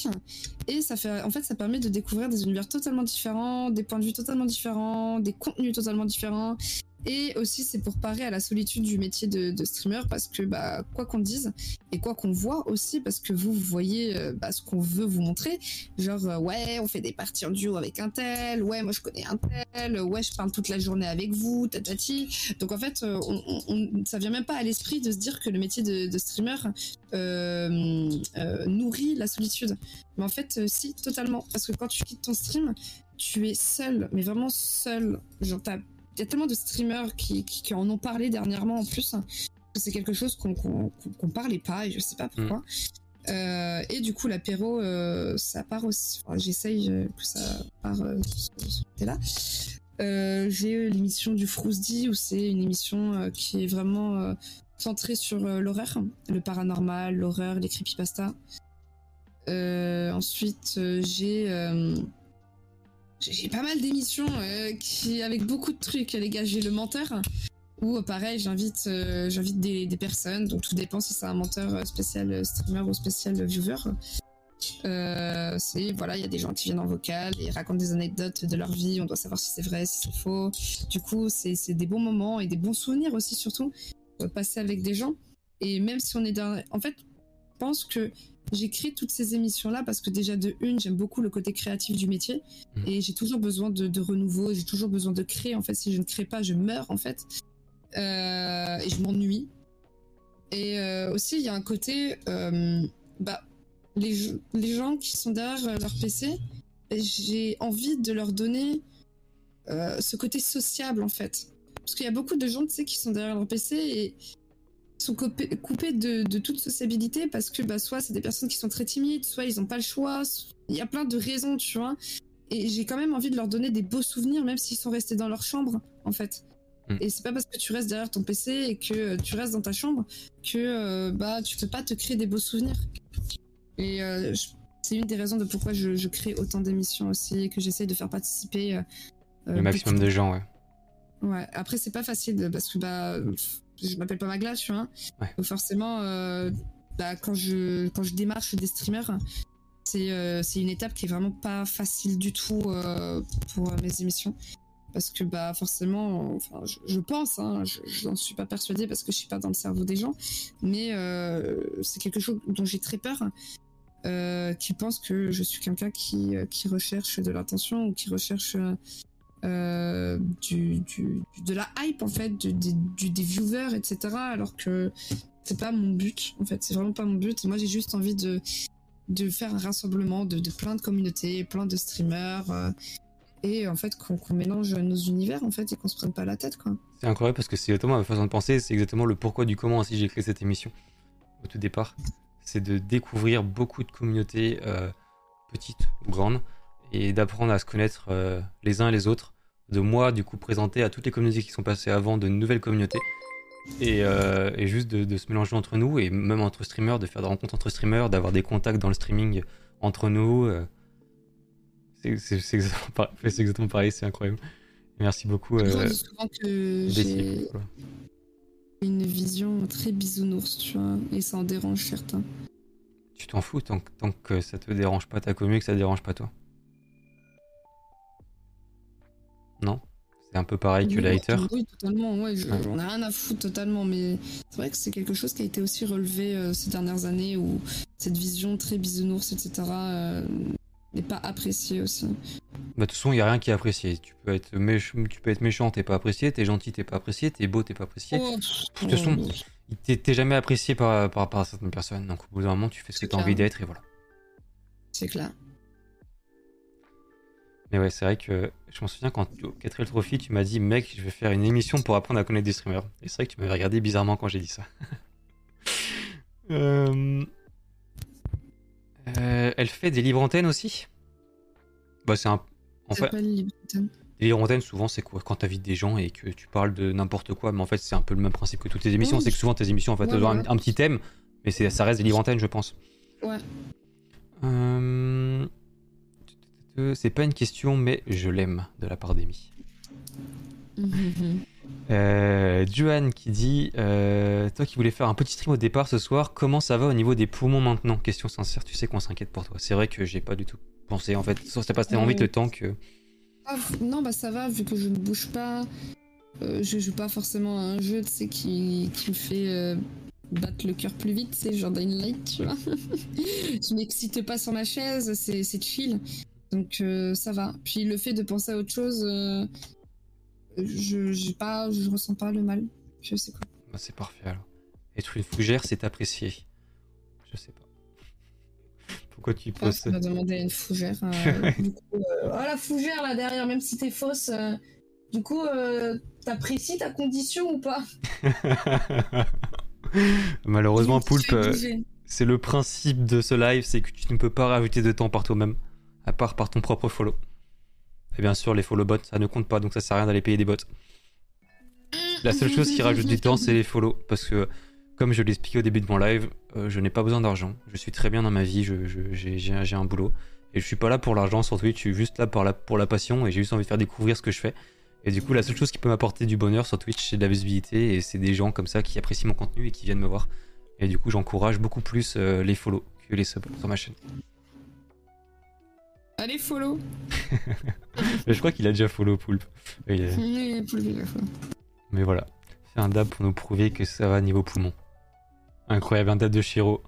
Et ça fait, en fait, ça permet de découvrir des univers totalement différents, des points de vue totalement différents, des contenus totalement différents. Et aussi, c'est pour parer à la solitude du métier de, streamer parce que, bah, quoi qu'on dise et quoi qu'on voit aussi, parce que vous, vous voyez euh, bah, ce qu'on veut vous montrer. Genre, euh, ouais, on fait des parties en duo avec un tel, ouais, moi je connais un tel, ouais, je parle toute la journée avec vous, tatati. Donc en fait, euh, on, on- ça vient même pas à l'esprit de se dire que le métier de, streamer nourrit la solitude. Mais en fait, si, totalement. Parce que quand tu quittes ton stream, tu es seul, mais vraiment seul. Genre, t'as y a tellement de streamers qui, en ont parlé dernièrement en plus. C'est quelque chose qu'on qu'on parlait pas et je sais pas pourquoi. Euh, et du coup, l'apéro, euh, ça part aussi. J'essaye euh, que ça part euh, ce. Euh, J'ai l'émission du Frousdi où c'est une émission qui est vraiment centrée sur l'horreur, le paranormal, l'horreur, les creepypasta. Euh, ensuite, j'ai j'ai pas mal d'émissions euh, qui avec beaucoup de trucs les gars j'ai le menteur où euh, pareil j'invite euh, j'invite des, des personnes donc tout dépend si c'est un menteur spécial streamer ou spécial viewer voilà, il y a des gens qui viennent en vocal et racontent des anecdotes de leur vie. On doit savoir si c'est vrai, si c'est faux. Du coup, c'est des bons moments et des bons souvenirs aussi surtout passer avec des gens. Et même si on est dans, en fait, je pense que j'ai créé toutes ces émissions là parce que déjà de une, j'aime beaucoup le côté créatif du métier Mhm. et j'ai toujours besoin de, de renouveau. J'ai toujours besoin de créer. En fait, si je ne crée pas, je meurs en fait Euh, et je m'ennuie. Et euh, aussi, il y a un côté, euh, bah, les, les gens qui sont derrière leur PC, j'ai envie de leur donner ce côté sociable en fait. Parce qu'il y a beaucoup de gens, tu sais, qui sont derrière leur PC et sont coupés, coupés de, de toute sociabilité parce que bah, soit c'est des personnes qui sont très timides, soit ils n'ont pas le choix. Il y a plein de raisons, tu vois. Et j'ai quand même envie de leur donner des beaux souvenirs, même s'ils sont restés dans leur chambre, en fait. Mm. Et c'est pas parce que tu restes derrière ton PC et que euh, tu restes dans ta chambre que euh, bah tu peux pas te créer des beaux souvenirs. Et euh, c'est une des raisons de pourquoi je, je crée autant d'émissions aussi et que j'essaye de faire participer euh, Le maximum de gens, ouais. Ouais, après c'est pas facile parce que bah je m'appelle pas Magla, tu vois. Ouais. Donc forcément euh, bah, quand je quand je démarche des streamers, c'est euh, une étape qui est vraiment pas facile du tout euh, pour mes émissions parce que bah forcément enfin je, je pense hein, je j'en suis pas persuadée parce que je suis pas dans le cerveau des gens mais euh, c'est quelque chose dont j'ai très peur qui pensent que je suis quelqu'un qui, qui recherche de l'attention ou qui recherche euh, de la hype en fait, du, des viewers, etc. Alors que c'est pas mon but en fait, c'est vraiment pas mon but. Moi j'ai juste envie de, de faire un rassemblement de, plein de communautés, plein de streamers euh, et en fait qu'on mélange nos univers en fait et qu'on se prenne pas la tête quoi. C'est incroyable parce que c'est exactement ma façon de penser, c'est exactement le pourquoi du comment aussi j'ai créé cette émission au tout départ. C'est de découvrir beaucoup de communautés euh, petites ou grandes et d'apprendre à se connaître les uns et les autres. De moi, du coup, présenter à toutes les communautés qui sont passées avant de nouvelles communautés et, euh, et juste de, de se mélanger entre nous et même entre streamers, de faire des rencontres entre streamers, d'avoir des contacts dans le streaming entre nous. euh. C'est exactement, pareil- c'est exactement pareil, c'est incroyable. Merci beaucoup. Euh, souvent que j'ai une vision très bisounours, tu vois, et ça en dérange certains. Tu t'en fous tant, que- tant que ça te dérange pas ta commu et que ça te dérange pas toi? Non C'est un peu pareil que Oui, haters. Oui, totalement, ouais, je- Ouais. on a rien à foutre totalement, mais c'est vrai que c'est quelque chose qui a été aussi relevé euh, ces dernières années où cette vision très bisounours, etc., euh, n'est pas appréciée aussi. Bah, de toute façon, il y a rien qui est apprécié. Tu peux être, méch- tu peux être méchant, t'es pas apprécié. T'es gentil, t'es pas apprécié. T'es beau, t'es pas apprécié. Oh, De toute façon, T'es t'es jamais apprécié par, par, par certaines personnes. Donc au bout d'un moment, tu fais ce que t'as envie d'être et voilà. c'est clair. Mais ouais, c'est vrai que je m'en souviens quand au Quatrième Trophy, tu m'as dit, mec, je vais faire une émission pour apprendre à connaître des streamers. Et c'est vrai que tu m'avais regardé bizarrement quand j'ai dit ça. Euh, euh, elle fait des livres antennes aussi? Bah, c'est un. En fait, pas les livres antennes, souvent, c'est quoi? Quand t'invites des gens et que tu parles de n'importe quoi, mais en fait, c'est un peu le même principe que toutes tes émissions. Oui. C'est que souvent, tes émissions, en fait, Ouais, elles ont un, un petit thème, mais ça reste des livres antennes, je pense. Ouais. Euh, C'est pas une question, mais je l'aime de la part d'Amy. Euh, qui dit euh, Toi qui voulais faire un petit stream au départ ce soir, comment ça va au niveau des poumons maintenant? Question sincère, tu sais qu'on s'inquiète pour toi. C'est vrai que j'ai pas du tout pensé en fait. Ça ça passe tellement vite le temps que. Ah, non, bah ça va, vu que je ne bouge pas. euh, je joue pas forcément à un jeu, tu sais, qui, qui me fait euh, battre le cœur plus vite, c'est genre Dying Light, tu vois. je m'excite pas sur ma chaise, c'est chill. Donc euh, ça va. Puis le fait de penser à autre chose, euh, je j'ai pas, je ressens pas le mal. Je sais quoi. Bah, c'est parfait alors. Être une fougère, c'est apprécié. Je sais pas. Pourquoi tu Ah, poses ça m'a demandé à une fougère. euh, du coup, euh, oh la fougère là derrière, même si t'es fausse. euh, du coup, t'apprécies ta condition ou pas? Malheureusement, Poulpe, c'est le principe de ce live, c'est que tu ne peux pas rajouter de temps par toi-même, à part par ton propre follow. Et bien sûr, les follow bots, ça ne compte pas, donc ça sert à rien d'aller payer des bots. La seule chose qui rajoute du temps, c'est les follow, parce que, comme je l'expliquais au début de mon live, euh, je n'ai pas besoin d'argent. Je suis très bien dans ma vie, j'ai un- boulot. Et je suis pas là pour l'argent sur Twitch, je suis juste là pour la, pour la passion, et j'ai juste envie de faire découvrir ce que je fais. Et du coup, la seule chose qui peut m'apporter du bonheur sur Twitch, c'est de la visibilité, et c'est des gens comme ça qui apprécient mon contenu et qui viennent me voir. Et du coup, j'encourage beaucoup plus euh, les follow que les subs sur ma chaîne. Allez, follow. Je crois qu'il a déjà follow Poulpe. Il est- Oui, Poulpe. Mais voilà. C'est un dab pour nous prouver que ça va niveau poumon. Incroyable, un dab de Shiro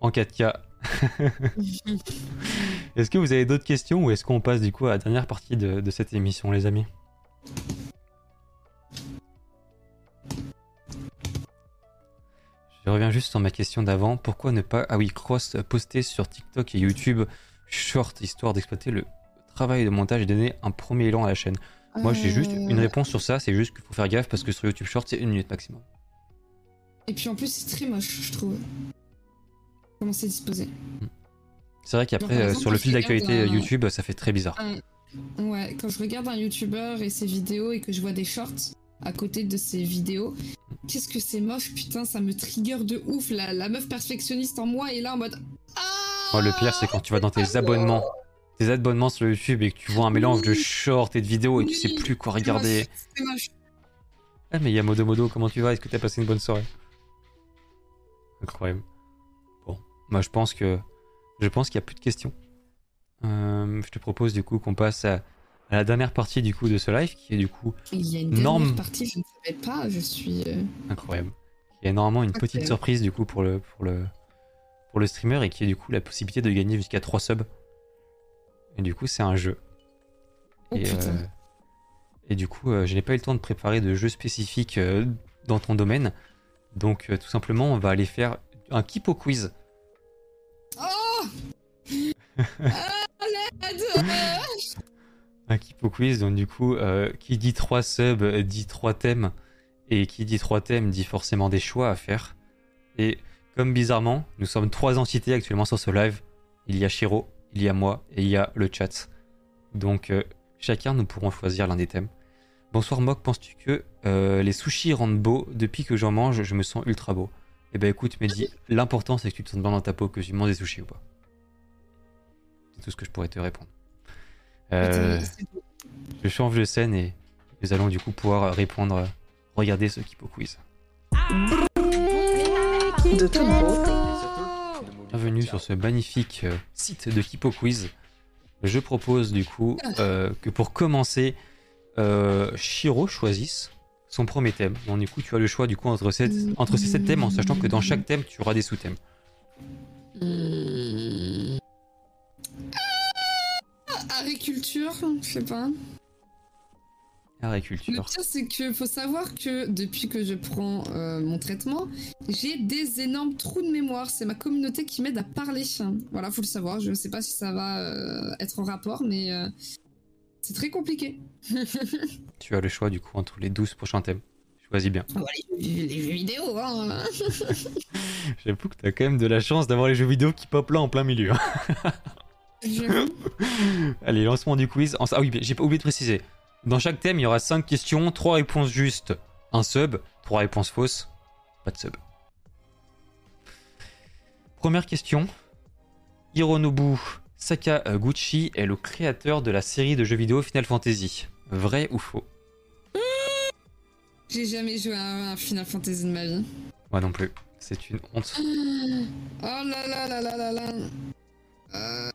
en 4K. est-ce que vous avez d'autres questions ou est-ce qu'on passe du coup à la dernière partie de, de cette émission, les amis? Je reviens juste sur ma question d'avant. Pourquoi ne pas, ah oui, cross poster sur TikTok et YouTube short histoire d'exploiter le travail de montage et donner un premier élan à la chaîne Moi, j'ai juste une Euh, réponse sur ça. C'est juste qu'il faut faire gaffe parce que sur YouTube Short, c'est une minute maximum. Et puis en plus, c'est très moche, je trouve. Comment c'est disposé. C'est vrai qu'après, euh, sur le fil d'actualité un- YouTube, ça fait très bizarre. Ouais, quand je regarde un YouTuber et ses vidéos et que je vois des shorts à côté de ses vidéos, qu'est-ce que c'est moche, putain, ça me trigger de ouf. La, la meuf perfectionniste en moi est là en mode. Ah Moi, le pire, c'est quand tu vas dans tes abonnements, tes abonnements sur YouTube et que tu vois un mélange de shorts et de vidéos et tu sais plus quoi regarder. C'est moche. Ah, mais Yamodo Modo, comment tu vas? Est-ce que t'as passé une bonne soirée? Incroyable. Bon, moi, je pense que je pense qu'il y a plus de questions. Euh, je te propose du coup qu'on passe à, à la dernière partie du coup de ce live, qui est du coup Il y a une dernière Norme. partie, je ne savais pas, je suis. euh, incroyable. Il y a normalement une petite surprise du coup pour le, pour le, pour le streamer et qui est du coup la possibilité de gagner jusqu'à 3 subs. Et du coup, c'est un jeu. Oh et, euh, et du coup, euh, je n'ai pas eu le temps de préparer de jeu spécifique euh, dans ton domaine. Donc, euh, tout simplement, on va aller faire un Kipo quiz. Oh Un Kipo quiz, donc du coup, qui dit 3 subs dit 3 thèmes. Et qui dit 3 thèmes dit forcément des choix à faire. Et comme bizarrement, nous sommes trois entités actuellement sur ce live. Il y a Shiro, il y a moi et il y a le chat. Donc euh, chacun nous pourrons choisir l'un des thèmes. Bonsoir Mock, penses-tu que euh, les sushis rendent beau Depuis que j'en mange, je me sens ultra beau? Eh ben écoute Mehdi, l'important c'est que tu te sens bien dans ta peau, que tu manges des sushis ou pas. C'est tout ce que je pourrais te répondre. Euh, je change de scène et nous allons du coup pouvoir répondre. Regardez ce Kipo quiz. De Bienvenue ciao. sur ce magnifique euh, site de Kipo Quiz. Je propose du coup euh, que pour commencer, euh, Shiro choisisse son premier thème. Donc du coup, tu as le choix du coup entre, cette- entre ces sept thèmes, en sachant que dans chaque thème, tu auras des sous-thèmes. Ah, Agriculture, je sais pas. Le pire, c'est que faut savoir que depuis que je prends euh, mon traitement, j'ai des énormes trous de mémoire. C'est ma communauté qui m'aide à parler. Voilà, faut le savoir. Je sais pas si ça va euh, être en rapport, mais euh, c'est très compliqué. Tu as le choix du coup entre les 12 prochains thèmes. Choisis bien. Voilà, les, les jeux vidéo, hein. J'avoue que tu as quand même de la chance d'avoir les jeux vidéo qui pop là en plein milieu. hein. Je- Allez, lancement du quiz. En- Ah oui, j'ai pas oublié de préciser. Dans chaque thème, il y aura 5 questions, 3 réponses justes, un sub, 3 réponses fausses, pas de sub. Première question. Hironobu Sakaguchi est le créateur de la série de jeux vidéo Final Fantasy. Vrai ou faux? J'ai jamais joué à un Final Fantasy de ma vie. Moi non plus. C'est une honte. Oh là là là là là là. Euh,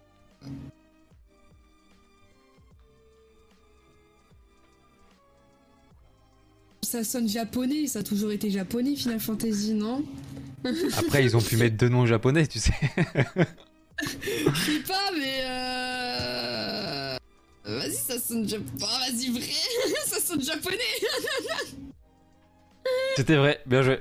Ça sonne japonais, ça a toujours été japonais Final Fantasy, non Après, ils ont pu mettre deux noms japonais, tu sais. Je sais pas, mais euh... Vas-y, ça sonne japonais. vas-y, vrai, ça sonne japonais. C'était vrai, bien joué.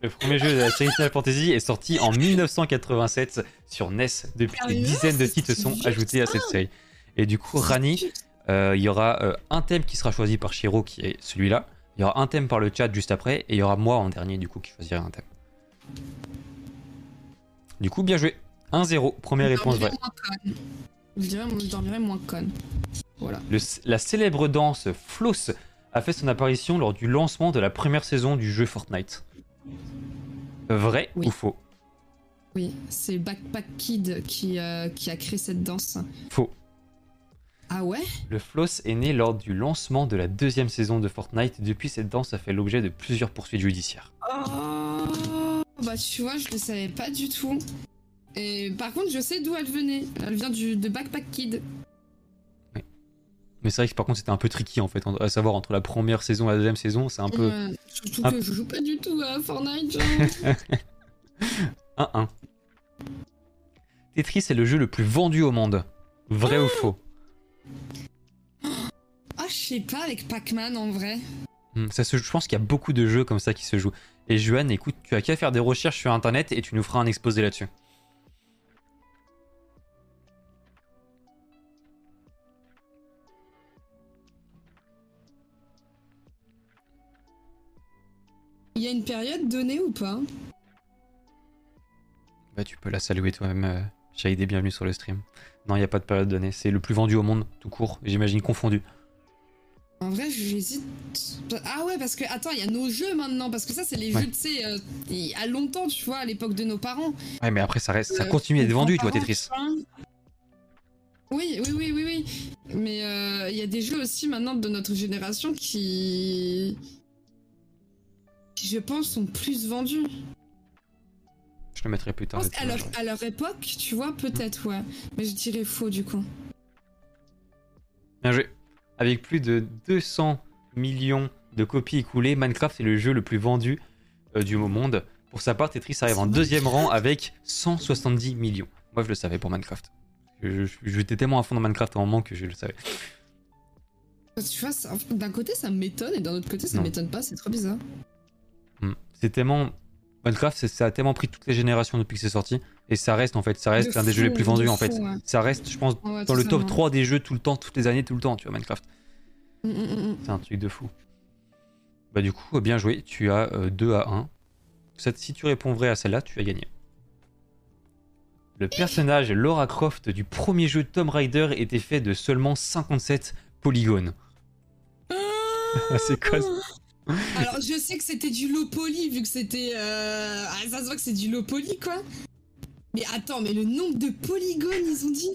Le premier jeu de la série Final Fantasy est sorti en 1987 sur NES. Depuis, des dizaines de titres sont ajoutés à cette série. Et du coup, Rani, euh, il y aura euh, un thème qui sera choisi par Shiro, qui est celui-là. Il y aura un thème par le chat juste après, et il y aura moi en dernier, du coup, qui choisirai un thème. Du coup, bien joué. 1-0, première Je réponse dormirai vraie. Je dirais, je dormirais moins conne. Voilà. Le- la célèbre danse Floss a fait son apparition lors du lancement de la première saison du jeu Fortnite. Vrai Oui. ou faux? Oui, c'est Backpack Kid qui, euh, qui a créé cette danse. Faux. Ah ouais? Le floss est né lors du lancement de la deuxième saison de Fortnite. Depuis, cette danse a fait l'objet de plusieurs poursuites judiciaires. Oh Bah tu vois, je le savais pas du tout. Et par contre, je sais d'où elle venait. Elle vient du, de Backpack Kid. Mais c'est vrai que par contre, c'était un peu tricky en fait, à savoir entre la première saison et la deuxième saison, c'est un peu surtout un- que je joue pas du tout à Fortnite. genre. 1-1. Tetris est le jeu le plus vendu au monde. Vrai ou faux? Ah, je sais pas avec Pac-Man en vrai. Hmm, ça se, Je pense qu'il y a beaucoup de jeux comme ça qui se jouent. Et Juan, écoute, tu as qu'à faire des recherches sur internet et tu nous feras un exposé là-dessus. Il y a une période donnée ou pas? Bah, tu peux la saluer toi-même. Euh, Shahid est bienvenue sur le stream. Non, il n'y a pas de période donnée. C'est le plus vendu au monde, tout court. J'imagine confondu. En vrai, j'hésite. Ah ouais, parce que attends, il y a nos jeux maintenant, parce que ça, c'est les Ouais. jeux, tu sais, euh, il y a longtemps, tu vois, à l'époque de nos parents. Ouais, mais après, ça, reste, ça Euh, continue d'être vendu, tu vois, Tetris. vois. Oui, oui, oui, oui, oui. Mais euh, il y a des jeux aussi maintenant de notre génération qui, qui je pense, sont plus vendus. Je le mettrai plus Je tard. pense leur, à leur époque, tu vois, peut-être, ouais. Mais je dirais faux, du coup. Bien joué. Avec plus de 200 millions de copies écoulées, Minecraft est le jeu le plus vendu euh, du monde. Pour sa part, Tetris arrive en deuxième rang avec 170 millions. Moi, je le savais pour Minecraft. Je- je- J'étais tellement à fond dans Minecraft en moment que je le savais. Tu vois, d'un côté, ça m'étonne, et d'un autre côté, ça m'étonne pas, c'est trop bizarre. Hmm. C'est tellement. Minecraft, ça a tellement pris toutes les générations depuis que c'est sorti. Et ça reste, en fait, ça reste De un des jeux les plus vendus, en fait. fou, ouais. Ça reste, je pense, Ouais, dans le top totalement. 3 des jeux tout le temps, toutes les années, tout le temps, tu vois, Minecraft. Mm, mm, mm. C'est un truc de fou. Bah du coup, bien joué, tu as 2 à 1. Cette- Si tu réponds vrai à celle-là, tu as gagné. Le personnage Laura Croft du premier jeu Tomb Raider était fait de seulement 57 polygones. C'est quoi ça? Alors, je sais que c'était du low poly, vu que c'était. euh, Ah, ça se voit que c'est du low poly, quoi. Mais attends, mais le nombre de polygones, ils ont dit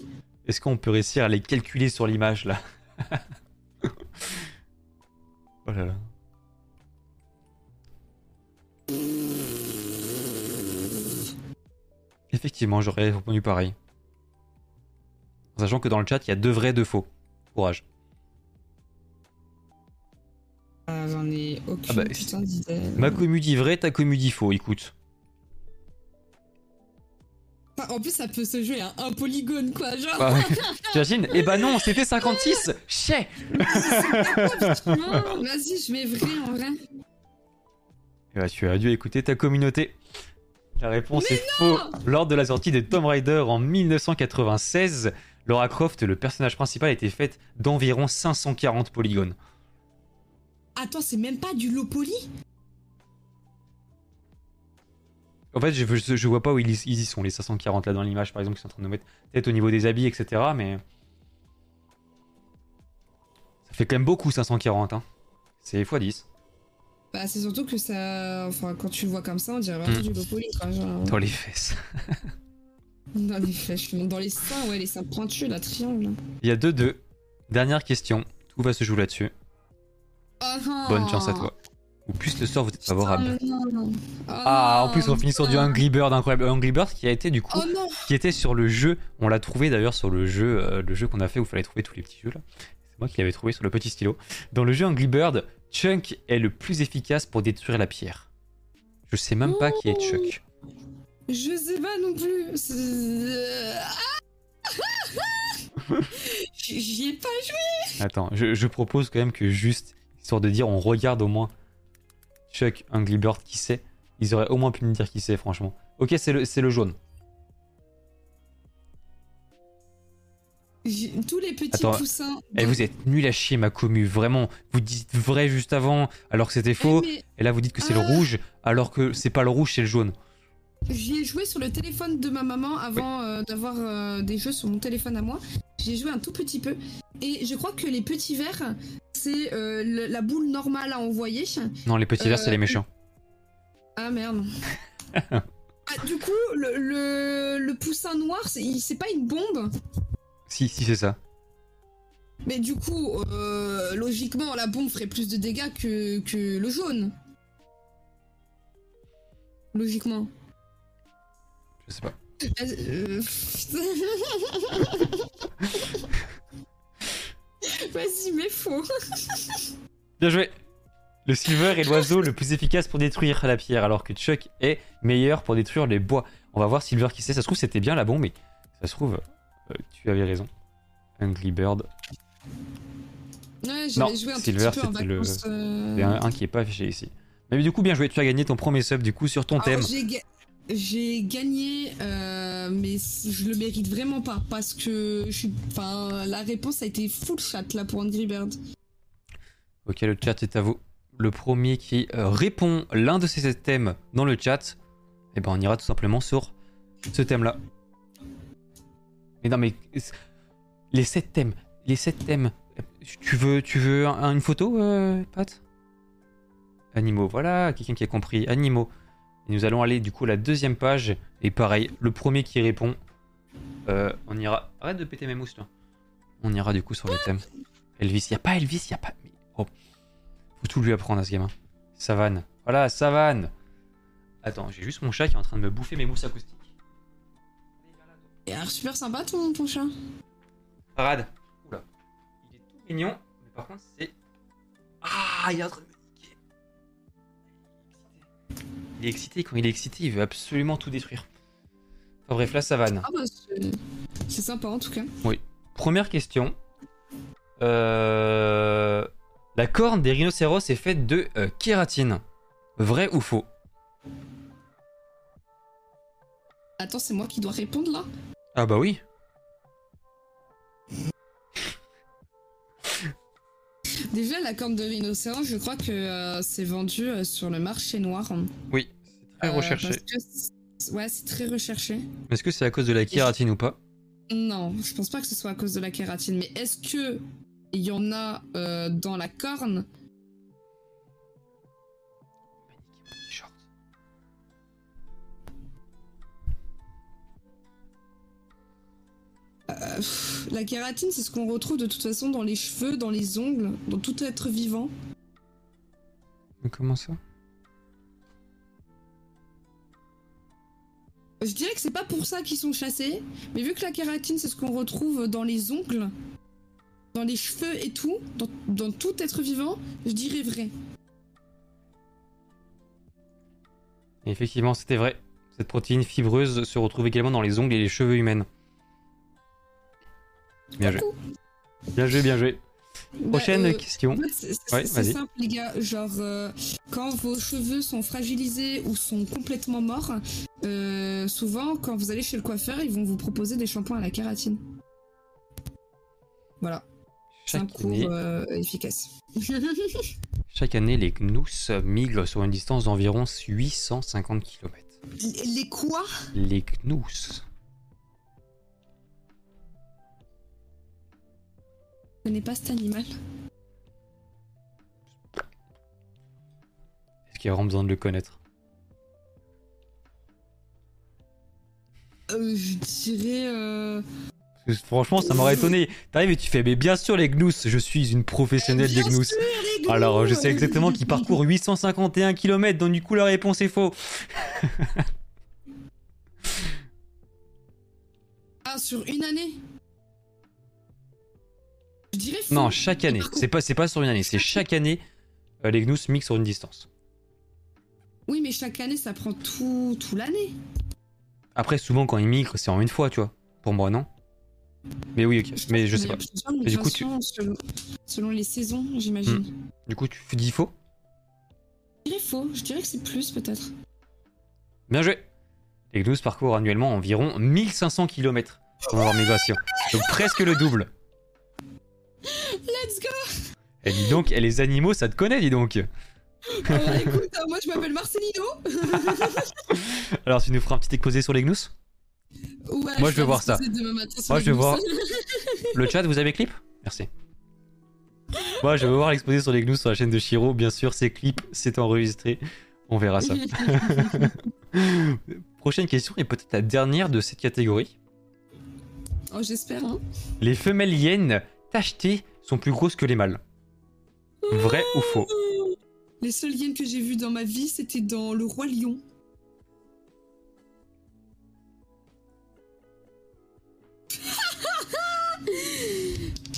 Est-ce qu'on peut réussir à les calculer sur l'image là Oh là là. Effectivement, j'aurais répondu pareil. Sachant que dans le chat, il y a deux vrais, deux faux. Courage. Ah, j'en ai aucune Ah bah, putain d'idée. Ma commu dit vrai, ta commu dit faux, écoute. Enfin, Ah, en plus, ça peut se jouer à un polygone, quoi. Genre, Bah, T'imagines Eh bah non, c'était 56 Chier effectivement. Vas-y, je mets vrai en vrai. Eh bah, tu as dû écouter ta communauté. La réponse est faux. Lors de la sortie de Tomb Raider en 1996, Laura Croft, le personnage principal, était faite d'environ 540 polygones. Attends, c'est même pas du low poly En fait, je, je, je vois pas où ils, ils y sont, les 540 là dans l'image, par exemple, qui sont en train de nous mettre peut-être au niveau des habits, etc. Mais. Ça fait quand même beaucoup 540, hein. C'est x10 Bah, c'est surtout que ça. Enfin, quand tu le vois comme ça, on dirait vraiment Hmm. du low poly, quoi. Genre... dans les fesses. Dans les flèches, dans les seins, ouais, les seins pointus, la triangle. Il y a 2-2. Dernière question. Tout va se jouer là-dessus. Oh, Bonne chance à toi. Ou plus le sort vous êtes favorable. Oh, non. Oh, Ah, en plus, on non, finit sur du. Angry Bird incroyable. Angry Bird qui a été du coup, Oh non qui était sur le jeu. On l'a trouvé d'ailleurs sur le jeu, euh, le jeu qu'on a fait où il fallait trouver tous les petits jeux là. C'est moi qui l'avais trouvé sur le petit stylo. Dans le jeu Angry Bird, Chunk est le plus efficace pour détruire la pierre. Je sais même pas qui est Chuck. Je sais pas non plus. Ah J'y j'y ai pas joué. Attends, je, je propose quand même que juste, histoire de dire, on regarde au moins Chuck, Angry Bird, qui c'est. Ils auraient au moins pu me dire qui c'est, franchement. Ok, c'est le, c'est le jaune. Tous les petits Attends, poussins. Et vous êtes nul à chier, ma commu. Vraiment, vous dites vrai juste avant, alors que c'était faux. Eh, mais Et là, vous dites que c'est le Ah. rouge, alors que c'est pas le rouge, c'est le jaune. J'y ai joué sur le téléphone de ma maman avant euh, d'avoir euh, des jeux sur mon téléphone à moi. J'y ai joué un tout petit peu. Et je crois que les petits verts, c'est euh, la boule normale à envoyer. Non, les petits verts, c'est les méchants. Ah merde. Ah, du coup, le, le, le poussin noir, c'est pas une bombe? Si, si, c'est ça. Mais du coup, logiquement, la bombe ferait plus de dégâts que, que le jaune. Logiquement. Je sais pas. Euh, Vas-y, mais faux. Bien joué. Le silver est l'oiseau le plus efficace pour détruire la pierre, alors que Chuck est meilleur pour détruire les bois. On va voir Silver qui sait. Ça se trouve, c'était bien la bombe, mais ça se trouve, euh, tu avais raison. Angry Bird. Ouais, Non, joué un Silver, tout petit peu en c'était le- vacances. euh, Il y a un, un qui est pas affiché ici. Mais du coup, bien joué. Tu as gagné ton premier sub du coup sur ton thème. Alors, j'ai ga- J'ai gagné, euh, mais je le mérite vraiment pas parce que je suis. Enfin, la réponse a été full chat là pour Angry Bird. Ok, le chat est à vous. Le premier qui euh, répond l'un de ces thèmes dans le chat, eh ben on ira tout simplement sur ce thème-là. Mais non, mais les sept thèmes, les sept thèmes. Tu veux, tu veux un- une photo, euh, Pat? Animaux, voilà, quelqu'un qui a compris. Animaux. Et nous allons aller du coup à la deuxième page. Et pareil, le premier qui répond, euh, on ira. Arrête de péter mes mousses, toi. On ira du coup sur le thème. Elvis, y a pas Elvis, y a pas. Oh. Faut tout lui apprendre à ce gamin. Savane. Voilà, savane. Attends, j'ai juste mon chat qui est en train de me bouffer mes mousses acoustiques. Et alors, super sympa ton, ton chat. Parade. Oula. Il est tout mignon, mais par contre c'est. Ah, il est en train de me niquer. Il est excité. Quand il est excité, il veut absolument tout détruire. Enfin bref, la savane. Ah bah, c'est- sympa en tout cas. Première question. Euh, La corne des rhinocéros est faite de euh, kératine. Vrai ou faux? Attends, c'est moi qui dois répondre là? Ah bah oui. Déjà, la corne de rhinocéros, je crois que euh, c'est vendu euh, sur le marché noir. Oui, c'est très Euh, recherché. parce que c'est- ouais, c'est très recherché. Est-ce que c'est à cause de la kératine ou pas? Non, je pense pas que ce soit à cause de la kératine, mais est-ce que il y en a dans la corne? Euh, pff, La kératine, c'est ce qu'on retrouve de toute façon dans les cheveux, dans les ongles, dans tout être vivant. Mais Comment ça? Je dirais que c'est pas pour ça qu'ils sont chassés, mais vu que la kératine, c'est ce qu'on retrouve dans les ongles, dans les cheveux et tout, dans, dans tout être vivant, je dirais vrai. Et Effectivement, c'était vrai. Cette protéine fibreuse se retrouve également dans les ongles et les cheveux humains. Bien joué. Bien joué, bien joué. Prochaine Bah, euh, question. En fait, c'est- Ouais, simple, les gars. Genre, euh, quand vos cheveux sont fragilisés ou sont complètement morts, euh, souvent, quand vous allez chez le coiffeur, ils vont vous proposer des shampoings à la kératine. Voilà, c'est un cours efficace. chaque année, les gnous migrent sur une distance d'environ 850 km. les quoi? Les gnous. Je connais pas cet animal. Est-ce qu'il y a vraiment besoin de le connaître Euh, je dirais. Euh... Franchement, ça m'aurait étonné. T'arrives et tu fais, mais bien sûr, les gnous, je suis une professionnelle des gnous. sûr, les gnous Alors, je sais exactement qu'ils parcourent 851 km, donc du coup, la réponse est faux. Ah, sur une année? Je dirais faux. Non, chaque année. C'est pas, c'est pas sur une année, c'est chaque année, euh, les gnous migrent sur une distance. Oui, mais chaque année, ça prend tout, tout l'année. Après, souvent, quand ils migrent, c'est en une fois, tu vois. Pour moi, non Mais oui, ok. Mais je sais pas. Mais du coup, tu- selon, selon les saisons, j'imagine. Du coup, tu dis faux? Je dirais faux, je dirais que c'est plus peut-être. Bien joué Les gnous parcourent annuellement environ 1500 km dans leur migration. Donc presque le double. Let's go Et dis donc, et les animaux, ça te connaît, dis donc Alors écoute, euh, moi je m'appelle Marcelino. Alors, tu nous feras un petit exposé sur les gnous? Ouais, Moi, je veux vais voir ça. Moi, je veux voir. Le chat, vous avez clip? Merci. Moi, je veux voir l'exposé sur les gnous sur la chaîne de Shiro. Bien sûr, c'est clip, c'est enregistré. On verra ça. Prochaine question, et peut-être la dernière de cette catégorie. oh, j'espère, hein. Les femelles hyènes sont plus grosses que les mâles. Vrai ou faux? Les seules hyènes que j'ai vues dans ma vie, c'était dans Le Roi Lion.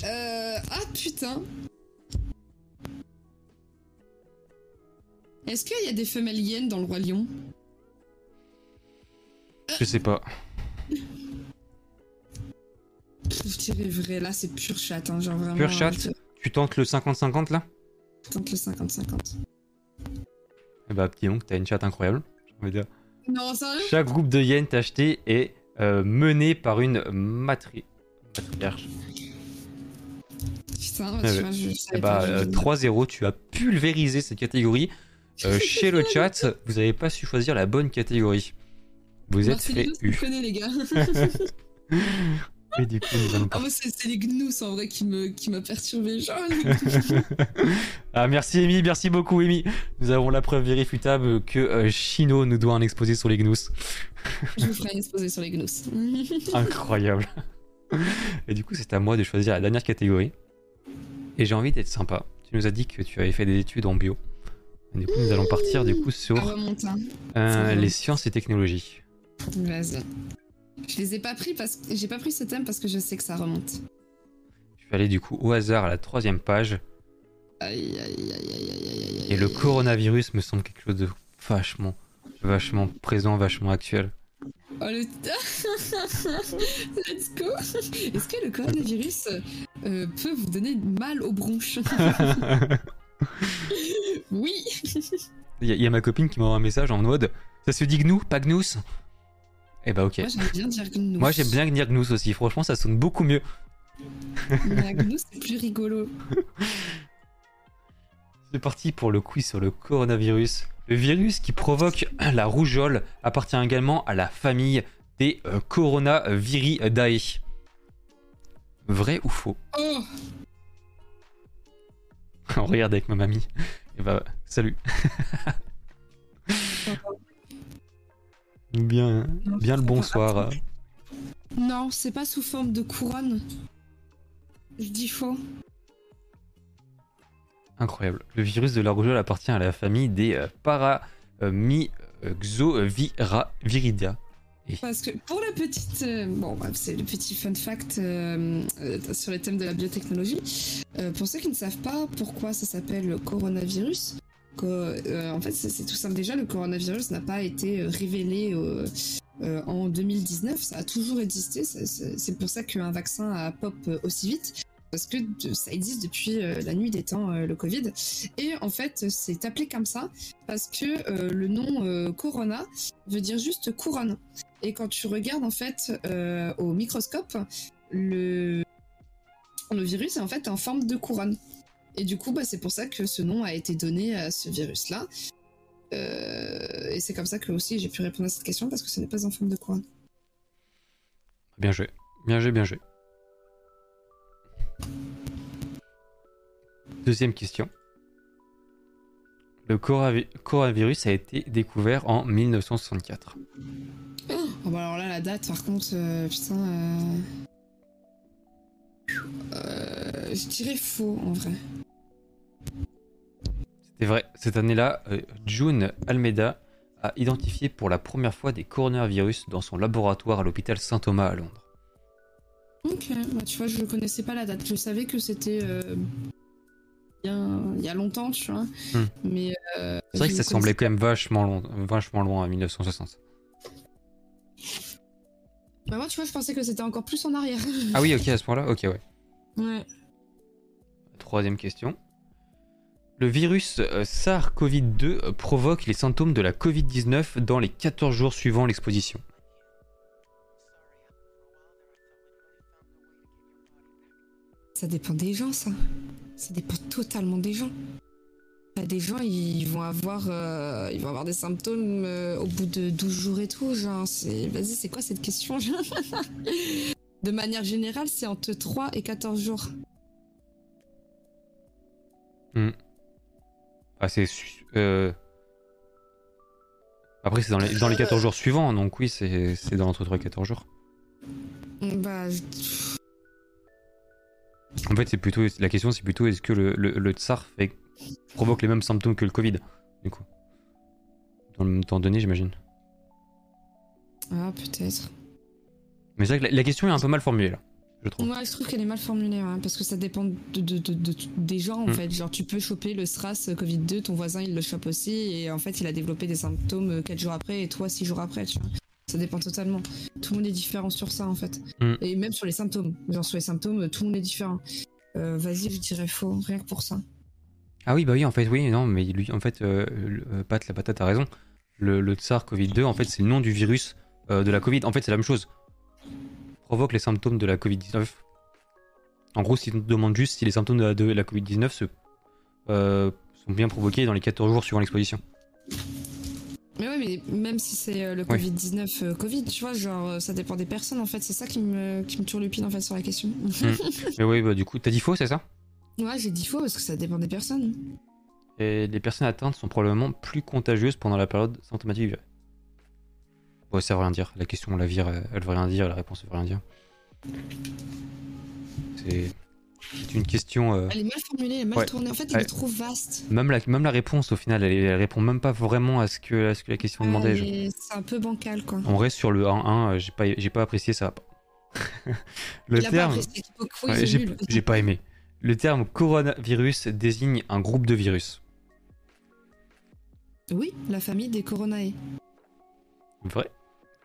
Euh... Ah putain. Est-ce qu'il y a des femelles hyènes dans le roi lion? Je sais pas. Je dirais vrai, là c'est pur chat, hein, genre vraiment. Pur chat je Tu tentes le 50-50 là? Tente le 50-50. Eh bah, dis donc, t'as une chatte incroyable. j'ai envie de dire. Non, sérieux? Chaque groupe de hyènes acheté est euh, mené par une matri... matriarche. Putain, Eh tu vois, je Eh bah, pas. je- euh, 3-0, tu as pulvérisé cette catégorie. Euh, chez le chat, vous n'avez pas su choisir la bonne catégorie. Vous êtes fait U. les gars. Et du coup, Ah, c'est les gnous en vrai qui me qui m'a perturbé. Genre, ah, merci Amy, merci beaucoup Amy. Nous avons la preuve vérifiable que euh, Shino nous doit un exposé sur les gnous. je vous ferai un exposé sur les gnous. Incroyable. Et du coup, c'est à moi de choisir la dernière catégorie. Et j'ai envie d'être sympa. Tu nous as dit que tu avais fait des études en bio. Et du coup, nous allons partir du coup sur remonte, hein. euh, les sciences et technologies. Vas-y. Je les ai pas pris parce que j'ai pas pris ce thème parce que je sais que ça remonte. Je vais aller du coup au hasard à la troisième page. Aïe aïe aïe aïe aïe aïe aïe. Et le coronavirus me semble quelque chose de vachement, vachement présent, vachement actuel. Oh le. Let's go. Est-ce que le coronavirus euh, peut vous donner mal aux bronches Oui. Il y, a- il y a ma copine qui m'envoie un message en mode Ça se dit gnou, pas gnous? Eh bah ok. Moi j'aime bien dire gnous. Moi j'aime bien dire gnous aussi, franchement ça sonne beaucoup mieux. Gnous c'est plus rigolo. C'est parti pour le quiz sur le coronavirus. Le virus qui provoque la rougeole appartient également à la famille des euh, coronaviridae. Vrai ou faux? Oh On regarde avec ma mamie. Et bah, salut. Bien, bien le bonsoir. Non, c'est pas sous forme de couronne. Je dis faux. Incroyable. Le virus de la rougeole appartient à la famille des euh, paramyxoviridae. Parce que pour la petite, euh, bon, c'est le petit fun fact euh, euh, sur le thème de la biotechnologie. Euh, pour ceux qui ne savent pas pourquoi ça s'appelle le coronavirus, euh, en fait, c'est tout simple. Déjà, le coronavirus n'a pas été euh, révélé euh, en 2019. Ça a toujours existé. C'est- pour ça qu'un vaccin a pop aussi vite. Parce que ça existe depuis la nuit des temps, le Covid. Et en fait, c'est appelé comme ça parce que le nom Corona veut dire juste couronne. Et quand tu regardes en fait au microscope, le, le virus est en fait en forme de couronne. Et du coup, bah, c'est pour ça que ce nom a été donné à ce virus-là. Euh, et c'est comme ça que aussi j'ai pu répondre à cette question parce que ce n'est pas en forme de couronne. Bien joué. Bien joué, bien joué. Deuxième question. Le coronavirus a été découvert en 1964. Oh, bah alors là, la date, par contre, euh, putain. euh, je dirais faux en vrai. C'est vrai, cette année-là, euh, June Almeida a identifié pour la première fois des coronavirus dans son laboratoire à l'hôpital Saint-Thomas à Londres. Ok, bah tu vois, je ne connaissais pas la date. Je savais que c'était euh, bien il y a longtemps, tu vois. Hmm. Mais euh, C'est vrai que ça semblait quand même vachement, long, vachement loin à 1960. Bah moi, tu vois, je pensais que c'était encore plus en arrière. Ah oui, ok, à ce point-là, ok, ouais. Ouais. Troisième question. Le virus euh, SARS-CoV-2 euh, provoque les symptômes de la Covid-19 dans les 14 jours suivant l'exposition. Ça dépend des gens, ça. Ça dépend totalement des gens. T'as des gens, ils vont avoir, euh, ils vont avoir des symptômes euh, au bout de 12 jours et tout. Genre, vas-y, c'est quoi cette question? De manière générale, c'est entre 3 et 14 jours. Ah, c'est. euh, Après, c'est dans les, dans les 14 jours suivants, donc oui, c'est dans entre 3 et 14 jours. Bah, En fait, c'est plutôt. La question, c'est plutôt est-ce que le, le, le tsar fait- provoque les mêmes symptômes que le Covid, du coup? Dans le même temps donné, j'imagine. ah, peut-être. Mais c'est vrai que la, la question est un peu mal formulée là. Je trouve. Moi, je trouve qu'elle est mal formulée, hein, parce que ça dépend de, de- de- de- des gens, en Mm. fait. Genre, tu peux choper le SRAS Covid-2, ton voisin, il le chope aussi, et en fait, il a développé des symptômes 4 jours après, et toi 6 jours après, tu vois. Ça dépend totalement. Tout le monde est différent sur ça, en fait. Mm. Et même sur les symptômes. Genre, sur les symptômes, tout le monde est différent. Euh, Vas-y, je dirais faux, rien que pour ça. Ah oui, bah oui, en fait, oui, non, mais lui, en fait, euh, euh, Pat, la patate a raison. Le, le tsar Covid-2, en fait, c'est le nom du virus euh, de la Covid. En fait, c'est la même chose. Provoque les symptômes de la Covid-19. En gros, si on demande juste si les symptômes de la, de la Covid-19 se, euh, sont bien provoqués dans les 14 jours suivant l'exposition. Mais oui, mais même si c'est euh, le Ouais. Covid-19 euh, Covid, tu vois, genre, ça dépend des personnes, en fait. C'est ça qui me, qui me turlupine, en fait, sur la question. Mais oui, bah du coup, t'as dit faux, c'est ça? Ouais, j'ai dit faux, parce que ça dépend des personnes. Et les personnes atteintes sont probablement plus contagieuses pendant la période symptomatique du virus. Ouais, ça veut rien dire. La question, on la vire, euh, elle veut rien dire, la réponse, elle veut rien dire. C'est c'est une question. euh, Elle est mal formulée, elle est mal Ouais. tournée. En fait, elle est trop vaste. Même la, même la réponse, au final, elle, elle répond même pas vraiment à ce que, à ce que la question demandait. je- Elle est- C'est un peu bancal, quoi. On reste sur le 1-1, euh, j'ai pas, j'ai pas apprécié ça. le Il terme, ouais, j'ai pas aimé. Le terme coronavirus désigne un groupe de virus. Oui, la famille des coronae. Vrai.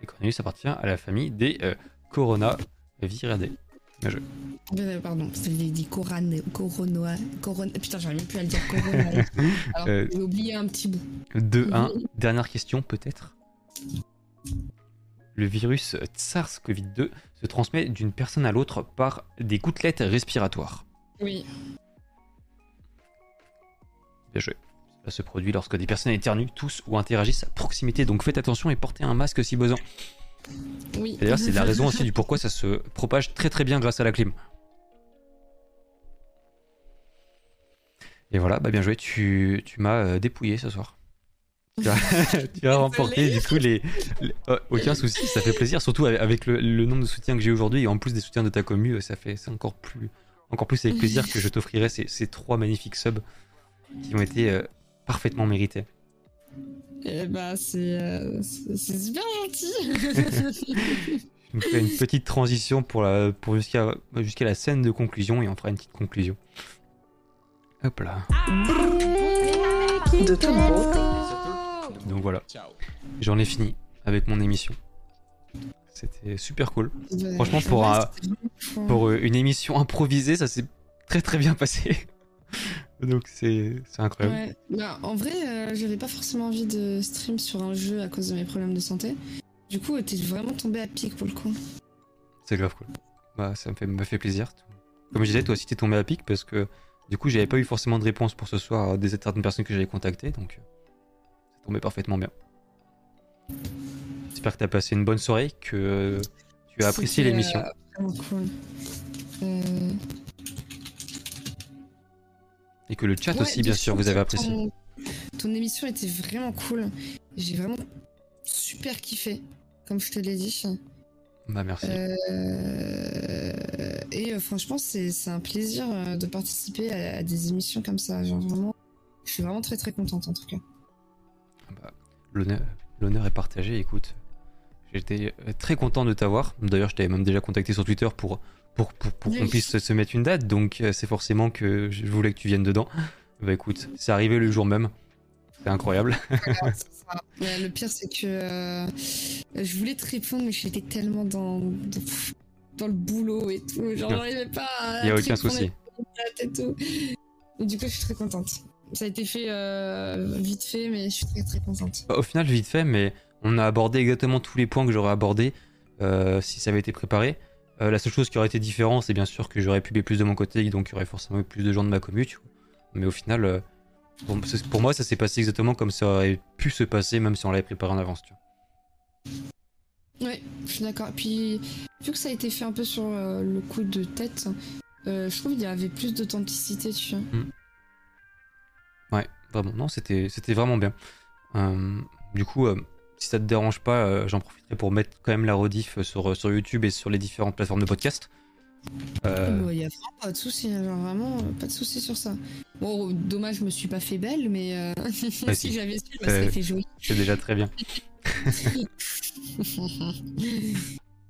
Le coronavirus appartient à la famille des euh, coronaviridae. Euh, pardon, c'était dit coronoa, corona. Putain, j'arrive même plus à le dire coronae. Alors, Euh, j'ai oublié un petit bout. 2-1. Mhm. Dernière question, peut-être. Le virus SARS-CoV-2 se transmet d'une personne à l'autre par des gouttelettes respiratoires. Oui. Bien joué. Se produit lorsque des personnes éternuent, toussent ou interagissent à proximité, donc faites attention et portez un masque si besoin. Oui. D'ailleurs, c'est la raison aussi du pourquoi ça se propage très très bien grâce à la clim. Et voilà, bah bien joué, tu, tu m'as euh, dépouillé ce soir. Tu as, tu as remporté du coup les. les- oh, aucun souci, ça fait plaisir, surtout avec- avec le, le nombre de soutiens que j'ai aujourd'hui et en plus des soutiens de ta commu, ça fait c'est encore plus, encore plus avec plaisir que je t'offrirai ces, ces trois magnifiques subs qui ont été euh, parfaitement mérités. Eh bah, c'est euh, super gentil. Je me fais une petite transition pour, la, pour jusqu'à jusqu'à la scène de conclusion et on fera une petite conclusion. Hop là. De Tomorrow. Donc voilà, j'en ai fini avec mon émission. C'était super cool. Franchement, pour un-. Pour euh, une émission improvisée, ça s'est très très bien passé. Donc c'est incroyable. Ouais. Bah, en vrai, euh, j'avais pas forcément envie de stream sur un jeu à cause de mes problèmes de santé. Du coup, t'es vraiment tombé à pic pour le coup. C'est grave cool. Bah, ça me fait, me fait plaisir. Comme je disais, toi aussi t'es tombé à pic parce que du coup j'avais pas eu forcément de réponse pour ce soir euh, des certaines personnes que j'avais contactées, donc euh, ça tombait parfaitement bien. J'espère que t'as passé une bonne soirée, que euh, tu as apprécié l'émission. euh, vraiment cool. Euh, Et que le chat ouais, aussi, bien sûr, vous avez apprécié. Ton émission était vraiment cool. J'ai vraiment super kiffé, comme je te l'ai dit. Bah merci. Euh, et euh, franchement, c'est un plaisir euh, de participer à, à des émissions comme ça. Genre vraiment, je suis vraiment très très contente en tout cas. Bah, L'honneur est partagé, écoute. J'étais très content de t'avoir. D'ailleurs, je t'avais même déjà contacté sur Twitter pour, pour, pour, pour qu'on puisse se mettre une date, donc euh, c'est forcément que je voulais que tu viennes dedans. Bah écoute, c'est arrivé le jour même. C'est incroyable. Ça. Le pire, c'est que euh, je voulais te répondre, mais j'étais tellement dans, dans, dans le boulot et tout. Genre, j'arrivais pas à. Il n'y a aucun souci. Et, tout. Et du coup, je suis très contente. Ça a été fait euh, vite fait, mais je suis très très contente. Au final, vite fait, mais on a abordé exactement tous les points que j'aurais abordés euh, si ça avait été préparé. Euh, la seule chose qui aurait été différente, c'est bien sûr que j'aurais publié plus de mon côté, donc il y aurait forcément eu plus de gens de ma commu, tu vois. Mais au final, euh, pour, moi, ça s'est passé exactement comme ça aurait pu se passer, même si on l'avait préparé en avance, tu vois. Ouais, je suis d'accord. Puis, vu que ça a été fait un peu sur euh, le coup de tête, je trouve qu'il y avait plus d'authenticité, tu vois. Ouais, vraiment, non, c'était c'était vraiment bien. Du coup, euh, si ça te dérange pas, euh, j'en profiterai pour mettre quand même la rediff sur, sur YouTube et sur les différentes plateformes de podcast. Euh, Il y a vraiment pas de souci, hein, genre vraiment euh, pas de souci sur ça. Bon, dommage, je me suis pas fait belle, mais euh, Bah, si j'avais su, je Euh, serais fait jolie. c'est déjà très bien.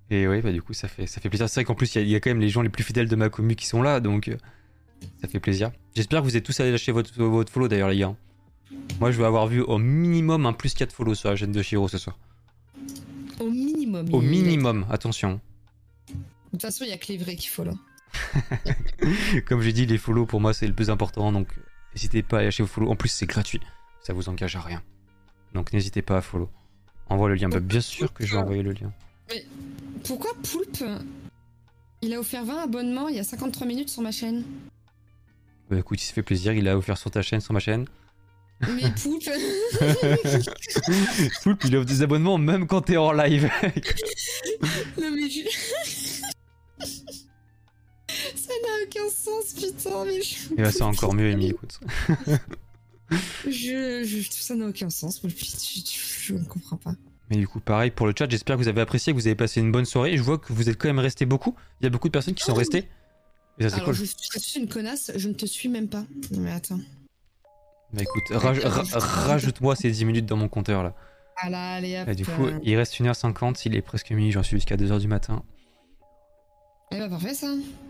Et ouais, bah du coup, ça fait, ça fait plaisir. C'est vrai qu'en plus, il y, a- il y a quand même les gens les plus fidèles de ma commu qui sont là, donc euh, ça fait plaisir. J'espère que vous êtes tous allés lâcher votre, votre follow d'ailleurs, les gars. Moi, je veux avoir vu au minimum un plus 4 follow sur la chaîne de Shiro ce soir. Au minimum. Au minimum, attention. De toute façon, il y a que les vrais faut là. Comme j'ai dit, les follow pour moi c'est le plus important, donc n'hésitez pas à lâcher vos follow. En plus, c'est gratuit, ça vous engage à rien. Donc n'hésitez pas à follow. Envoie le lien. Bah, bien sûr que je vais envoyer le lien. Pourquoi Poulpe Il a offert 20 abonnements il y a 53 minutes sur ma chaîne? Bah écoute, il se fait plaisir, il a offert sur ta chaîne, sur ma chaîne. Mais Poulpe. Poulpe, il offre des abonnements même quand t'es en live. non mais je. Ça n'a aucun sens, putain, mais je. Et bah c'est encore mieux, Amy, écoute. Je, je- ça n'a aucun sens, mais je, je- je ne comprends pas. Mais du coup, pareil pour le chat, j'espère que vous avez apprécié, que vous avez passé une bonne soirée. Je vois que vous êtes quand même restés beaucoup. Il y a beaucoup de personnes qui sont Oh. restées. Et ça c'est Alors, cool. je, je suis une connasse, je ne te suis même pas. Non, mais attends. Bah écoute, raj- ra- rajoute-moi ces 10 minutes dans mon compteur là. Ah là, allez hop. Et du coup, euh, il reste 1h50, il est presque minuit, j'en suis jusqu'à 2h du matin. Eh bah parfait ça.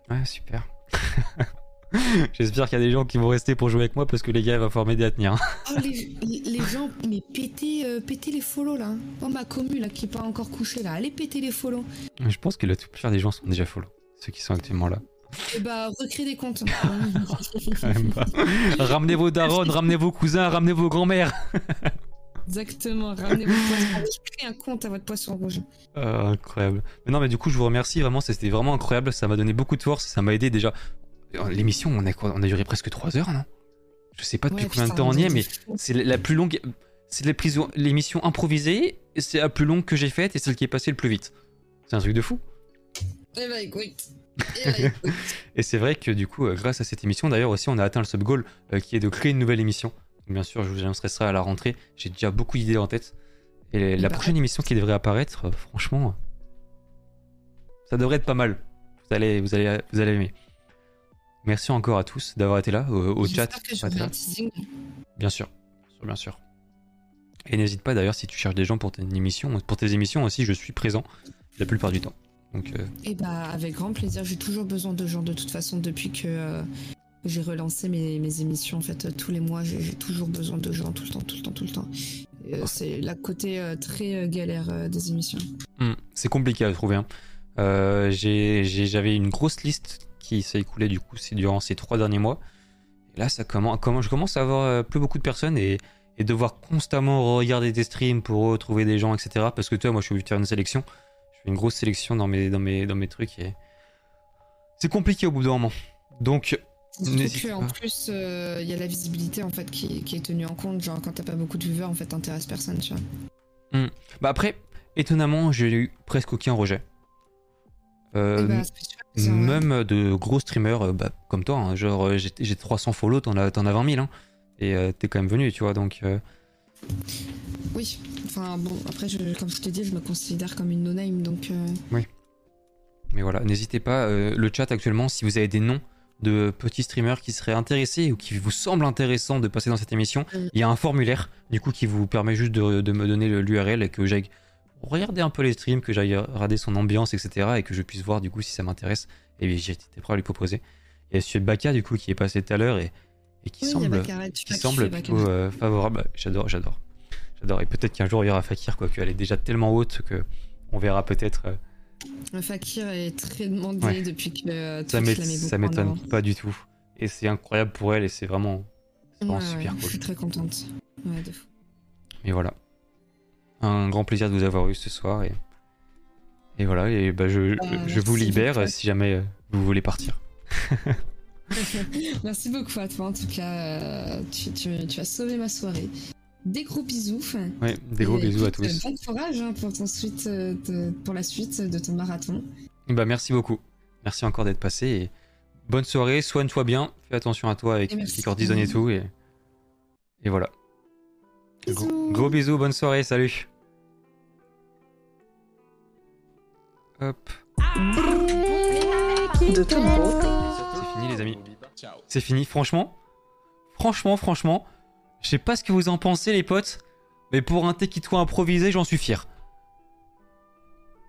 Ouais, super. J'espère qu'il y a des gens qui vont rester pour jouer avec moi parce que les gars, il va falloir m'aider à tenir. Oh les, gens, mais pétez, euh, pétez les follow là. Oh ma commu là qui est pas encore couchée là, allez péter les follow. Je pense que la plupart des gens sont déjà follow. Ceux qui sont actuellement là. Et bah recréer des comptes. Ramenez vos darons, ramenez vos cousins, ramenez vos grands-mères. Exactement, ramenez vos poissons rouges, créez un compte à votre poisson rouge. Euh, incroyable. Mais non, mais du coup, je vous remercie vraiment. C'était vraiment incroyable. Ça m'a donné beaucoup de force. Ça m'a aidé déjà. L'émission, on a, on a duré presque 3 heures, non? Je sais pas depuis Ouais, combien de temps on y est, mais c'est la plus longue. C'est l'émission improvisée. C'est la plus longue que j'ai faite et celle qui est passée le plus vite. C'est un truc de fou. Eh bah écoute. Et c'est vrai que du coup, euh, grâce à cette émission, d'ailleurs aussi, on a atteint le sub goal euh, qui est de créer une nouvelle émission. Donc, bien sûr, je vous annoncerai ça à la rentrée. J'ai déjà beaucoup d'idées en tête. Et la bah. prochaine émission qui devrait apparaître, euh, franchement, ça devrait être pas mal. Vous allez, vous allez, vous allez aimer. Merci encore à tous d'avoir été là, au, au chat. Que là. bien sûr, bien sûr. Et n'hésite pas d'ailleurs si tu cherches des gens pour tes émissions, pour tes émissions aussi, je suis présent la plupart du temps. Donc euh, Et bah avec grand plaisir, j'ai toujours besoin de gens de toute façon depuis que euh, j'ai relancé mes, mes émissions en fait euh, tous les mois, j'ai toujours besoin de gens tout le temps, tout le temps, tout le temps. Euh, c'est la côté très galère des émissions. Hmm, c'est compliqué à trouver. hein. Euh, J'avais une grosse liste qui s'est écoulée du coup durant ces trois derniers mois. Et là, ça commence, comment, je commence à avoir plus beaucoup de personnes et, et devoir constamment regarder des streams pour retrouver des gens, etc. Parce que toi, moi, je suis obligé de faire une sélection. Fais une grosse sélection dans mes, dans mes, dans mes trucs et c'est compliqué au bout d'un moment. Donc, N'hésite que, en pas. plus, euh, il y a la visibilité en fait qui, qui est tenue en compte. Genre quand t'as pas beaucoup de viewers, en fait, t'intéresses personne, tu vois. bah après, étonnamment, j'ai eu presque aucun rejet. Euh, Eh bah, même de gros streamers euh, bah, comme toi, hein, genre j'ai j'ai 300 follow, t'en as, t'en as 20 000, hein, et euh, t'es quand même venu, tu vois, donc euh, Oui, enfin bon, après, je, comme je te dis, je me considère comme une no-name, donc. euh, mais voilà, n'hésitez pas, euh, le chat actuellement, si vous avez des noms de petits streamers qui seraient intéressés ou qui vous semblent intéressants de passer dans cette émission, Mm. il y a un formulaire, du coup, qui vous permet juste de, de me donner l'URL et que j'aille regarder un peu les streams, que j'aille regarder son ambiance, etc., et que je puisse voir, du coup, si ça m'intéresse, et bien j'étais prêt à lui proposer. Il y a Monsieur Baka, du coup, qui est passé tout à l'heure et, et qui Oui, semble... Qui plutôt euh, favorable. J'adore, j'adore. J'adore. Et peut-être qu'un jour il y aura Fakir, quoique elle est déjà tellement haute que on verra peut-être. euh, Fakir est très demandé Ouais. depuis que euh, ça ça m'étonne pas du tout. Et c'est incroyable pour elle et c'est vraiment, c'est vraiment Ouais, super ouais, Je cool. suis très contente. Ouais, de fou. Et voilà. Un grand plaisir de vous avoir eu ce soir. Et, et voilà. Et bah, je, Bah, je vous libère si jamais euh, vous voulez partir. Merci beaucoup à toi, en tout cas. euh, tu, tu- tu as sauvé ma soirée. Des gros bisous. Ouais, des gros Et bisous à tous. Bon courage hein, pour, ton suite, euh, de- pour la suite de ton marathon. Bah, merci beaucoup. Merci encore d'être passé. Et bonne soirée. Soigne-toi bien. Fais attention à toi avec Et tout ce merci. qui cortisone et tout. Et, et voilà. Gros, Bisous. gros bisous, bonne soirée, salut. Hop, De toute beauté. c'est fini les amis. C'est fini, franchement. Franchement, franchement. Je sais pas ce que vous en pensez les potes, mais pour un Tekito improvisé, j'en suis fier.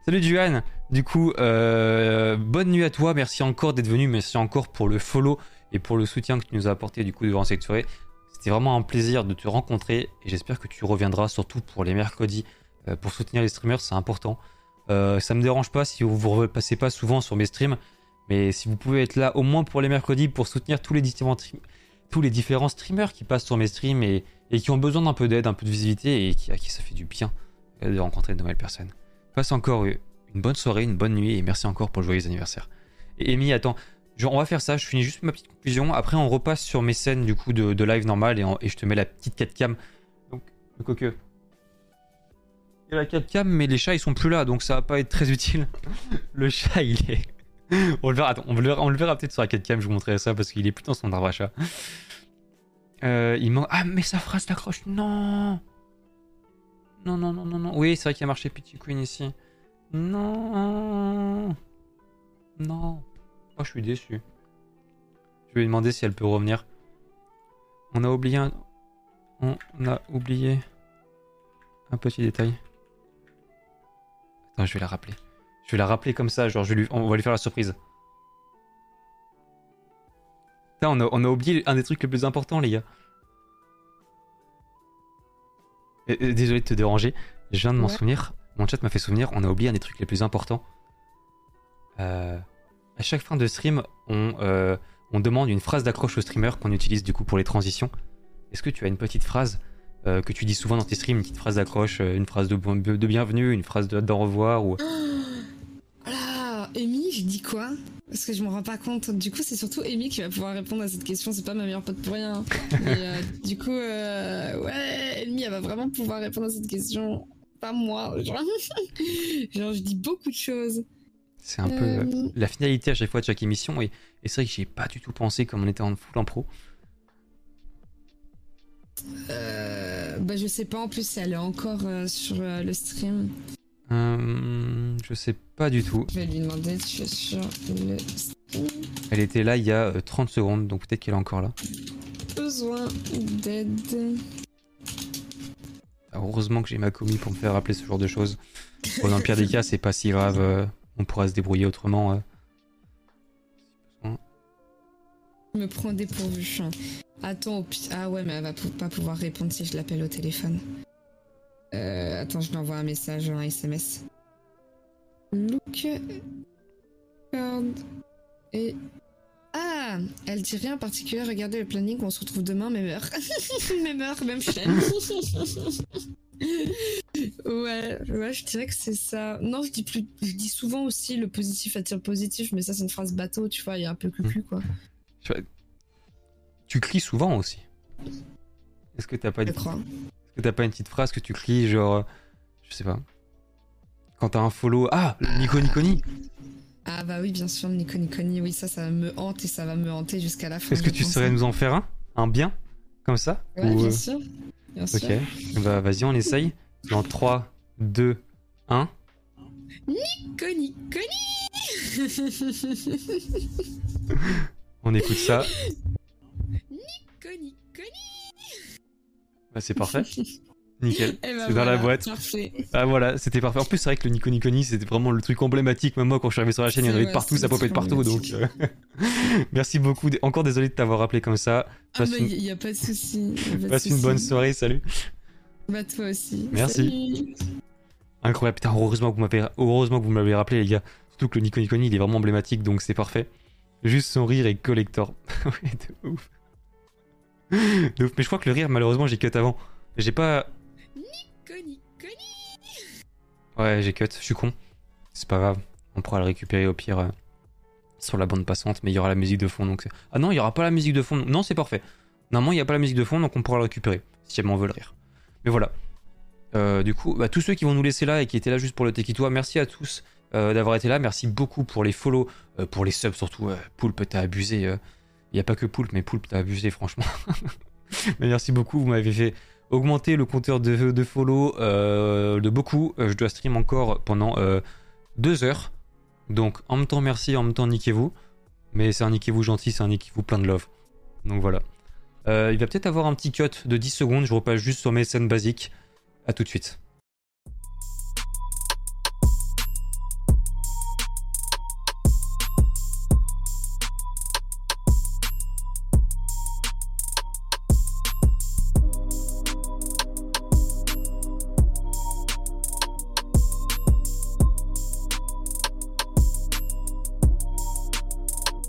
Salut Duan, Du coup, euh, bonne nuit à toi. Merci encore d'être venu. Merci encore pour le follow et pour le soutien que tu nous as apporté du coup durant cette soirée. C'était vraiment un plaisir de te rencontrer et j'espère que tu reviendras surtout pour les mercredis euh, pour soutenir les streamers. C'est important. Euh, ça me dérange pas si vous ne repassez pas souvent sur mes streams, mais si vous pouvez être là au moins pour les mercredis pour soutenir tous les différents, tous les différents streamers qui passent sur mes streams et, qui ont besoin d'un peu d'aide, un peu de visibilité et qui, à qui ça fait du bien de rencontrer de nouvelles personnes. Passe encore une bonne soirée, une bonne nuit et merci encore pour le joyeux anniversaire. Et Amy, attends, on va faire ça, je finis juste ma petite conclusion. Après, on repasse sur mes scènes du coup de, live normal et, je te mets la petite 4 cam. Donc, le coqueux. Il y a la 4 cam, mais les chats ils sont plus là donc ça va pas être très utile. le chat il est. on le verra, on le verra, peut-être sur la 4 cam, je vous montrerai ça parce qu'il est plus dans son arbre à chat. Euh, il manque. Ah, mais sa phrase d'accroche, non! Non, non, non, non, non. Oui, c'est vrai qu'il a marché Petit Queen ici. Non. Non. Oh, je suis déçu. Je vais lui demander si elle peut revenir. On a oublié un... On a oublié un petit détail. Attends, je vais la rappeler. Je vais la rappeler comme ça, genre je lui... on va lui faire la surprise. Putain, on a, on a oublié un des trucs les plus importants, les gars. Désolé de te déranger. Je viens de m'en souvenir. Mon chat m'a fait souvenir, on a oublié un des trucs les plus importants. Euh, à chaque fin de stream, on, euh, on demande une phrase d'accroche au streamer qu'on utilise du coup pour les transitions. Est-ce que tu as une petite phrase euh, que tu dis souvent dans tes streams, une petite phrase d'accroche, une phrase de, de, bienvenue, une phrase d'au revoir ou... Amy, je dis quoi Parce que je me rends pas compte. Du coup, c'est surtout Amy qui va pouvoir répondre à cette question. C'est pas ma meilleure pote pour rien. Mais, du coup, ouais, Amy, elle va vraiment pouvoir répondre à cette question moi. Genre, je dis beaucoup de choses. C'est un peu euh, la finalité à chaque fois de chaque émission et, c'est vrai que j'y ai pas du tout pensé comme on était en full en pro. Euh, bah je sais pas en plus elle est encore euh, sur le stream. Je sais pas du tout. Je vais lui demander si je suis sur le. Elle était là il y a 30 secondes donc peut-être qu'elle est encore là. Besoin d'aide. Heureusement que j'ai ma commis pour me faire rappeler ce genre de choses. Bon, dans le pire des cas, c'est pas si grave. Euh, on pourra se débrouiller autrement. Euh. Me prends dépourvu. Attends, ah ouais, mais elle va pas pouvoir répondre si je l'appelle au téléphone. Euh, attends, je lui envoie un message, un SMS. Look. Et ah, elle dit rien en particulier. Regardez le planning, on se retrouve demain, même heure. même heure, même chaîne. ouais, ouais, je dirais que c'est ça. Non, je dis plus, je dis souvent aussi le positif attire positif, mais ça c'est une phrase bateau, tu vois, il y a un peu plus quoi. Tu cries souvent aussi. Est-ce que t'as pas, une... Que t'as pas une petite phrase que tu cries genre, je sais pas. Quand t'as un follow, ah, Nico Niconi. Ah bah oui, bien sûr, Nico Niconi, oui, ça, ça me hante et ça va me hanter jusqu'à la fin. Est-ce que tu saurais nous en faire un? Un bien? Comme ça? Ouais, bien euh, sûr. Bien ok, bah vas-y, on essaye. Dans 3, 2, 1. Nico Niconi On écoute ça. Nico Niconi Bah c'est parfait. Nickel. Eh ben c'est dans la boîte. Ah voilà, c'était parfait. En plus, c'est vrai que le Nico Niconi, c'était vraiment le truc emblématique. Même moi, quand je suis arrivé sur la chaîne, il y en avait partout, ça popait de partout. Donc, euh, merci beaucoup. Encore désolé de t'avoir rappelé comme ça. Ah bah, il n'y a pas de souci. Passe une bonne soirée, salut. Bah, toi aussi. Merci. Incroyable. Putain, heureusement que vous m'avez, heureusement que vous m'avez rappelé, les gars. Surtout que le Nico Niconi, il est vraiment emblématique, donc c'est parfait. Juste son rire est collector. de ouf. De ouf. Mais je crois que le rire, malheureusement, j'ai cut avant. J'ai pas. Ouais, j'ai cut, je suis con. C'est pas grave, on pourra le récupérer au pire euh, sur la bande passante, mais il y aura la musique de fond donc. Ah non, il y aura pas la musique de fond. Non, c'est parfait. Normalement, il n'y a pas la musique de fond donc on pourra le récupérer si jamais on veut le rire. Mais voilà. Euh, du coup, bah, tous ceux qui vont nous laisser là et qui étaient là juste pour le Tekitoa, merci à tous euh, d'avoir été là. Merci beaucoup pour les follow, pour les subs surtout. Poulpe, t'as abusé. Il n'y a pas que Poulpe, mais Poulpe, t'as abusé franchement. merci beaucoup, vous m'avez fait augmenter le compteur de, follow euh, de beaucoup. Euh, je dois stream encore pendant euh, deux heures. Donc en même temps merci, en même temps niquez-vous. Mais c'est un niquez-vous gentil, c'est un niquez-vous plein de love. Donc voilà. il va peut-être avoir un petit cut de 10 secondes. Je repasse juste sur mes scènes basiques. A tout de suite.